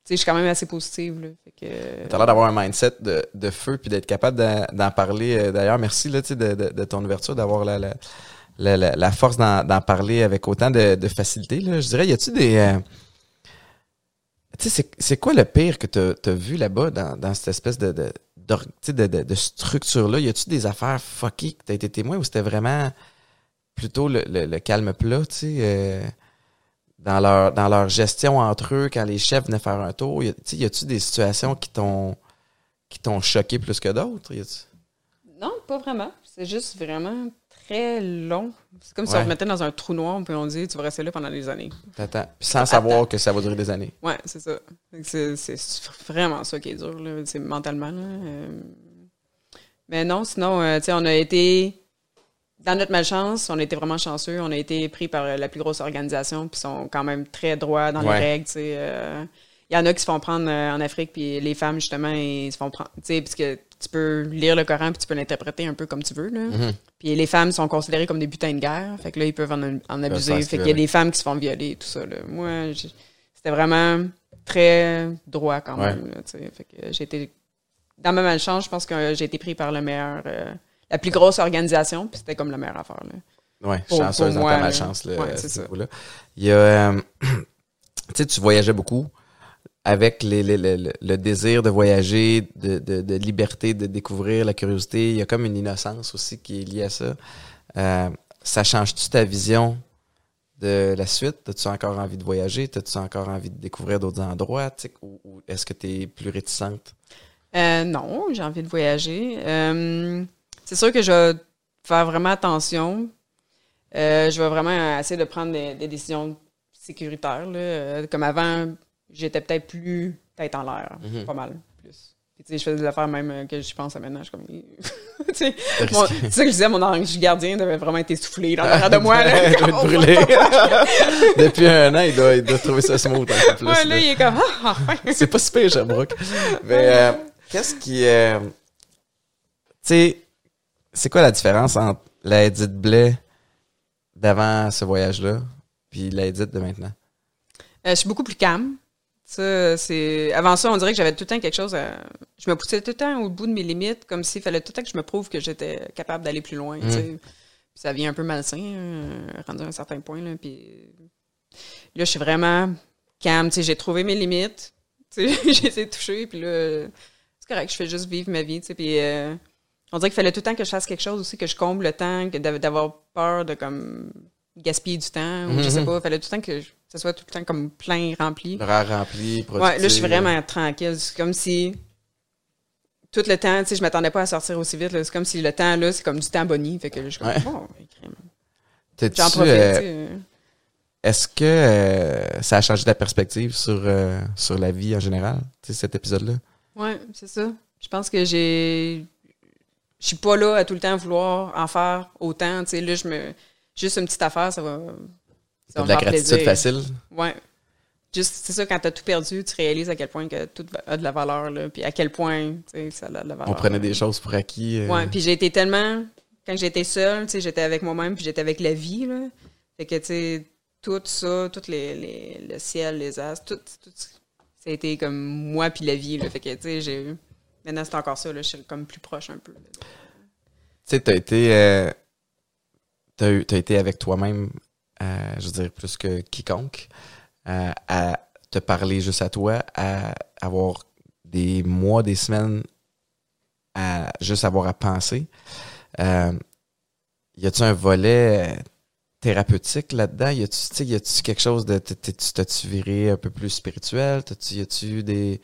[SPEAKER 2] tu sais, je suis quand même assez positive. Là, fait que,
[SPEAKER 1] T'as l'air d'avoir un mindset de, de feu puis d'être capable d'en, parler. Euh, D'ailleurs, merci là, tu de, de, de ton ouverture, d'avoir la, la, la, force d'en, parler avec autant de, de facilité. Là. Je dirais, y a-tu des. euh, tu sais, c'est, c'est quoi le pire que t'as, t'as vu là-bas dans, dans cette espèce de, de, tu de, de, structure-là? Y a-tu des affaires fuckées que t'as été témoin ou c'était vraiment plutôt le, le, calme plat, tu sais? euh, dans leur dans leur gestion entre eux quand les chefs venaient faire un tour? Y tu a-tu des situations qui t'ont qui t'ont choqué plus que d'autres?
[SPEAKER 2] Non, pas vraiment. C'est juste vraiment très long. C'est comme si
[SPEAKER 1] Ouais.
[SPEAKER 2] on remettait dans un trou noir, puis on dit tu vas rester là pendant des années.
[SPEAKER 1] t'attends puis sans savoir que ça va durer des années
[SPEAKER 2] Ouais, c'est ça. C'est vraiment ça qui est dur, là, c'est mentalement. Là. Euh, Mais non, sinon, euh, tu sais, on a été. Dans notre malchance, on a été vraiment chanceux. On a été pris par euh, la plus grosse organisation, puis ils sont quand même très droits dans
[SPEAKER 1] Ouais.
[SPEAKER 2] les règles. tu sais, euh. Il y en a qui se font prendre euh, en Afrique, puis les femmes, justement, ils se font prendre. Tu sais, puisque tu peux lire le Coran, puis tu peux l'interpréter un peu comme tu veux. Là.
[SPEAKER 1] Mhm.
[SPEAKER 2] Puis les femmes sont considérées comme des butins de guerre. Fait que là, ils peuvent en, en abuser. Fait qu'il y a des femmes qui se font violer, tout ça. Là. Moi, c'était vraiment très droit quand
[SPEAKER 1] Ouais.
[SPEAKER 2] même. là, fait que j'ai été. Dans ma malchance, je pense que j'ai été pris par le meilleur. euh, la plus grosse organisation, puis c'était comme la meilleure affaire. Là.
[SPEAKER 1] ouais
[SPEAKER 2] Pour-
[SPEAKER 1] chanceuse dans ta malchance là,
[SPEAKER 2] Ouais, c'est
[SPEAKER 1] ce
[SPEAKER 2] ça.
[SPEAKER 1] il y a euh, tu sais tu voyageais beaucoup avec le- désir de voyager, de, liberté, de découvrir la curiosité, il y a comme une innocence aussi qui est liée à ça. Euh, ça change-tu ta vision de la suite? As-tu encore envie de voyager? As-tu encore envie de découvrir d'autres endroits? Ou, ou est-ce que tu es plus réticente?
[SPEAKER 2] Euh, non, j'ai envie de voyager. Euh, c'est sûr que je vais faire vraiment attention. Je vais vraiment essayer de prendre des, décisions sécuritaires. comme avant, j'étais peut-être plus tête en l'air,
[SPEAKER 1] Mhm.
[SPEAKER 2] pas mal plus. Puis, tu sais, je faisais des affaires même euh, que je pense à maintenant. Je suis comme, tu sais, mon- ça que je disais, mon ange gardien devait vraiment être essoufflé dans l'arrière de moi. Là,
[SPEAKER 1] Il doit être brûlé. Depuis un an, il doit, il doit trouver ça smooth un peu plus.
[SPEAKER 2] Ouais, là,
[SPEAKER 1] là.
[SPEAKER 2] il est comme, ah, enfin.
[SPEAKER 1] C'est pas super, Sherbrooke. Mais euh, qu'est-ce qui. euh, tu sais, c'est quoi la différence entre la Edith Blais d'avant ce voyage-là puis la Edith de maintenant?
[SPEAKER 2] Euh, je suis beaucoup plus calme. Ça, c'est... Avant ça, on dirait que j'avais tout le temps quelque chose à... Je me poussais tout le temps au bout de mes limites, comme s'il fallait tout le temps que je me prouve que j'étais capable d'aller plus loin. Puis ça devient un peu malsain, euh, rendu à un certain point, là. Puis là, je suis vraiment calme, tu sais. J'ai trouvé mes limites, tu sais. j'ai de toucher, puis là, c'est correct, je fais juste vivre ma vie, tu sais. Puis euh, on dirait qu'il fallait tout le temps que je fasse quelque chose aussi, que je comble le temps, que d'av- d'avoir peur de, comme, gaspiller du temps, ou je sais
[SPEAKER 1] Mhm.
[SPEAKER 2] pas. Il fallait tout le temps que je- ça soit tout le temps comme plein, rempli.
[SPEAKER 1] L'horaire rempli.
[SPEAKER 2] Ouais, là, je suis vraiment tranquille. C'est comme si tout le temps, tu sais, je m'attendais pas à sortir aussi vite. C'est comme si le temps, là, c'est comme du temps boni. Fait que là, je suis comme,
[SPEAKER 1] Ouais.
[SPEAKER 2] bon, crème.
[SPEAKER 1] T'es-tu,
[SPEAKER 2] j'en profite,
[SPEAKER 1] euh. Est-ce que euh, ça a changé ta perspective sur, euh, sur la vie en général, tu sais, cet épisode-là?
[SPEAKER 2] Ouais, c'est ça. Je pense que j'ai. Je suis pas là à tout le temps vouloir en faire autant. Tu sais, là, je me. Juste une petite affaire, ça va. Ça va
[SPEAKER 1] de la gratitude
[SPEAKER 2] plaisir.
[SPEAKER 1] facile?
[SPEAKER 2] Ouais. Juste, c'est ça, quand t'as tout perdu, tu réalises à quel point que tout a de la valeur, là. Puis à quel point, tu sais, ça a de la valeur.
[SPEAKER 1] On prenait des choses pour acquis. euh,
[SPEAKER 2] Ouais, puis j'ai été tellement. Quand j'étais seule, tu sais, j'étais avec moi-même, puis j'étais avec la vie, là. Fait que, tu sais, tout ça, tout les, les- le ciel, les astres, tout, tout ça a été comme moi puis la vie, là. Fait que, tu sais, j'ai. Maintenant, c'est encore ça, là. Je suis comme plus proche un peu.
[SPEAKER 1] Tu sais, t'as été, euh, t'as, eu- t'as été avec toi-même, euh, je veux dire, plus que quiconque, euh, à te parler juste à toi, à avoir des mois, des semaines, à juste avoir à penser. Euh, y a-tu un volet euh, thérapeutique là-dedans? Y a-tu, tu y a-tu quelque chose de, t'as-tu viré un peu plus spirituel? T'as-tu, y a-tu des,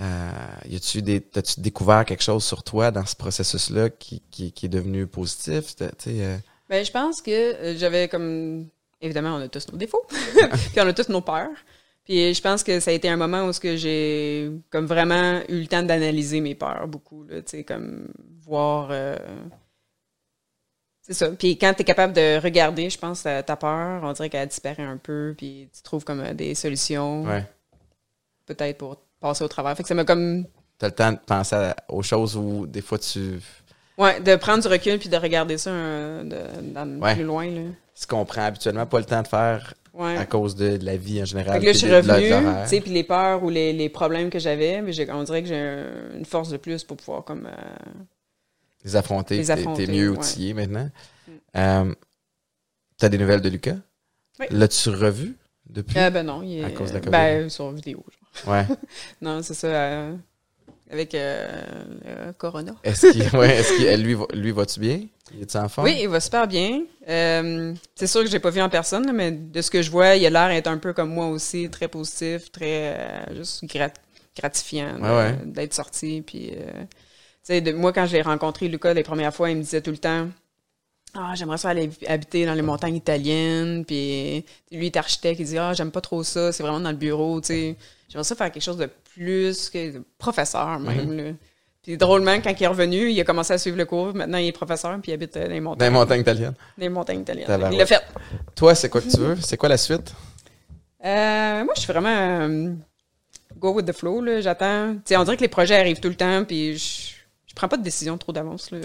[SPEAKER 1] euh, y a-tu des, t'as-tu découvert quelque chose sur toi dans ce processus-là qui, qui, qui est devenu positif? Tu euh,
[SPEAKER 2] Ben, je pense que euh, j'avais comme. Évidemment, on a tous nos défauts. puis on a tous nos peurs. Puis je pense que ça a été un moment où ce que j'ai comme vraiment eu le temps d'analyser mes peurs beaucoup. Tu sais, comme voir. euh, C'est ça. Puis quand tu es capable de regarder, je pense, ta, peur, on dirait qu'elle disparaît un peu. Puis tu trouves comme euh, des solutions,
[SPEAKER 1] ouais.
[SPEAKER 2] peut-être pour passer au travers. Fait que ça m'a comme.
[SPEAKER 1] T'as le temps de penser aux choses où des fois tu
[SPEAKER 2] Ouais, de prendre du recul puis de regarder ça euh, de, dans-
[SPEAKER 1] Ouais.
[SPEAKER 2] plus loin. Là.
[SPEAKER 1] ce qu'on prend habituellement pas le temps de faire
[SPEAKER 2] Ouais.
[SPEAKER 1] à cause de la vie en général.
[SPEAKER 2] Fait là, je suis revenue, tu sais, puis les peurs ou les, les problèmes que j'avais, mais on dirait que j'ai un- une force de plus pour pouvoir comme euh,
[SPEAKER 1] les affronter,
[SPEAKER 2] les affronter,
[SPEAKER 1] t'es mieux outillé maintenant.
[SPEAKER 2] Mm.
[SPEAKER 1] Euh, T'as des nouvelles de Lucas?
[SPEAKER 2] Oui.
[SPEAKER 1] L'as-tu revu depuis?
[SPEAKER 2] euh, ben non, il est
[SPEAKER 1] À cause de la COVID.
[SPEAKER 2] ben sur vidéo. genre.
[SPEAKER 1] ouais.
[SPEAKER 2] Non, c'est ça avec euh, le Corona.
[SPEAKER 1] Est-ce qu'il, ouais, est-ce qu'il, lui, va- lui, va-tu bien? Il est en forme?
[SPEAKER 2] Oui, il va super bien. Euh, c'est sûr que je l'ai pas vu en personne, là, mais de ce que je vois, il a l'air d'être un peu comme moi aussi, très positif, très euh, juste grat- gratifiant de-
[SPEAKER 1] Ouais, ouais.
[SPEAKER 2] d'être sorti. Puis, euh, de- moi, quand j'ai rencontré Lucas les premières fois, il me disait tout le temps Ah, j'aimerais ça aller habiter dans les montagnes italiennes. Puis lui, il est architecte, il dit Ah, j'aime pas trop ça, c'est vraiment dans le bureau. tu sais. J'aimerais ça faire quelque chose de plus que professeur, même. Là. Puis drôlement, quand il est revenu, il a commencé à suivre le cours. Maintenant, il est professeur, puis il habite euh, dans les
[SPEAKER 1] Dans
[SPEAKER 2] montagnes.
[SPEAKER 1] les montagnes italiennes.
[SPEAKER 2] Des montagnes italiennes. Il l'a fait.
[SPEAKER 1] Toi, c'est quoi que tu veux? C'est quoi la suite?
[SPEAKER 2] Euh, moi, je suis vraiment euh, go with the flow. là. J'attends. Tu sais, on dirait que les projets arrivent tout le temps, puis je, je prends pas de décision trop d'avance. là.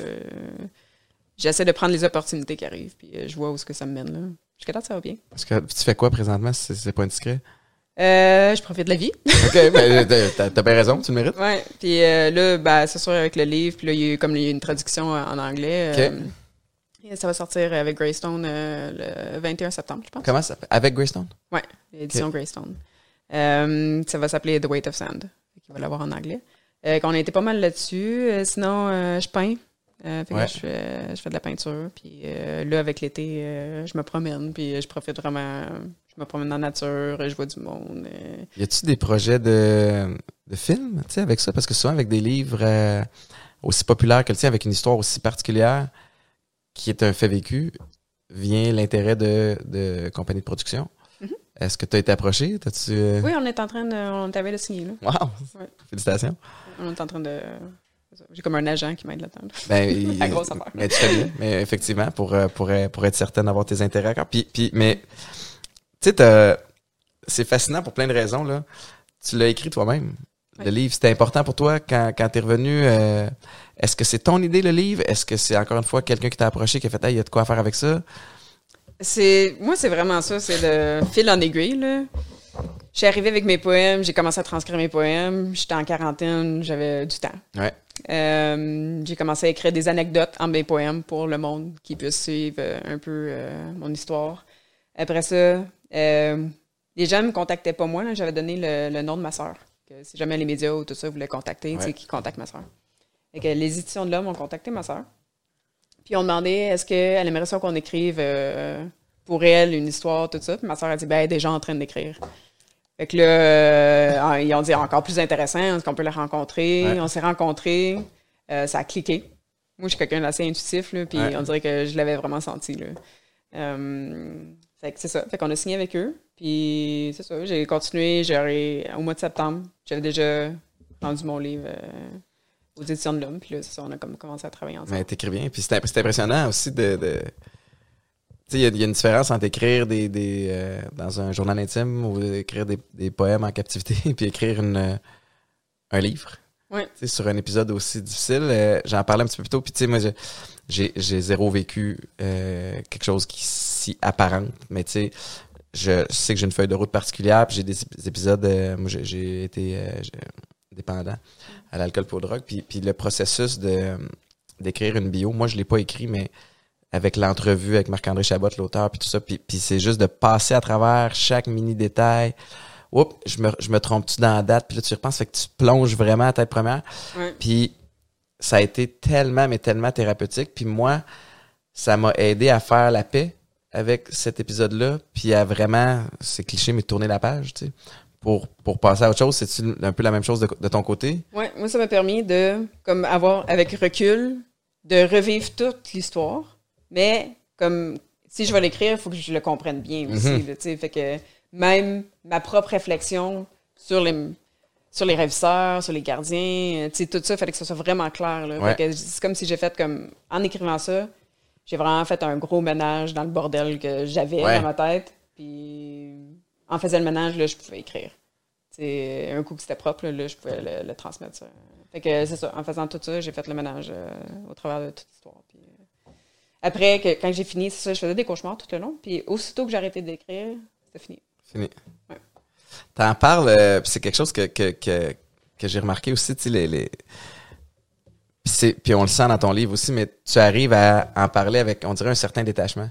[SPEAKER 2] Euh, J'essaie de prendre les opportunités qui arrivent, puis euh, je vois où ce que ça me mène. Là. Jusqu'à là, ça va bien.
[SPEAKER 1] Parce que tu fais quoi présentement si c'est, pas indiscret?
[SPEAKER 2] Euh, je profite de la vie.
[SPEAKER 1] OK, ben, t'as, t'as- bien raison, tu le mérites.
[SPEAKER 2] Ouais. Puis euh, là, ben, c'est sûr avec le livre, puis là, il y a eu comme il y a eu une traduction euh, en anglais. euh, et ça va sortir avec Greystone euh, le 21 septembre, je pense.
[SPEAKER 1] Comment ça s'appelle? Avec Greystone?
[SPEAKER 2] Ouais, l'édition Greystone. ça va s'appeler The Weight of Sand. Il va l'avoir en anglais. on a été pas mal là-dessus. sinon, je peins. Euh, je, fais, je, fais, de la peinture. Puis euh, là, avec l'été, euh, je me promène. Puis je profite vraiment. Je me promène dans la nature, je vois du monde.
[SPEAKER 1] Y a-tu des projets de, de films, tu sais, avec ça? Parce que souvent, avec des livres aussi populaires que le tien, avec une histoire aussi particulière, qui est un fait vécu, vient l'intérêt de, de compagnies de production. Mm-hmm. Est-ce que tu as été approché? -tu,
[SPEAKER 2] Oui, on est en train de. On t'avait de signer, là.
[SPEAKER 1] Wow! Félicitations.
[SPEAKER 2] On est en train de j'ai comme un agent qui m'aide là-dedans.
[SPEAKER 1] Ben, à grosse affaire. Mais tu fais bien. Mais effectivement, pour, euh, pour, euh, pour être certaine d'avoir tes intérêts encore. Puis, puis, mais, tu sais, c'est fascinant pour plein de raisons, là. Tu l'as écrit toi-même. Le livre, c'était important pour toi quand, quand tu es revenu. Euh, est-ce que c'est ton idée, le livre? Est-ce que c'est encore une fois quelqu'un qui t'a approché, qui a fait, il y a de quoi faire avec ça?
[SPEAKER 2] C'est, moi, c'est vraiment ça. C'est le fil en aiguille, là. Je suis arrivée avec mes poèmes, j'ai commencé à transcrire mes poèmes. J'étais en quarantaine, j'avais du temps.
[SPEAKER 1] Ouais.
[SPEAKER 2] Euh, j'ai commencé à écrire des anecdotes en mes poèmes pour le monde qui puisse suivre euh, un peu euh, mon histoire. Après ça, les gens ne me contactaient pas moi. J'avais donné le, nom de ma soeur. si jamais les médias ou tout ça voulaient contacter, c'est qui contacte ma soeur. Et que les éditions de l'homme ont contacté ma soeur. Puis on demandé est-ce qu'elle aimerait ça qu'on écrive pour elle une histoire, tout ça. Puis ma soeur a dit ben, elle est déjà en train d'écrire. Fait que là, euh, ils ont dit encore plus intéressant, est-ce qu'on peut la rencontrer? On s'est rencontrés, euh, ça a cliqué. Moi, je suis quelqu'un d'assez intuitif, là, puis on dirait que je l'avais vraiment senti. Là. Euh, fait que c'est ça. Fait qu'on a signé avec eux, puis c'est ça. J'ai continué, j'ai au mois de septembre, j'avais déjà rendu mon livre aux éditions de l'Homme, puis là, c'est ça, on a comme commencé à travailler ensemble.
[SPEAKER 1] Mais t'écris bien, puis c'est impressionnant aussi de il y, a une différence entre écrire des, des euh, dans un journal intime ou écrire des, des poèmes en captivité puis écrire une, euh, un livre.
[SPEAKER 2] Oui.
[SPEAKER 1] Sur un épisode aussi difficile. Euh, j'en parlais un petit peu plus tôt, puis tu sais, moi, j'ai, j'ai zéro vécu quelque chose qui si apparente, mais tu sais, je sais que j'ai une feuille de route particulière, puis j'ai des, épisodes, moi, j'ai, été dépendant à l'alcool pour drogue, puis, puis le processus de d'écrire une bio, moi, je l'ai pas écrit, mais avec l'entrevue avec Marc-André Chabot, l'auteur, puis tout ça. Puis, c'est juste de passer à travers chaque mini détail. Oups, je me, je me trompe-tu dans la date? Puis là, tu repenses, fait que tu plonges vraiment à tête première. Puis ça a été tellement, mais tellement thérapeutique. Puis moi, ça m'a aidé à faire la paix avec cet épisode-là, puis à vraiment, c'est cliché, mais tourner la page, tu sais. Pour, pour passer à autre chose, c'est un peu la même chose de, de ton côté?
[SPEAKER 2] Oui, moi, ça m'a permis de, comme, avoir, avec recul, de revivre toute l'histoire mais comme si je vais l'écrire, il faut que je le comprenne bien aussi. Mhm. fait que même ma propre réflexion sur les sur les réviseurs, sur les gardiens, tout ça, il fallait que ce soit vraiment clair. C'est comme si j'ai fait comme en écrivant ça, j'ai vraiment fait un gros ménage dans le bordel que j'avais dans ma tête. Puis en faisant le ménage, là, je pouvais écrire. un coup que c'était propre, là, je pouvais le, transmettre. Fait que c'est ça. En faisant tout ça, j'ai fait le ménage euh, au travers de toute l'histoire. Après, que, quand j'ai fini, ça, je faisais des cauchemars tout le long. Puis aussitôt que j'ai arrêté d'écrire, c'était fini.
[SPEAKER 1] Fini. Ouais. T'en parles, euh, c'est quelque chose que, que, que, que j'ai remarqué aussi, tu sais, les, les... Puis, puis on le sent dans ton livre aussi, mais tu arrives à en parler avec, on dirait, un certain détachement.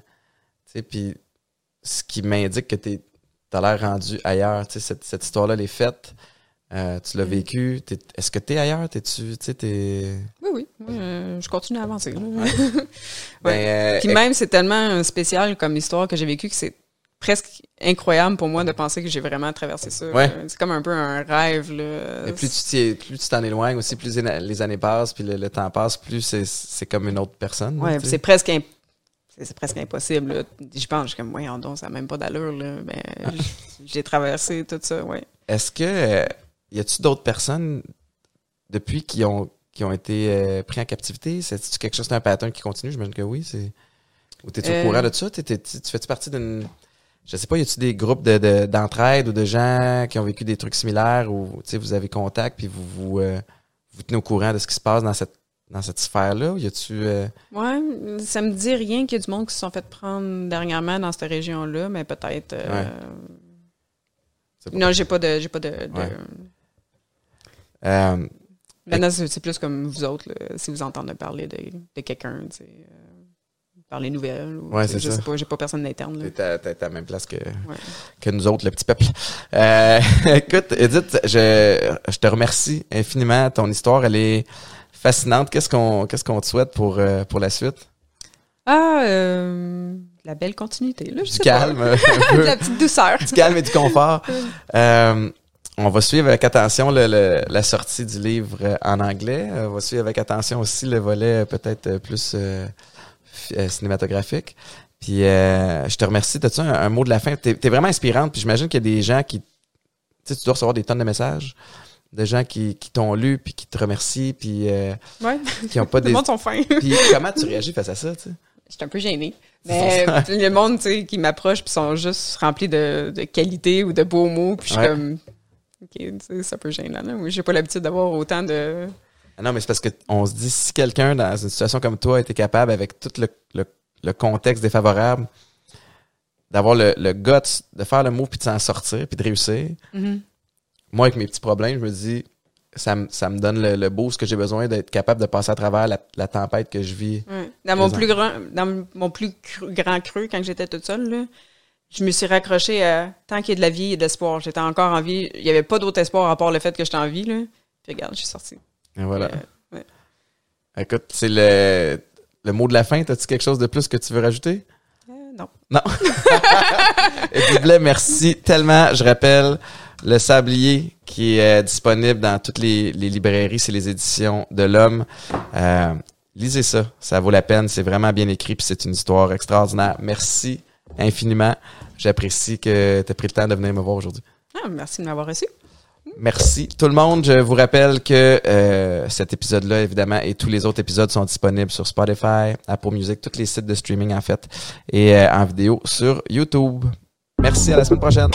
[SPEAKER 1] Tu sais, puis ce qui m'indique que tu as l'air rendu ailleurs. Tu sais, cette, cette histoire-là, elle est faite. Euh, tu l'as vécu. Est-ce que tu es ailleurs? T'es-tu,
[SPEAKER 2] t'es... Oui, oui. Euh, je continue à avancer. Ben, euh, Puis même, c'est tellement spécial comme histoire que j'ai vécu que c'est presque incroyable pour moi de penser que j'ai vraiment traversé ça. C'est comme un peu un rêve. Là.
[SPEAKER 1] Et plus tu plus tu t'en éloignes aussi, plus les années passent, puis le, temps passe, plus c'est comme une autre personne.
[SPEAKER 2] Oui, c'est presque c'est presque impossible. Je pense, je suis comme, voyons donc, ça n'a même pas d'allure. Là. Ben, j'ai traversé tout ça, ouais.
[SPEAKER 1] Est-ce que y a-tu d'autres personnes depuis qui ont qui ont été euh, pris en captivité? C'est quelque chose, un pattern qui continue? Je me dis que oui. C'est... Ou t'es-tu au euh. courant de ça? tu fais-tu partie d'une. Je sais pas, y a-tu des groupes de, d'entraide ou de gens qui ont vécu des trucs similaires ou vous avez contact puis vous vous, euh, vous tenez au courant de ce qui se passe dans cette dans cette sphère-là? Y a-tu.
[SPEAKER 2] Ouais, ça me dit rien qu'il y a du monde qui se sont fait prendre dernièrement dans cette région-là, mais peut-être. Non, j'ai pas de. J'ai pas de,
[SPEAKER 1] euh,
[SPEAKER 2] Maintenant, c'est plus comme vous autres, si vous entendez parler de, de quelqu'un. Euh, par les nouvelles. Ou,
[SPEAKER 1] Ouais, c'est
[SPEAKER 2] je
[SPEAKER 1] ça.
[SPEAKER 2] sais pas, j'ai pas personne d'interne.
[SPEAKER 1] T'es à, t'es à la même place que,
[SPEAKER 2] Ouais.
[SPEAKER 1] que nous autres, le petit peuple. Euh, écoute, Edith, je, je te remercie infiniment. Ton histoire, elle est fascinante. Qu'est-ce qu'on qu'est-ce qu'on te souhaite pour, euh, pour la suite?
[SPEAKER 2] Ah, euh, la belle continuité, là, je
[SPEAKER 1] Du
[SPEAKER 2] sais
[SPEAKER 1] calme,
[SPEAKER 2] pas. de la petite douceur.
[SPEAKER 1] du calme et du confort. Euh, on va suivre avec attention le- le- la sortie du livre euh, en anglais. Euh, On va suivre avec attention aussi le volet euh, peut-être plus euh, cinématographique. Puis euh, je te remercie. T'as-tu un, un mot de la fin? T'es es vraiment inspirante. Puis j'imagine qu'il y a des gens qui... Tu sais, tu dois recevoir des tonnes de messages de gens qui, qui t'ont lu puis qui te remercient puis euh,
[SPEAKER 2] Ouais.
[SPEAKER 1] qui ont pas
[SPEAKER 2] Le
[SPEAKER 1] des...
[SPEAKER 2] monde sont fins.
[SPEAKER 1] Puis comment tu réagis face à ça, tu sais?
[SPEAKER 2] J'étais un peu gênée. Mais le monde, tu sais, qui m'approche puis sont juste remplis de, de qualité ou de beaux mots, puis je suis
[SPEAKER 1] Ouais.
[SPEAKER 2] comme... OK, tu sais, c'est un peu gênant, là. J'ai pas l'habitude d'avoir autant de...
[SPEAKER 1] Ah Non, mais c'est parce que on se dit si quelqu'un dans une situation comme toi était capable, avec tout le, le, le contexte défavorable, d'avoir le, le guts de faire le mot puis de s'en sortir puis de réussir.
[SPEAKER 2] Mhm.
[SPEAKER 1] Moi, avec mes petits problèmes, je me dis ça me, ça me donne le, le boost que j'ai besoin d'être capable de passer à travers la, la tempête que je vis.
[SPEAKER 2] Ouais. Dans mon plus grand, dans mon plus cru- grand creux, quand j'étais toute seule, là, je me suis raccrochée à tant qu'il y a de la vie, il y a de l'espoir. J'étais encore en vie. Il n'y avait pas d'autre espoir à part le fait que j'étais en vie. Là. Puis regarde, je suis sortie.
[SPEAKER 1] Et voilà.
[SPEAKER 2] Euh,
[SPEAKER 1] Écoute, c'est le, le mot de la fin. T'as-tu quelque chose de plus que tu veux rajouter?
[SPEAKER 2] euh, non.
[SPEAKER 1] Non. Merci tellement. Je rappelle le sablier qui est disponible dans toutes les, les librairies, c'est les éditions de l'homme. Euh, lisez ça, ça vaut la peine, c'est vraiment bien écrit, puis c'est une histoire extraordinaire. Merci infiniment. J'apprécie que tu aies pris le temps de venir me voir aujourd'hui.
[SPEAKER 2] Ah, merci de m'avoir reçu.
[SPEAKER 1] Merci tout le monde. Je vous rappelle que euh, cet épisode-là, évidemment, et tous les autres épisodes sont disponibles sur Spotify, Apple Music, tous les sites de streaming en fait, et euh, en vidéo sur YouTube. Merci, à la semaine prochaine.